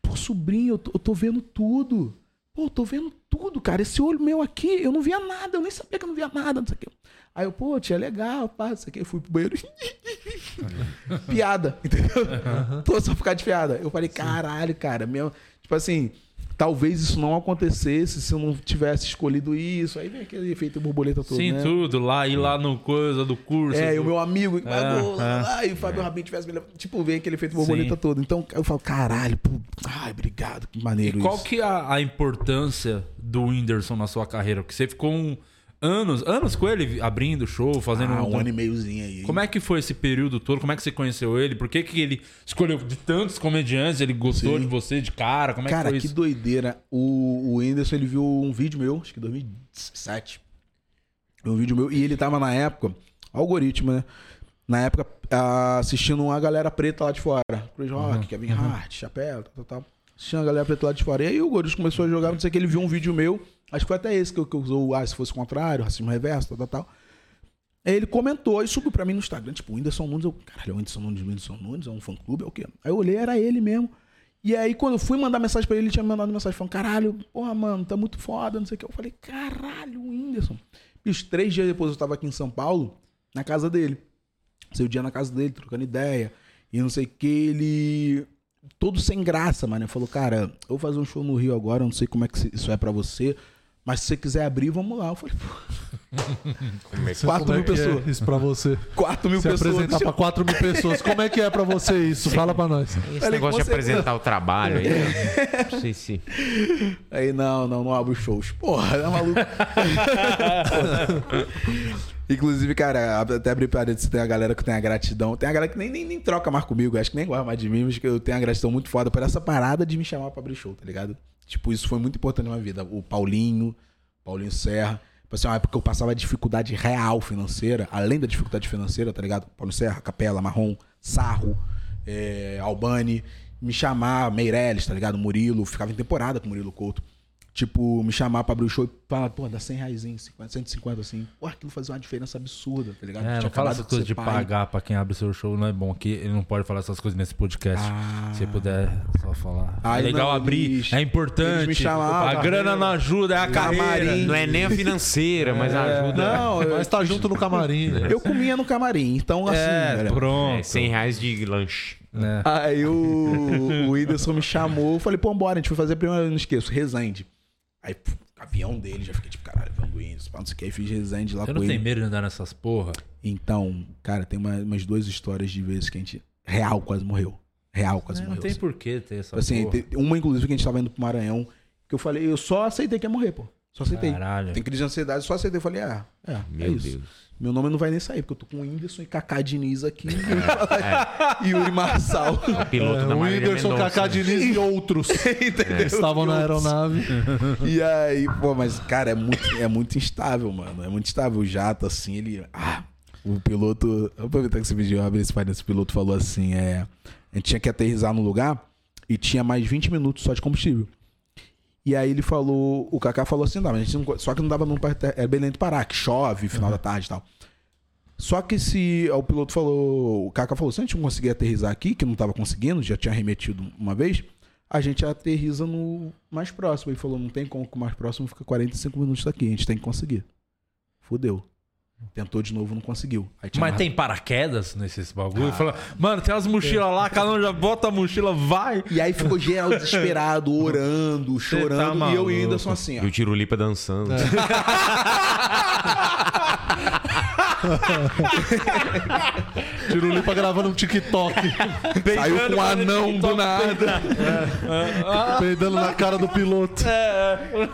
Pô, sobrinho, eu tô, eu tô vendo tudo. Pô, tô vendo tudo, cara. Esse olho meu aqui, eu não via nada, eu nem sabia que eu não via nada, não sei o quê. Aí eu, pô, tia, legal, pá, não sei o quê. Eu fui pro banheiro. [laughs] piada, entendeu? Tô só ficar de piada. Eu falei, caralho, cara, meu. Tipo assim, talvez isso não acontecesse se eu não tivesse escolhido isso. Aí vem aquele efeito borboleta todo. sim, né? tudo. Lá, ir lá no coisa do curso. É, e do- o meu amigo é. lá, e o Fábio Rabin tivesse me. Tipo, vem aquele efeito borboleta Sim. todo. Então eu falo, caralho, pô, ai, obrigado, que maneiro E qual isso. que é a, a importância do Whindersson na sua carreira? Porque você ficou um anos, anos com ele abrindo show, fazendo Ah, um ano e meiozinho aí. Como é que foi esse período todo? Como é que você conheceu ele? Por que, que ele escolheu de tantos comediantes? Ele gostou Sim. de você de cara? Como é Cara, que foi que isso? doideira. O, o Whindersson, ele viu um vídeo meu, acho que 2007. Um vídeo meu. E ele tava na época, algoritmo, né? Na época, ah, assistindo uma galera preta lá de fora. Chris Rock, Kevin Hart, Chapéu, tal, tal, tal. Assistindo a galera preta lá de fora. E aí o Goritos começou a jogar, não sei o que, ele viu um vídeo meu. Acho que foi até esse que eu, que usou, ah, se fosse o contrário, racismo reverso, tal, tal, tal. Aí ele comentou e subiu pra mim no Instagram, tipo, o Whindersson Nunes, eu, caralho, o Whindersson Nunes, o Whindersson Nunes, é um fã clube, é o quê? Aí eu olhei, era ele mesmo. E aí, quando eu fui mandar mensagem pra ele, ele tinha me mandado mensagem falando, caralho, porra, mano, tá muito foda, não sei o que. Eu falei, caralho, o Whindersson. Bicho, três dias depois eu tava aqui em São Paulo, na casa dele. O dia na casa dele, trocando ideia. E não sei o que, ele. Todo sem graça, mano. Ele falou, cara, eu vou fazer um show no Rio agora, não sei como é que isso é pra você. Mas se você quiser abrir, vamos lá. Eu falei, pô, [laughs] Como é que- 4 Como é mil que é pessoas. isso pra você? 4 mil Se pessoas. apresentar pra 4 mil pessoas. Como é que é pra você isso? Fala pra nós. Esse Falei, negócio de apresentar o trabalho aí. Não sei se. Aí, não, não, não abro shows. Porra, é maluco. [laughs] Inclusive, cara, até abrir parênteses, tem a galera que tem a gratidão. Tem a galera que nem, nem, nem troca mais comigo, acho que nem gosta mais de mim, mas que eu tenho a gratidão muito foda por essa parada de me chamar pra abrir show, tá ligado? Tipo, isso foi muito importante na minha vida. O Paulinho, Paulinho Serra. Tipo assim, uma época que eu passava dificuldade real financeira, além da dificuldade financeira, tá ligado? Paulo Serra, Capela, Marrom, Sarro, é, Albani, me chamar, Meirelles, tá ligado? Murilo, ficava em temporada com Murilo Couto. Tipo, me chamar pra abrir o show e falar, pô, dá 100 reais, 50, 150 assim. Pô, aquilo fazia uma diferença absurda, tá ligado? É, Tinha não fala acabado essa de pai. pagar pra quem abre seu show, não é bom. Aqui ele não pode falar essas coisas nesse podcast. Ah. Se puder só falar. Ai, é legal não, abrir, eles- é importante. me chamavam, a grana não ajuda, é a Camarim. Não é nem a financeira, mas ajuda. Não, Mas tá junto no camarim. [laughs] eu comia no camarim, então assim, É, velho. pronto. É 100 reais de lanche. né? Aí o, o Whindersson me chamou, eu falei, pô, bora, a gente foi fazer a primeira, não esqueço, Resende. Aí, pff, avião dele, já fiquei tipo, caralho, avião do Whindersson, pá, não sei o que, aí fiz Resende lá Você com não tem ele. medo de andar nessas porra? Então, cara, tem uma- umas duas histórias de vezes que a gente, real, quase morreu. Real, quase É, não morreu. tem assim. porquê ter essa Assim, porra. uma inclusive que a gente tava indo pro Maranhão, que eu falei, eu só aceitei que ia morrer, pô. Só aceitei. Caralho. Tem crise de ansiedade, só aceitei. Eu falei, ah, é, é Meu isso. Deus. Meu nome não vai nem sair, porque eu tô com o Whindersson e Kaká Diniz aqui. [laughs] É. e Yuri Marçal. O piloto É, da o Whindersson. Kaká Diniz e outros [laughs] Entendeu? estavam na aeronave. [laughs] E aí, pô, mas, cara, é muito, é muito instável, mano. É muito instável. O jato, assim, ele. Ah, o piloto. Vou aproveitar que esse vídeo abre esse parênteses. O piloto falou assim: é. A gente tinha que aterrizar no lugar e tinha mais 20 minutos só de combustível. E aí ele falou, o Kaká falou assim, não, mas a gente não, só que não dava não é Belém do Pará, que chove, final da tarde e tal. Só que se o piloto falou, o Kaká falou, se a gente não conseguir aterrizar aqui, que não tava conseguindo, já tinha remetido uma vez, a gente aterriza no mais próximo. Ele falou, não tem como que o mais próximo fica 45 minutos daqui, a gente tem que conseguir. Fudeu. Tentou de novo, não conseguiu. Aí tinha Mas tem paraquedas nesses bagulho? Fala, mano, tem as mochilas lá, cada um já bota a mochila, vai. E aí ficou geral desesperado, [laughs] orando, chorando. tá e eu e o. Whindersson assim, ó. E o Tirulipa dançando. [laughs] [laughs] [laughs] Tirulipa gravando um TikTok. [laughs] Saiu com um anão do nada. [laughs] Peidando na cara do piloto.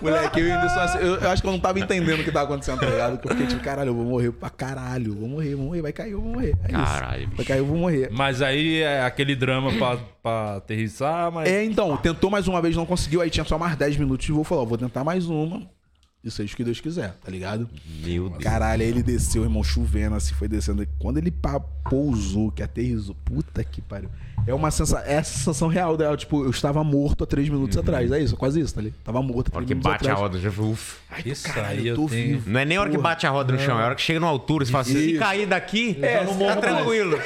Moleque, eu, ainda só assim, eu, eu acho que eu não tava entendendo o que tava acontecendo, tá ligado? Porque eu fiquei tipo, caralho, eu vou morrer pra caralho. Vou morrer, vou morrer. Vai cair, eu vou morrer. É Caralho, isso. Vai cair, eu vou morrer. Mas aí é aquele drama pra, pra aterrissar, mas. É, então, tentou mais uma vez, não conseguiu. Aí tinha só mais 10 minutos de voo. Falou, ó, vou tentar mais uma. E seja o que Deus quiser, tá ligado? Meu Deus. Caralho, aí ele desceu, irmão, chovendo, assim, foi descendo. Quando ele pousou, que aterrizou, puta que pariu. É uma sensação, é a sensação real dela. Tipo, eu estava morto há três minutos atrás. É isso, quase isso, tá ligado? Tava morto há A hora três que minutos bate a atrás. roda, já foi. Uf. Ai, Isso caralho, aí eu tô tenho- vivo. Não é nem a hora que bate a roda no chão, é a hora que chega numa altura. Você fala assim: se cair daqui, É, tá não tranquilo.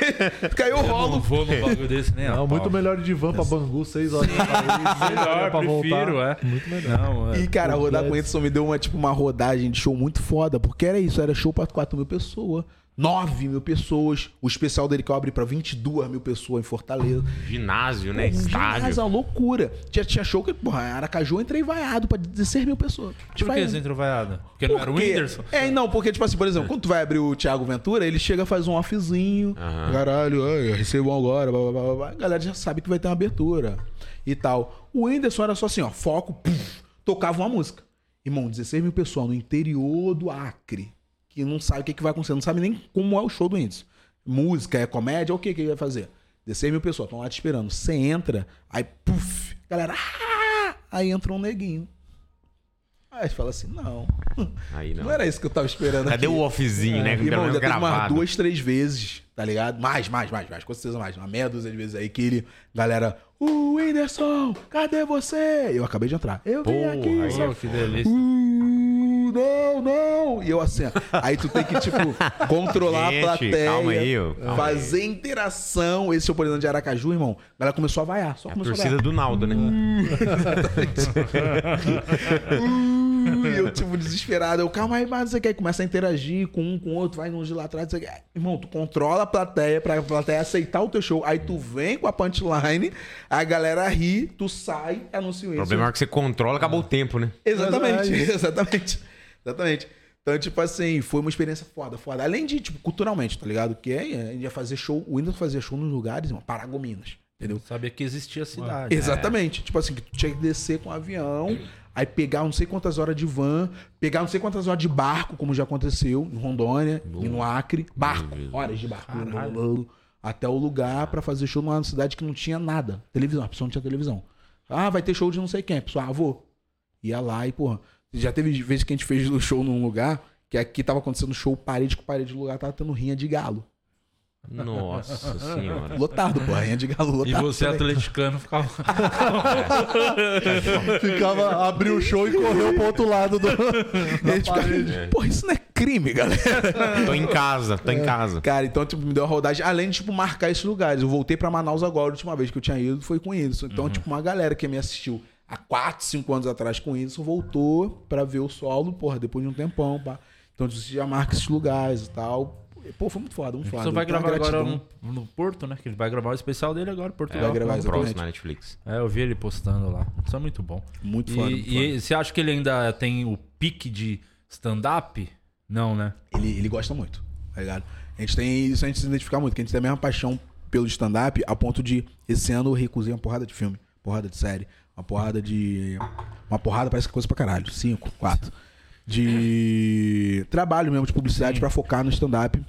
Caiu o Eu não rolo. [laughs] vou num bagulho desse nem Não, muito melhor de van pra Bangu, seis horas [laughs] pra ir, Melhor, pra prefiro, voltar. é. Muito melhor. Não, é. E, cara, Pô, rodar com. Edson me deu uma, tipo, uma rodagem de show muito foda, porque era isso, era show pra 4 mil pessoas. 9 mil pessoas. O especial dele que eu abri pra 22 mil pessoas em Fortaleza. Ginásio, né? Pô, um ginásio, Estádio. uma loucura. Já tinha show que, porra, Aracaju eu entrei vaiado pra 16 mil pessoas. Por que você entrou vaiado? Porque não era o Porque- Whindersson? É, não, porque, tipo assim, por exemplo, quando tu vai abrir o Thiago Ventura, ele chega faz um offzinho. Aham. Caralho, ai, recebam agora, blá, blá, blá, blá. A galera já sabe que vai ter uma abertura e tal. O Whindersson era só assim, ó, foco, puf, tocava uma música. Irmão, 16 mil pessoas no interior do Acre, que não sabe o que, que vai acontecer, não sabe nem como é o show do Whindersson. Música, é comédia, o que, que ele vai fazer? 16 mil pessoas estão lá te esperando. Você entra, aí, puf, galera, ah! aí entra um neguinho. Aí fala assim, não, Aí não, não. era isso que eu tava esperando Cadê aqui. o offzinho, né? Pelo Irmão, menos já teve umas duas, três vezes, tá ligado? Mais, mais, mais, mais, com certeza mais. Uma meia dúzia de vezes aí que ele, galera, o Whindersson, cadê você? Eu acabei de entrar. Eu vim Porra, aqui, aí só que delícia. Uh, não, não. E eu assim, ó. aí tu tem que, tipo, [laughs] controlar Gente, a plateia. calma aí, ó, calma fazer interação. Esse é o Polidão de Aracaju, irmão. A galera começou a vaiar. Só A começou a torcida vaiar. do Naldo, né? Uh, e [laughs] eu, tipo, desesperado. Eu, calma aí, mas não sei o que. Aí Começa a interagir com um, com o outro, vai de lá atrás. não sei o quê. Irmão, tu controla a plateia pra plateia aceitar o teu show. Aí tu vem com a punchline, a galera ri, tu sai, anuncia O isso. problema é que você controla, acabou o tempo, né? Exatamente, é [laughs] exatamente. Exatamente. Então, tipo assim, foi uma experiência foda, foda. Além de, tipo, culturalmente, tá ligado? Que é, a gente ia fazer show, o Windows fazia show nos lugares, irmão, Paragominas, entendeu? Sabia que existia a cidade. Exatamente. Tipo assim, que tu tinha que descer com um avião, aí pegar não sei quantas horas de van, pegar não sei quantas horas de barco, como já aconteceu em Rondônia e no Acre. Barco, horas de barco. Até o lugar pra fazer show numa cidade que não tinha nada. Televisão, a pessoa não tinha televisão. Ah, vai ter show de não sei quem. A pessoa, ah, vou. Ia lá e, porra. Já teve vezes que a gente fez o show num lugar que aqui tava acontecendo show parede com parede do lugar, tava tendo rinha de galo. Nossa [laughs] senhora. Lotado, porra, rinha de galo lotado. E você, também. atleticano, ficava. [laughs] Ficava, abriu o show e correu pro outro lado do. E a gente ficava, Porra, isso não é crime, galera. Tô em casa, tô em casa. Cara, então, tipo, me deu a rodagem, além de, tipo, marcar esses lugares. Eu voltei pra Manaus agora, a última vez que eu tinha ido foi com isso. Então, tipo, uma galera que me assistiu há 4, 5 anos atrás com isso, voltou pra ver o solo, porra, depois de um tempão, pá. Então, você já marca esses lugares e tal. Pô, foi muito foda, muito foda. Você vai Então, gravar agora no, no Porto, né? Que ele vai gravar o especial dele agora, em É, Portugal. vai gravar, o exatamente. próximo na Netflix. É, eu vi ele postando lá. Isso é muito bom. Muito E, foda. muito foda. e você acha que ele ainda tem o pique de stand-up? Não, né? Ele, ele gosta muito, tá ligado? A gente tem isso, a gente se identifica muito, que a gente tem a mesma paixão pelo stand-up, a ponto de, esse ano eu recusei uma porrada de filme, porrada de série, uma porrada de. Uma porrada parece que é coisa pra caralho. Cinco, quatro. De trabalho mesmo, de publicidade, pra focar no stand-up.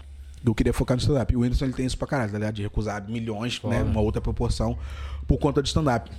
Eu queria focar no stand-up. E o Whindersson ele tem isso pra caralho, tá ligado? De recusar milhões, né? Uma outra proporção, por conta de stand-up.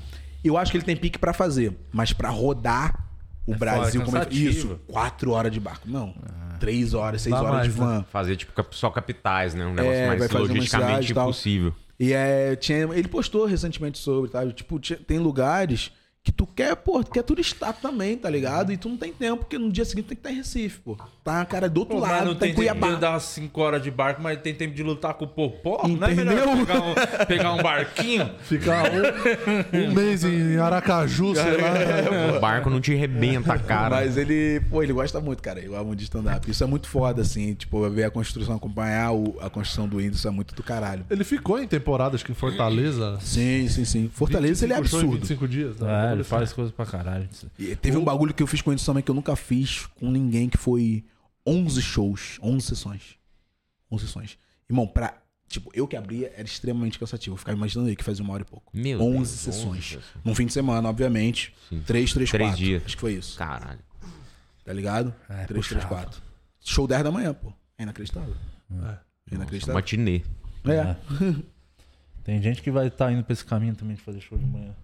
Eu acho que ele tem pique pra fazer, mas pra rodar o É Brasil como é. Isso, quatro horas de barco. Não. Três horas, seis Dá horas mais, de né? van. Fazer, tipo, só capitais, né? Um negócio É, mais logisticamente e tal. possível. E é, tinha, ele postou recentemente sobre, tá? Tipo, tinha- tem lugares que tu quer, pô, tu quer turistar também, tá ligado? E tu não tem tempo, porque no dia seguinte tem que estar em Recife, pô. Tá, cara, do outro Pô, mas lado, não tá tem em tempo de Cuiabá. andar 5 horas de barco, mas tem tempo de lutar com o popó? Não é Entendeu? melhor pegar um, pegar um barquinho? [laughs] Ficar um, um [laughs] mês em Aracaju, sei lá. [laughs] O barco não te rebenta, cara. Mas ele, pô, ele gosta muito, cara. Ele gosta muito de stand-up. Isso é muito foda, assim, tipo, ver a construção, acompanhar o- a construção do Whindersson é muito do caralho. Ele ficou em temporada, acho que em Fortaleza. Sim, sim, sim. Fortaleza, ele é 25 shows em absurdo. 25 dias. né? É, ele faz coisas pra caralho. E teve um bagulho que eu fiz com ele também que eu nunca fiz com ninguém, que foi 11 shows, 11 sessões. 11 sessões. Irmão, pra. Tipo, eu que abria era extremamente cansativo. Eu ficava imaginando ele que fazia uma hora e pouco. Meu 11 Deus, sessões. 11 sessões. Num fim de semana, obviamente. 3, 3, Três 4. dias. Acho que foi isso. Caralho. Tá ligado? É, 3, 3, puxava. 4. Show 10 da manhã, pô. É inacreditável. É inacreditável. Matinê. É. Tem gente que vai estar indo pra esse caminho também de fazer show de manhã.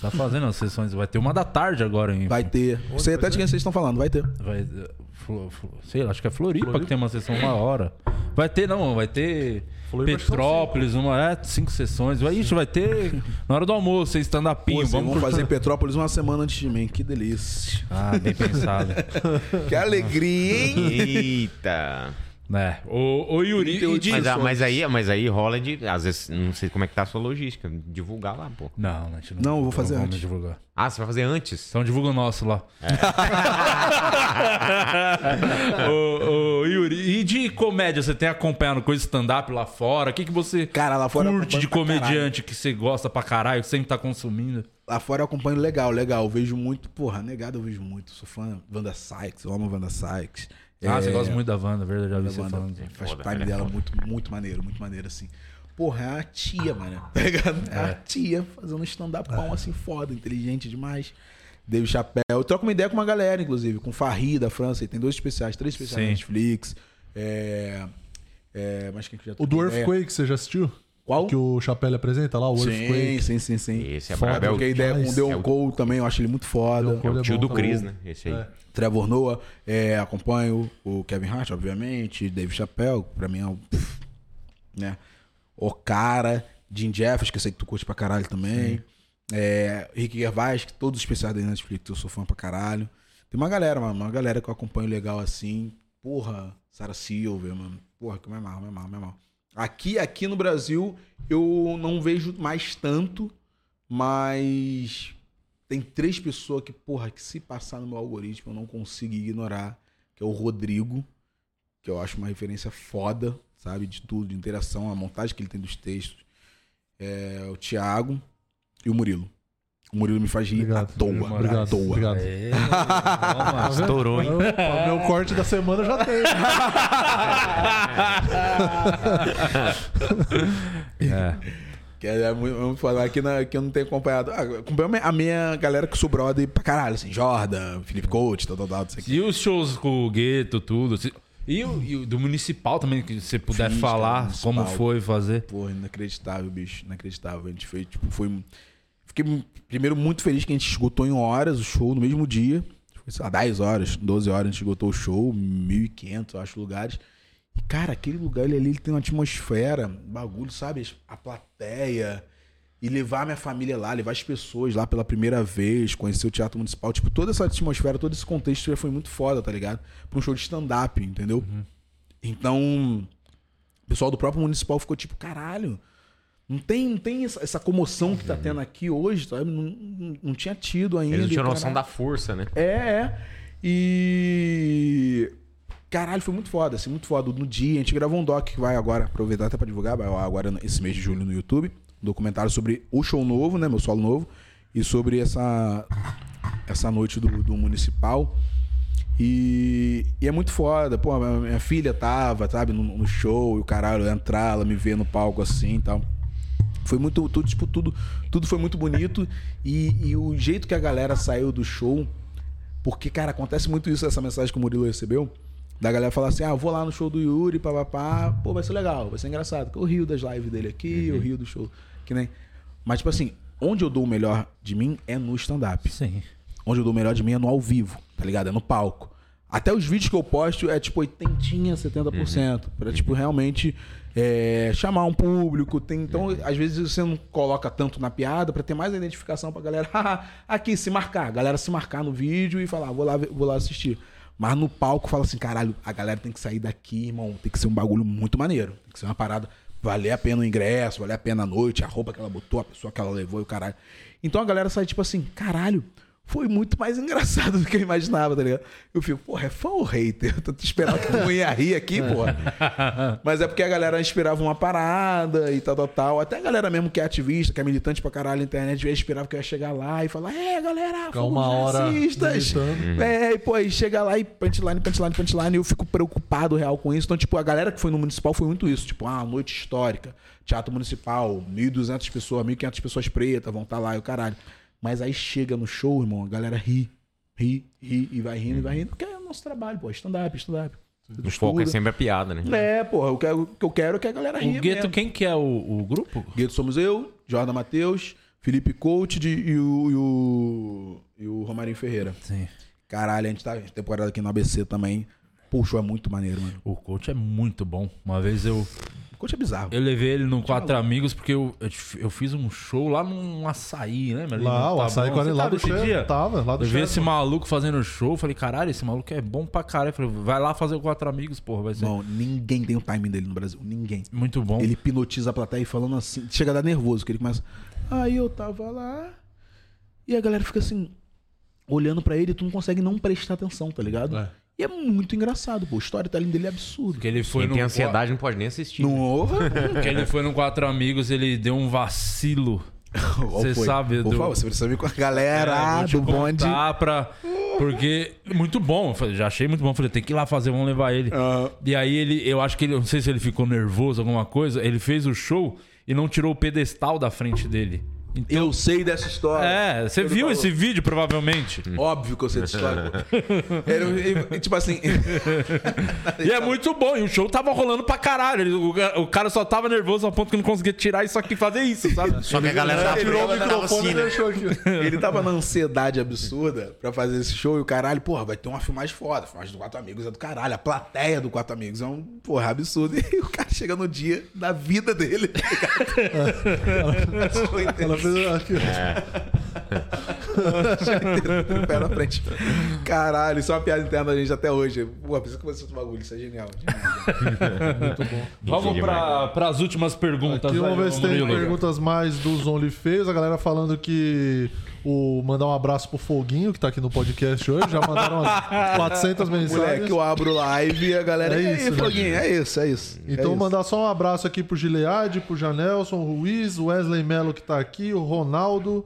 Tá fazendo as sessões. Vai ter uma da tarde agora, hein? Vai ter. Sei até de quem vocês estão falando, vai ter. Vai, eh, Flo- Flo- sei lá, acho que é Floripa, que tem uma sessão uma hora. Vai ter, não, vai ter Floripa Petrópolis, uma, é, cinco sessões. Vai, ixi, vai ter na hora do almoço, stand-upinho. Pô, vamos vamos fazer Petrópolis uma semana antes de mim. Que delícia. Ah, bem pensado. [laughs] Que alegria, hein? Eita. Né? O, o Yuri. E de... Mas, mas aí, mas aí rola de. Às vezes, não sei como é que tá a sua logística. Divulgar lá, pô. Não, a gente não. Não, eu vou fazer antes. divulgar. Ah, você vai fazer antes? Então divulga o nosso lá. É. [laughs] ô, ô, Yuri, e de comédia, você tem acompanhado coisa stand-up lá fora? O que, que você Cara, lá fora curte de comediante que você gosta pra caralho, que sempre tá consumindo? Lá fora eu acompanho legal, legal. Eu vejo muito, porra, negado eu vejo muito. Sou fã da Wanda Sykes, eu amo a Wanda Sykes. Ah, É, você gosta muito da Wanda, verdade, já vi você Wanda. falando. Faz Foda, time é dela foda. muito, muito maneiro, muito maneiro, assim. Porra, é a tia, mano. [laughs] Tá ligado? É a tia fazendo stand-up É. assim, foda, inteligente demais. Dave Chappelle. Eu troco uma ideia com uma galera, inclusive, com Farri da França. Ele tem dois especiais, três especiais Sim. na Netflix. É. É, mas quem que já O do? Earthquake, você já assistiu? Qual? Que o Chapelle apresenta lá, o Sim, Earthquake. sim, sim, sim. Esse é Foda. brabo. É o, Troquei ideia com o. Deon É o- Cole também, eu acho ele muito foda. É o tio é do Chris, tá bom. né? Esse aí. É. Trevor Noah, é, acompanho o Kevin Hart, obviamente, Dave Chappelle, pra mim é pff, né? O cara, Jim Jeffers, que eu sei que tu curte pra caralho também. É, Rick Gervais, que todos os especiais da Netflix eu sou fã pra caralho. Tem uma galera, mano, uma galera que eu acompanho legal assim. Porra, Sarah Silver, mano. Porra, que me amarro, me amarro, me amarro. Aqui, aqui no Brasil, eu não vejo mais tanto, mas tem três pessoas que, porra, que se passar no meu algoritmo eu não consigo ignorar, que é o Rodrigo, que eu acho uma referência foda, sabe, de tudo, de interação, a montagem que ele tem dos textos. É, o Thiago e o Murilo. O Murilo me faz rir Obrigado. à toa, Obrigado. à toa. Obrigado. É, [laughs] vamos lá. [laughs] Estourou, hein? O meu corte da semana já tem. [laughs] É. Que é muito, muito foda. Aqui, na, aqui eu não tenho acompanhado. Ah, acompanho a minha- galera que sou brother pra caralho, assim, Jordan, Felipe Coach, tal, tal, tal. E os shows com o Gueto, tudo. se- E o, e o do Municipal também, que você puder Fiz, falar cara, como foi fazer. Pô, inacreditável, bicho. Inacreditável. A gente fez, tipo, foi. Fiquei primeiro muito feliz que a gente esgotou em horas o show no mesmo dia. Foi, sei lá, 10 horas, 12 horas a gente esgotou o show, 1.500, eu acho, lugares. E, cara, aquele lugar ele, ali ele tem uma atmosfera, bagulho, sabe? A plateia. E levar minha família lá, levar as pessoas lá pela primeira vez, conhecer o Teatro Municipal. Tipo, toda essa atmosfera, todo esse contexto já foi muito foda, tá ligado? Pra um show de stand-up, entendeu? Então, o pessoal do próprio municipal ficou tipo, caralho, não tem, não tem essa, essa comoção que tá tendo aqui hoje, sabe? Não, não, não tinha tido ainda. Eles não tinham noção da força, né? É, é. E. Caralho, foi muito foda, assim, muito foda. No dia, a gente gravou um doc que vai agora, aproveitar até pra divulgar, vai agora esse mês de julho no YouTube. Um documentário sobre o show novo, né? Meu solo novo. E sobre essa, essa noite do, do municipal. E, e é muito foda. Pô, minha, filha tava, sabe, no, no show, e o caralho, entrar, ela me ver no palco assim e tal. Foi muito, tudo, tipo, tudo, tudo foi muito bonito. E, e o jeito que a galera saiu do show, porque, cara, acontece muito isso, essa mensagem que o Murilo recebeu. Da galera falar assim: ah, vou lá no show do Yuri, papapá, pô, vai ser legal, vai ser engraçado. Eu rio das lives dele aqui, eu rio do show. Que nem. Mas, tipo assim, onde eu dou o melhor de mim é no stand-up. Sim. Onde eu dou o melhor de mim é no ao vivo, tá ligado? É no palco. Até os vídeos que eu posto é tipo 80, 70%. Pra, tipo, realmente é, chamar um público. Tem, então, às vezes você não coloca tanto na piada pra ter mais identificação pra galera. "Haha, [laughs] Aqui, se marcar. A galera se marcar no vídeo e falar, "Ah, vou lá, vou lá assistir. Mas no palco fala assim, caralho, a galera tem que sair daqui, irmão. Tem que ser um bagulho muito maneiro. Tem que ser uma parada. Valer a pena o ingresso, valer a pena a noite, a roupa que ela botou, a pessoa que ela levou e o caralho. Então a galera sai tipo assim, caralho, foi muito mais engraçado [laughs] do que eu imaginava, tá ligado? Eu fico, porra, é fã ou hater? Eu tô te esperando que não ia rir aqui, porra. Mas é porque a galera esperava uma parada e tal, tal, tal. Até a galera mesmo que é ativista, que é militante pra caralho na internet, já esperava que eu ia chegar lá e falar, é, galera, fomos racistas. militando. É, e pô, aí chega lá e punchline, punchline, punchline, e eu fico preocupado real com isso. Então, tipo, a galera que foi no municipal foi muito isso. Tipo, ah, noite histórica, teatro municipal, 1.200 pessoas, 1.500 pessoas pretas vão estar lá e o caralho. Mas aí chega no show, irmão, a galera ri, ri, ri, e vai rindo, e vai rindo, porque é o nosso trabalho, pô, stand-up, stand-up. O foco é sempre a piada, né? É, porra, o que eu, o que eu quero é que a galera ria O Gueto, mesmo. quem que é o, o grupo? Gueto somos eu, Jordan Matheus, Felipe Coach de- e, o, e, o, e o Romarinho Ferreira. Sim. Caralho, a gente tá temporada aqui no ABC também. Puxa, é muito maneiro, mano. O coach é muito bom. Uma vez eu, coach é bizarro. eu levei ele no Quatro Amigos porque eu, eu, eu fiz um show lá num açaí, né? Lá, o açaí Taboão. com Você lá do chefe. dia? Tava, lá do Eu vi esse maluco fazendo show, falei, caralho, esse maluco é bom pra caralho. Eu Falei, vai lá fazer o Quatro Amigos, porra, vai ser Não, ninguém tem o timing dele no Brasil. Ninguém. muito bom. Ele hipnotiza a plateia falando assim. Chega a dar nervoso, que ele começa. Aí eu tava lá. E a galera fica assim, olhando pra ele e tu não consegue não prestar atenção, tá ligado? É. E é muito engraçado, pô. O storytelling dele é absurdo. Porque ele foi Quem no tem ansiedade não pode nem assistir. Não né? Porque [laughs] ele foi no Quatro Amigos, ele deu um vacilo. Você sabe, Por do- favor, você precisa vir com a galera É, do bonde. pra... Porque muito bom, já achei muito bom. Falei, tem que ir lá fazer, vamos levar ele. Aham. E aí ele, eu acho que ele, não sei se ele ficou nervoso, alguma coisa, ele fez o show e não tirou o pedestal da frente dele. Eu sei dessa história. É, você Ele viu falou. esse vídeo, provavelmente. Óbvio que eu sei dessa história. [laughs] Era, tipo assim. [laughs] E é muito bom, e o show tava rolando pra caralho. Ele- o, o cara só tava nervoso ao ponto que não conseguia tirar isso aqui e fazer isso, sabe? [laughs] Só que a galera da Tirou o tava microfone assim, né? deixou aqui. Ele tava na ansiedade absurda pra fazer esse show e o caralho, porra, vai ter uma filmagem foda. A filmagem do Quatro Amigos é do caralho. A plateia do Quatro Amigos é um, porra, absurdo. E o cara chega no dia da vida dele. Ela aqui. o [laughs] pé na frente. Caralho, isso é uma piada interna da gente até hoje. Pô, precisa conversar esse bagulho, isso é genial. genial. Vamos pra, pras últimas perguntas. Aqui, vamos ver se tem perguntas mais dos OnlyFans. A galera falando que o mandar um abraço pro Foguinho, que tá aqui no podcast hoje. Já mandaram umas [laughs] 400 mensagens. Moleque, eu abro live e a galera. É É isso, isso, né? Foguinho, é isso, é isso. Então, é isso. mandar só um abraço aqui pro Gilead, pro Janelson, Ruiz, o Wesley Melo que tá aqui, o Ronaldo,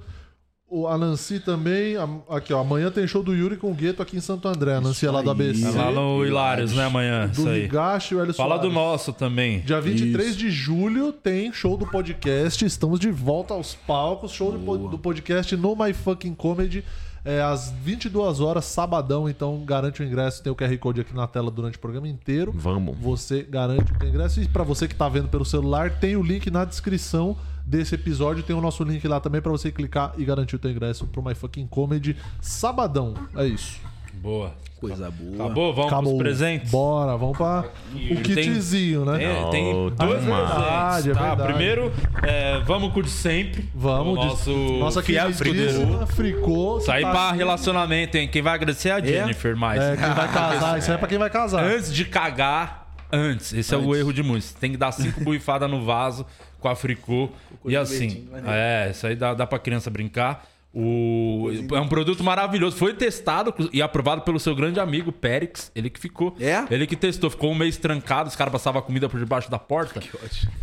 o, a Nancy também. A- aqui, ó. Amanhã tem show do Yuri com o Gueto aqui em Santo André. A Nancy é lá do ABC. É lá no Hilários, né, amanhã? Do Isso aí. Ligache e o Hélio Fala do Soares. nosso também. Dia 23 de julho tem show do podcast. Estamos de volta aos palcos. Show do, do podcast no My Fucking Comedy. É, às 22 horas, sabadão. Então, garante o ingresso. Tem o QR Code aqui na tela durante o programa inteiro. Vamos. Você garante o ingresso. E pra você que tá vendo pelo celular, tem o link na descrição desse episódio. Tem o nosso link lá também pra você clicar e garantir o teu ingresso pro My Fucking Comedy. Sabadão. É isso. Boa. Coisa boa. Acabou? Vamos Acabou. pros presentes? Bora, vamos pra o kitzinho, né? Tem, tem Oh, dois toma. presentes. Verdade, é tá? Primeiro, é, vamos de sempre. Vamos, o nosso nossa fiel queridíssima Fricô. que Isso aí tá pra relacionamento, hein? Quem vai agradecer é a Jennifer mais. É, quem vai casar, isso aí é pra quem vai casar. Antes de cagar, antes. Esse é o erro de muitos. Tem que dar cinco [laughs] buifadas no vaso com a fricô. E assim, é, isso aí dá, dá pra criança brincar. O, é um produto maravilhoso. Foi testado e aprovado pelo seu grande amigo, Périx. Ele que ficou. É? Ele que testou. Ficou um mês trancado. Os caras passavam comida por debaixo da porta.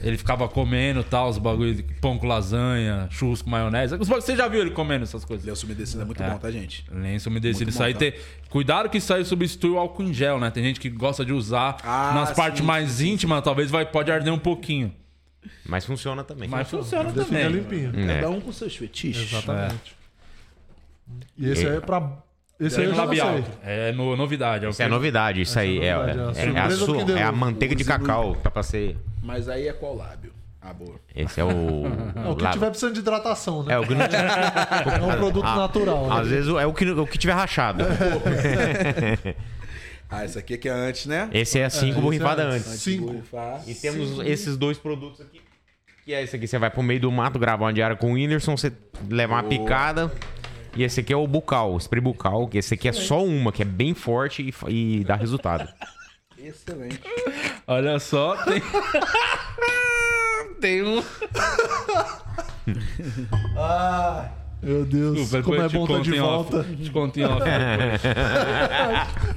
Ele ficava comendo tal, os bagulho de pão com lasanha, churros com maionese. Os Você já viu ele comendo essas coisas? Lenço umedecido é muito bom, tá, gente? Lenço umedecido. Isso aí bom, tem... Cuidado que isso aí substitui o álcool em gel, né? Tem gente que gosta de usar Ah, nas sim, partes mais íntimas, talvez vai, pode arder um pouquinho. Mas funciona também. Mas funciona Fica também. limpinho. É. Cada um com seus fetiches. Exatamente. E esse aí é pra. Esse aí É eu já não labial. É no, novidade. É Isso é novidade, isso aí. É, novidade, é a é, é a surpresa do su- Kinder é a manteiga de cacau. Tá pra ser. Mas aí é qual lábio? Ah, boa. Esse é o. [laughs] É o que lá- tiver precisando de hidratação, né? É o que não [laughs] É um produto natural, né? Às vezes é o que, o que tiver rachado. [laughs] Ah, esse aqui é que é antes, né? Esse é cinco esse borrifadas é antes. Cinco. Borrifar. E temos esses dois produtos aqui. Que é esse aqui, você vai pro meio do mato gravar uma diária com o Whindersson, você levar uma picada. E esse aqui é o bucal, o spray bucal, que esse aqui é só uma, que é bem forte e, e dá resultado. [laughs] Excelente. Olha só, tem. [laughs] tem um. [laughs] Meu Deus, Desculpa, como é bom estar conto de em off. volta. Te conto em off. [laughs]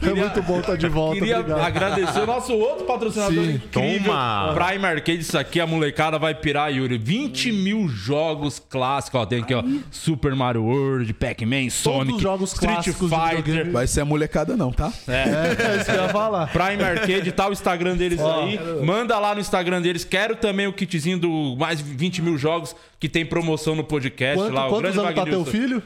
É muito bom estar de volta. Queria Obrigado. agradecer o nosso outro patrocinador Sim. incrível. Toma. Prime Arcade, isso aqui a molecada vai pirar, Yuri. 20 mil jogos clássicos, ó. Tem aqui, ó. Super Mario World, Pac-Man, Sonic, os jogos Street Fighter. Vai ser a molecada, não, tá? É, isso que eu ia falar. Prime Arcade, tá o Instagram deles aí. Manda lá no Instagram deles. Quero também o kitzinho do mais 20 mil jogos que tem promoção no podcast Quanto- lá. O grande anos tá teu filho?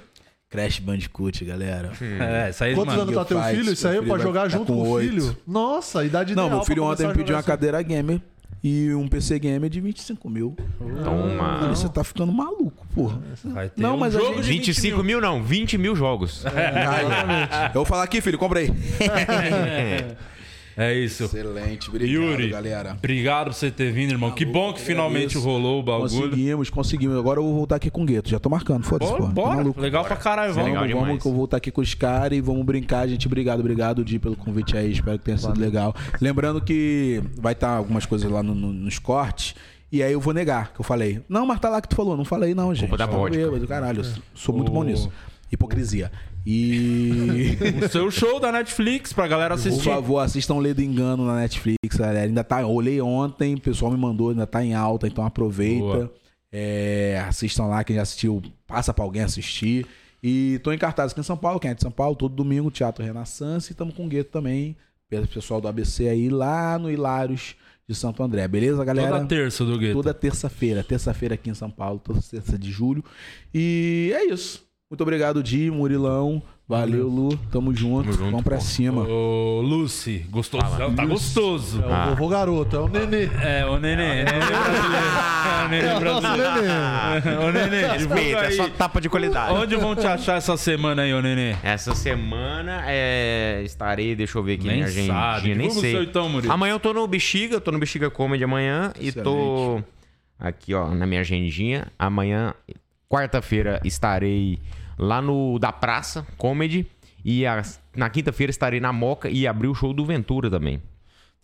Crash Bandicoot, galera. É, isso aí, Quantos mano. anos tá teu faz, filho? Isso aí é pra jogar ficar junto com o filho? Nossa, a idade Não, ideal meu filho ontem me pediu uma jogar cadeira gamer e um PC gamer de 25 mil. Toma. Você tá ficando maluco, porra. Vai ter Não, um mas jogo gente- de 20 25 mil não, 20 mil jogos. Eu vou falar aqui, filho, compra aí. É [laughs] isso. Excelente, obrigado, Yuri, galera. obrigado por você ter vindo, irmão. que bom que finalmente rolou o bagulho. Conseguimos, conseguimos. Agora eu vou voltar aqui com o Gueto. Já tô marcando, foda-se, Bora, pô. Tá bora. maluco. Legal pra caralho, Isso é vamos. legal Vamos, demais. vamos que eu vou estar aqui com os caras e vamos brincar, gente. Obrigado, obrigado, Di, pelo convite aí. Espero que tenha sido legal. Lembrando que vai estar algumas coisas lá no- no- nos cortes. E aí eu vou negar, que eu falei. Não, mas tá lá que tu falou. Não falei, não, gente. da Tô vodka. bêbado, caralho. Eu sou muito bom nisso. Hipocrisia. E. [laughs] O seu show da Netflix pra galera Por assistir. favor, assistam Lê do Engano na Netflix, galera. Ainda tá. Olhei ontem, o pessoal me mandou, ainda tá em alta, então aproveita. É, assistam lá, quem já assistiu, passa pra alguém assistir. E tô em cartaz aqui em São Paulo, quem é de São Paulo, todo domingo, Teatro Renaissance, e estamos com o Gueto também, pessoal do ABC aí, lá no Hilários, de Santo André. Beleza, galera? Toda terça do Gueto. Toda terça-feira. Terça-feira aqui em São Paulo, toda terça de julho. E é isso. Muito obrigado, Di, Murilão. Valeu, Lu. Tamo junto. junto, Vamos pra pô. cima. Ô, Lucy, gostosão, tá gostoso. É o vovô garoto, é o nenê. É, o neném, é o neném brasileiro. É o neném É brasileiro. nenê. Ô, divulga Respeita, é aí. só tapa de qualidade. Onde vão te achar essa semana aí, ô neném? Essa semana é, estarei, deixa eu ver aqui Nem minha agendinha, sabe. nem sei. seu então, Murilo. Amanhã eu tô no Bexiga, tô no Bexiga Comedy amanhã e tô aqui, ó, na minha agendinha. Amanhã, quarta-feira, estarei lá no Da Praça Comedy e a- na quinta-feira estarei na Moca e abri o show do Ventura também.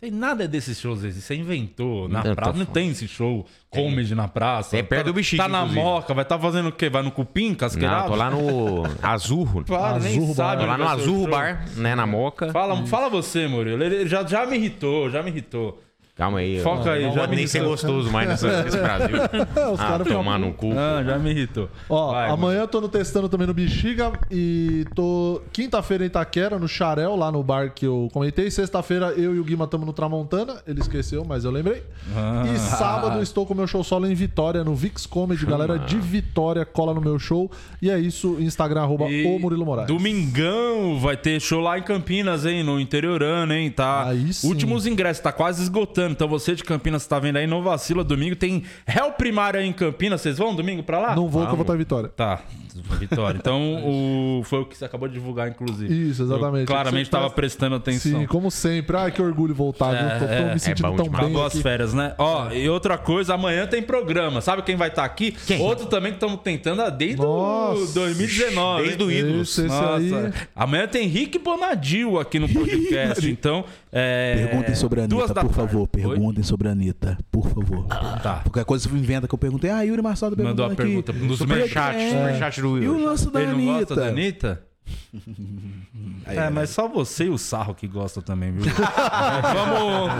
Tem nada desses shows aí. Você inventou. Na Não, praça tô não falando. tem esse show. Comedy na praça. É perto Tá- do Bexiga, Tá na inclusive. moca. Vai estar fazendo o quê? Vai no cupim, Não, casqueirado? tô lá no Azurro. [laughs] Claro, nem Azurro Bar. sabe. Tô lá no Azurro show. Bar, né, na Moca. Fala, fala você, Murilo. Ele já, já me irritou, já me irritou. Calma aí. eu Foca aí, não já pode me nem ser gostoso mais nessa- nesse Brasil. [laughs] Os Ah, caras ficam tomar no cu. Ah, já me irritou. Ó, Vai, amanhã eu tô no testando também no Bexiga e tô quinta-feira em Itaquera, no Xarel, lá no bar que eu comentei. Sexta-feira eu e o Guima estamos no Tramontana, ele esqueceu, mas eu lembrei. Ah. E sábado estou com o meu show solo em Vitória, no Vix Comedy, galera de Vitória, cola no meu show. E é isso, Instagram, arroba E o Murilo Moraes. Domingão vai ter show lá em Campinas, hein? No interiorano, hein? Tá. Aí sim. Últimos ingressos, tá quase esgotando. Então você de Campinas tá vendo aí, não vacila. Domingo tem réu primário aí em Campinas. Vocês vão domingo pra lá? Não vou que eu vou estar em Vitória. Tá, Vitória. Então [laughs] o... foi o que você acabou de divulgar, inclusive. Isso, exatamente. Eu claramente Você tava presta- prestando atenção. Sim, como sempre. Ai, que orgulho voltar, viu? Tô, tô me sentindo bom tão demais. bem. As férias, né? Ó, e outra coisa, amanhã tem programa. Sabe quem vai estar aqui? Outro também que estamos tentando desde Nossa. o 2019. Desde o aí. Amanhã tem Rick Bonadil aqui no podcast. [laughs] então, é. Perguntem sobre a Anitta, por tarde. favor. Oi? Perguntem sobre a Anitta, por favor. Tá. Qualquer coisa você inventa que eu perguntei. Ah, Yuri Marçal tá Mandou a pergunta no Sobre Superchat, é. superchat do E o lance da Ele não gosta da Anitta? Aí, É, mas só você e o Sarro que gostam também, viu? [laughs] Vamos.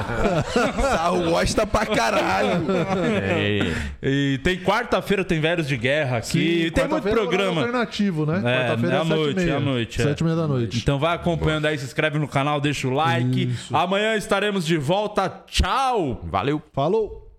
Sarro gosta pra caralho. É, E tem quarta-feira, tem Velhos de Guerra aqui. Sim, tem muito é programa. alternativo, né? É, Quarta-feira é à e noite, meia. é à noite, é. Sete e meia da noite. Então vai acompanhando aí, se inscreve no canal, deixa o like. Isso. Amanhã estaremos de volta. Tchau! Valeu. Falou!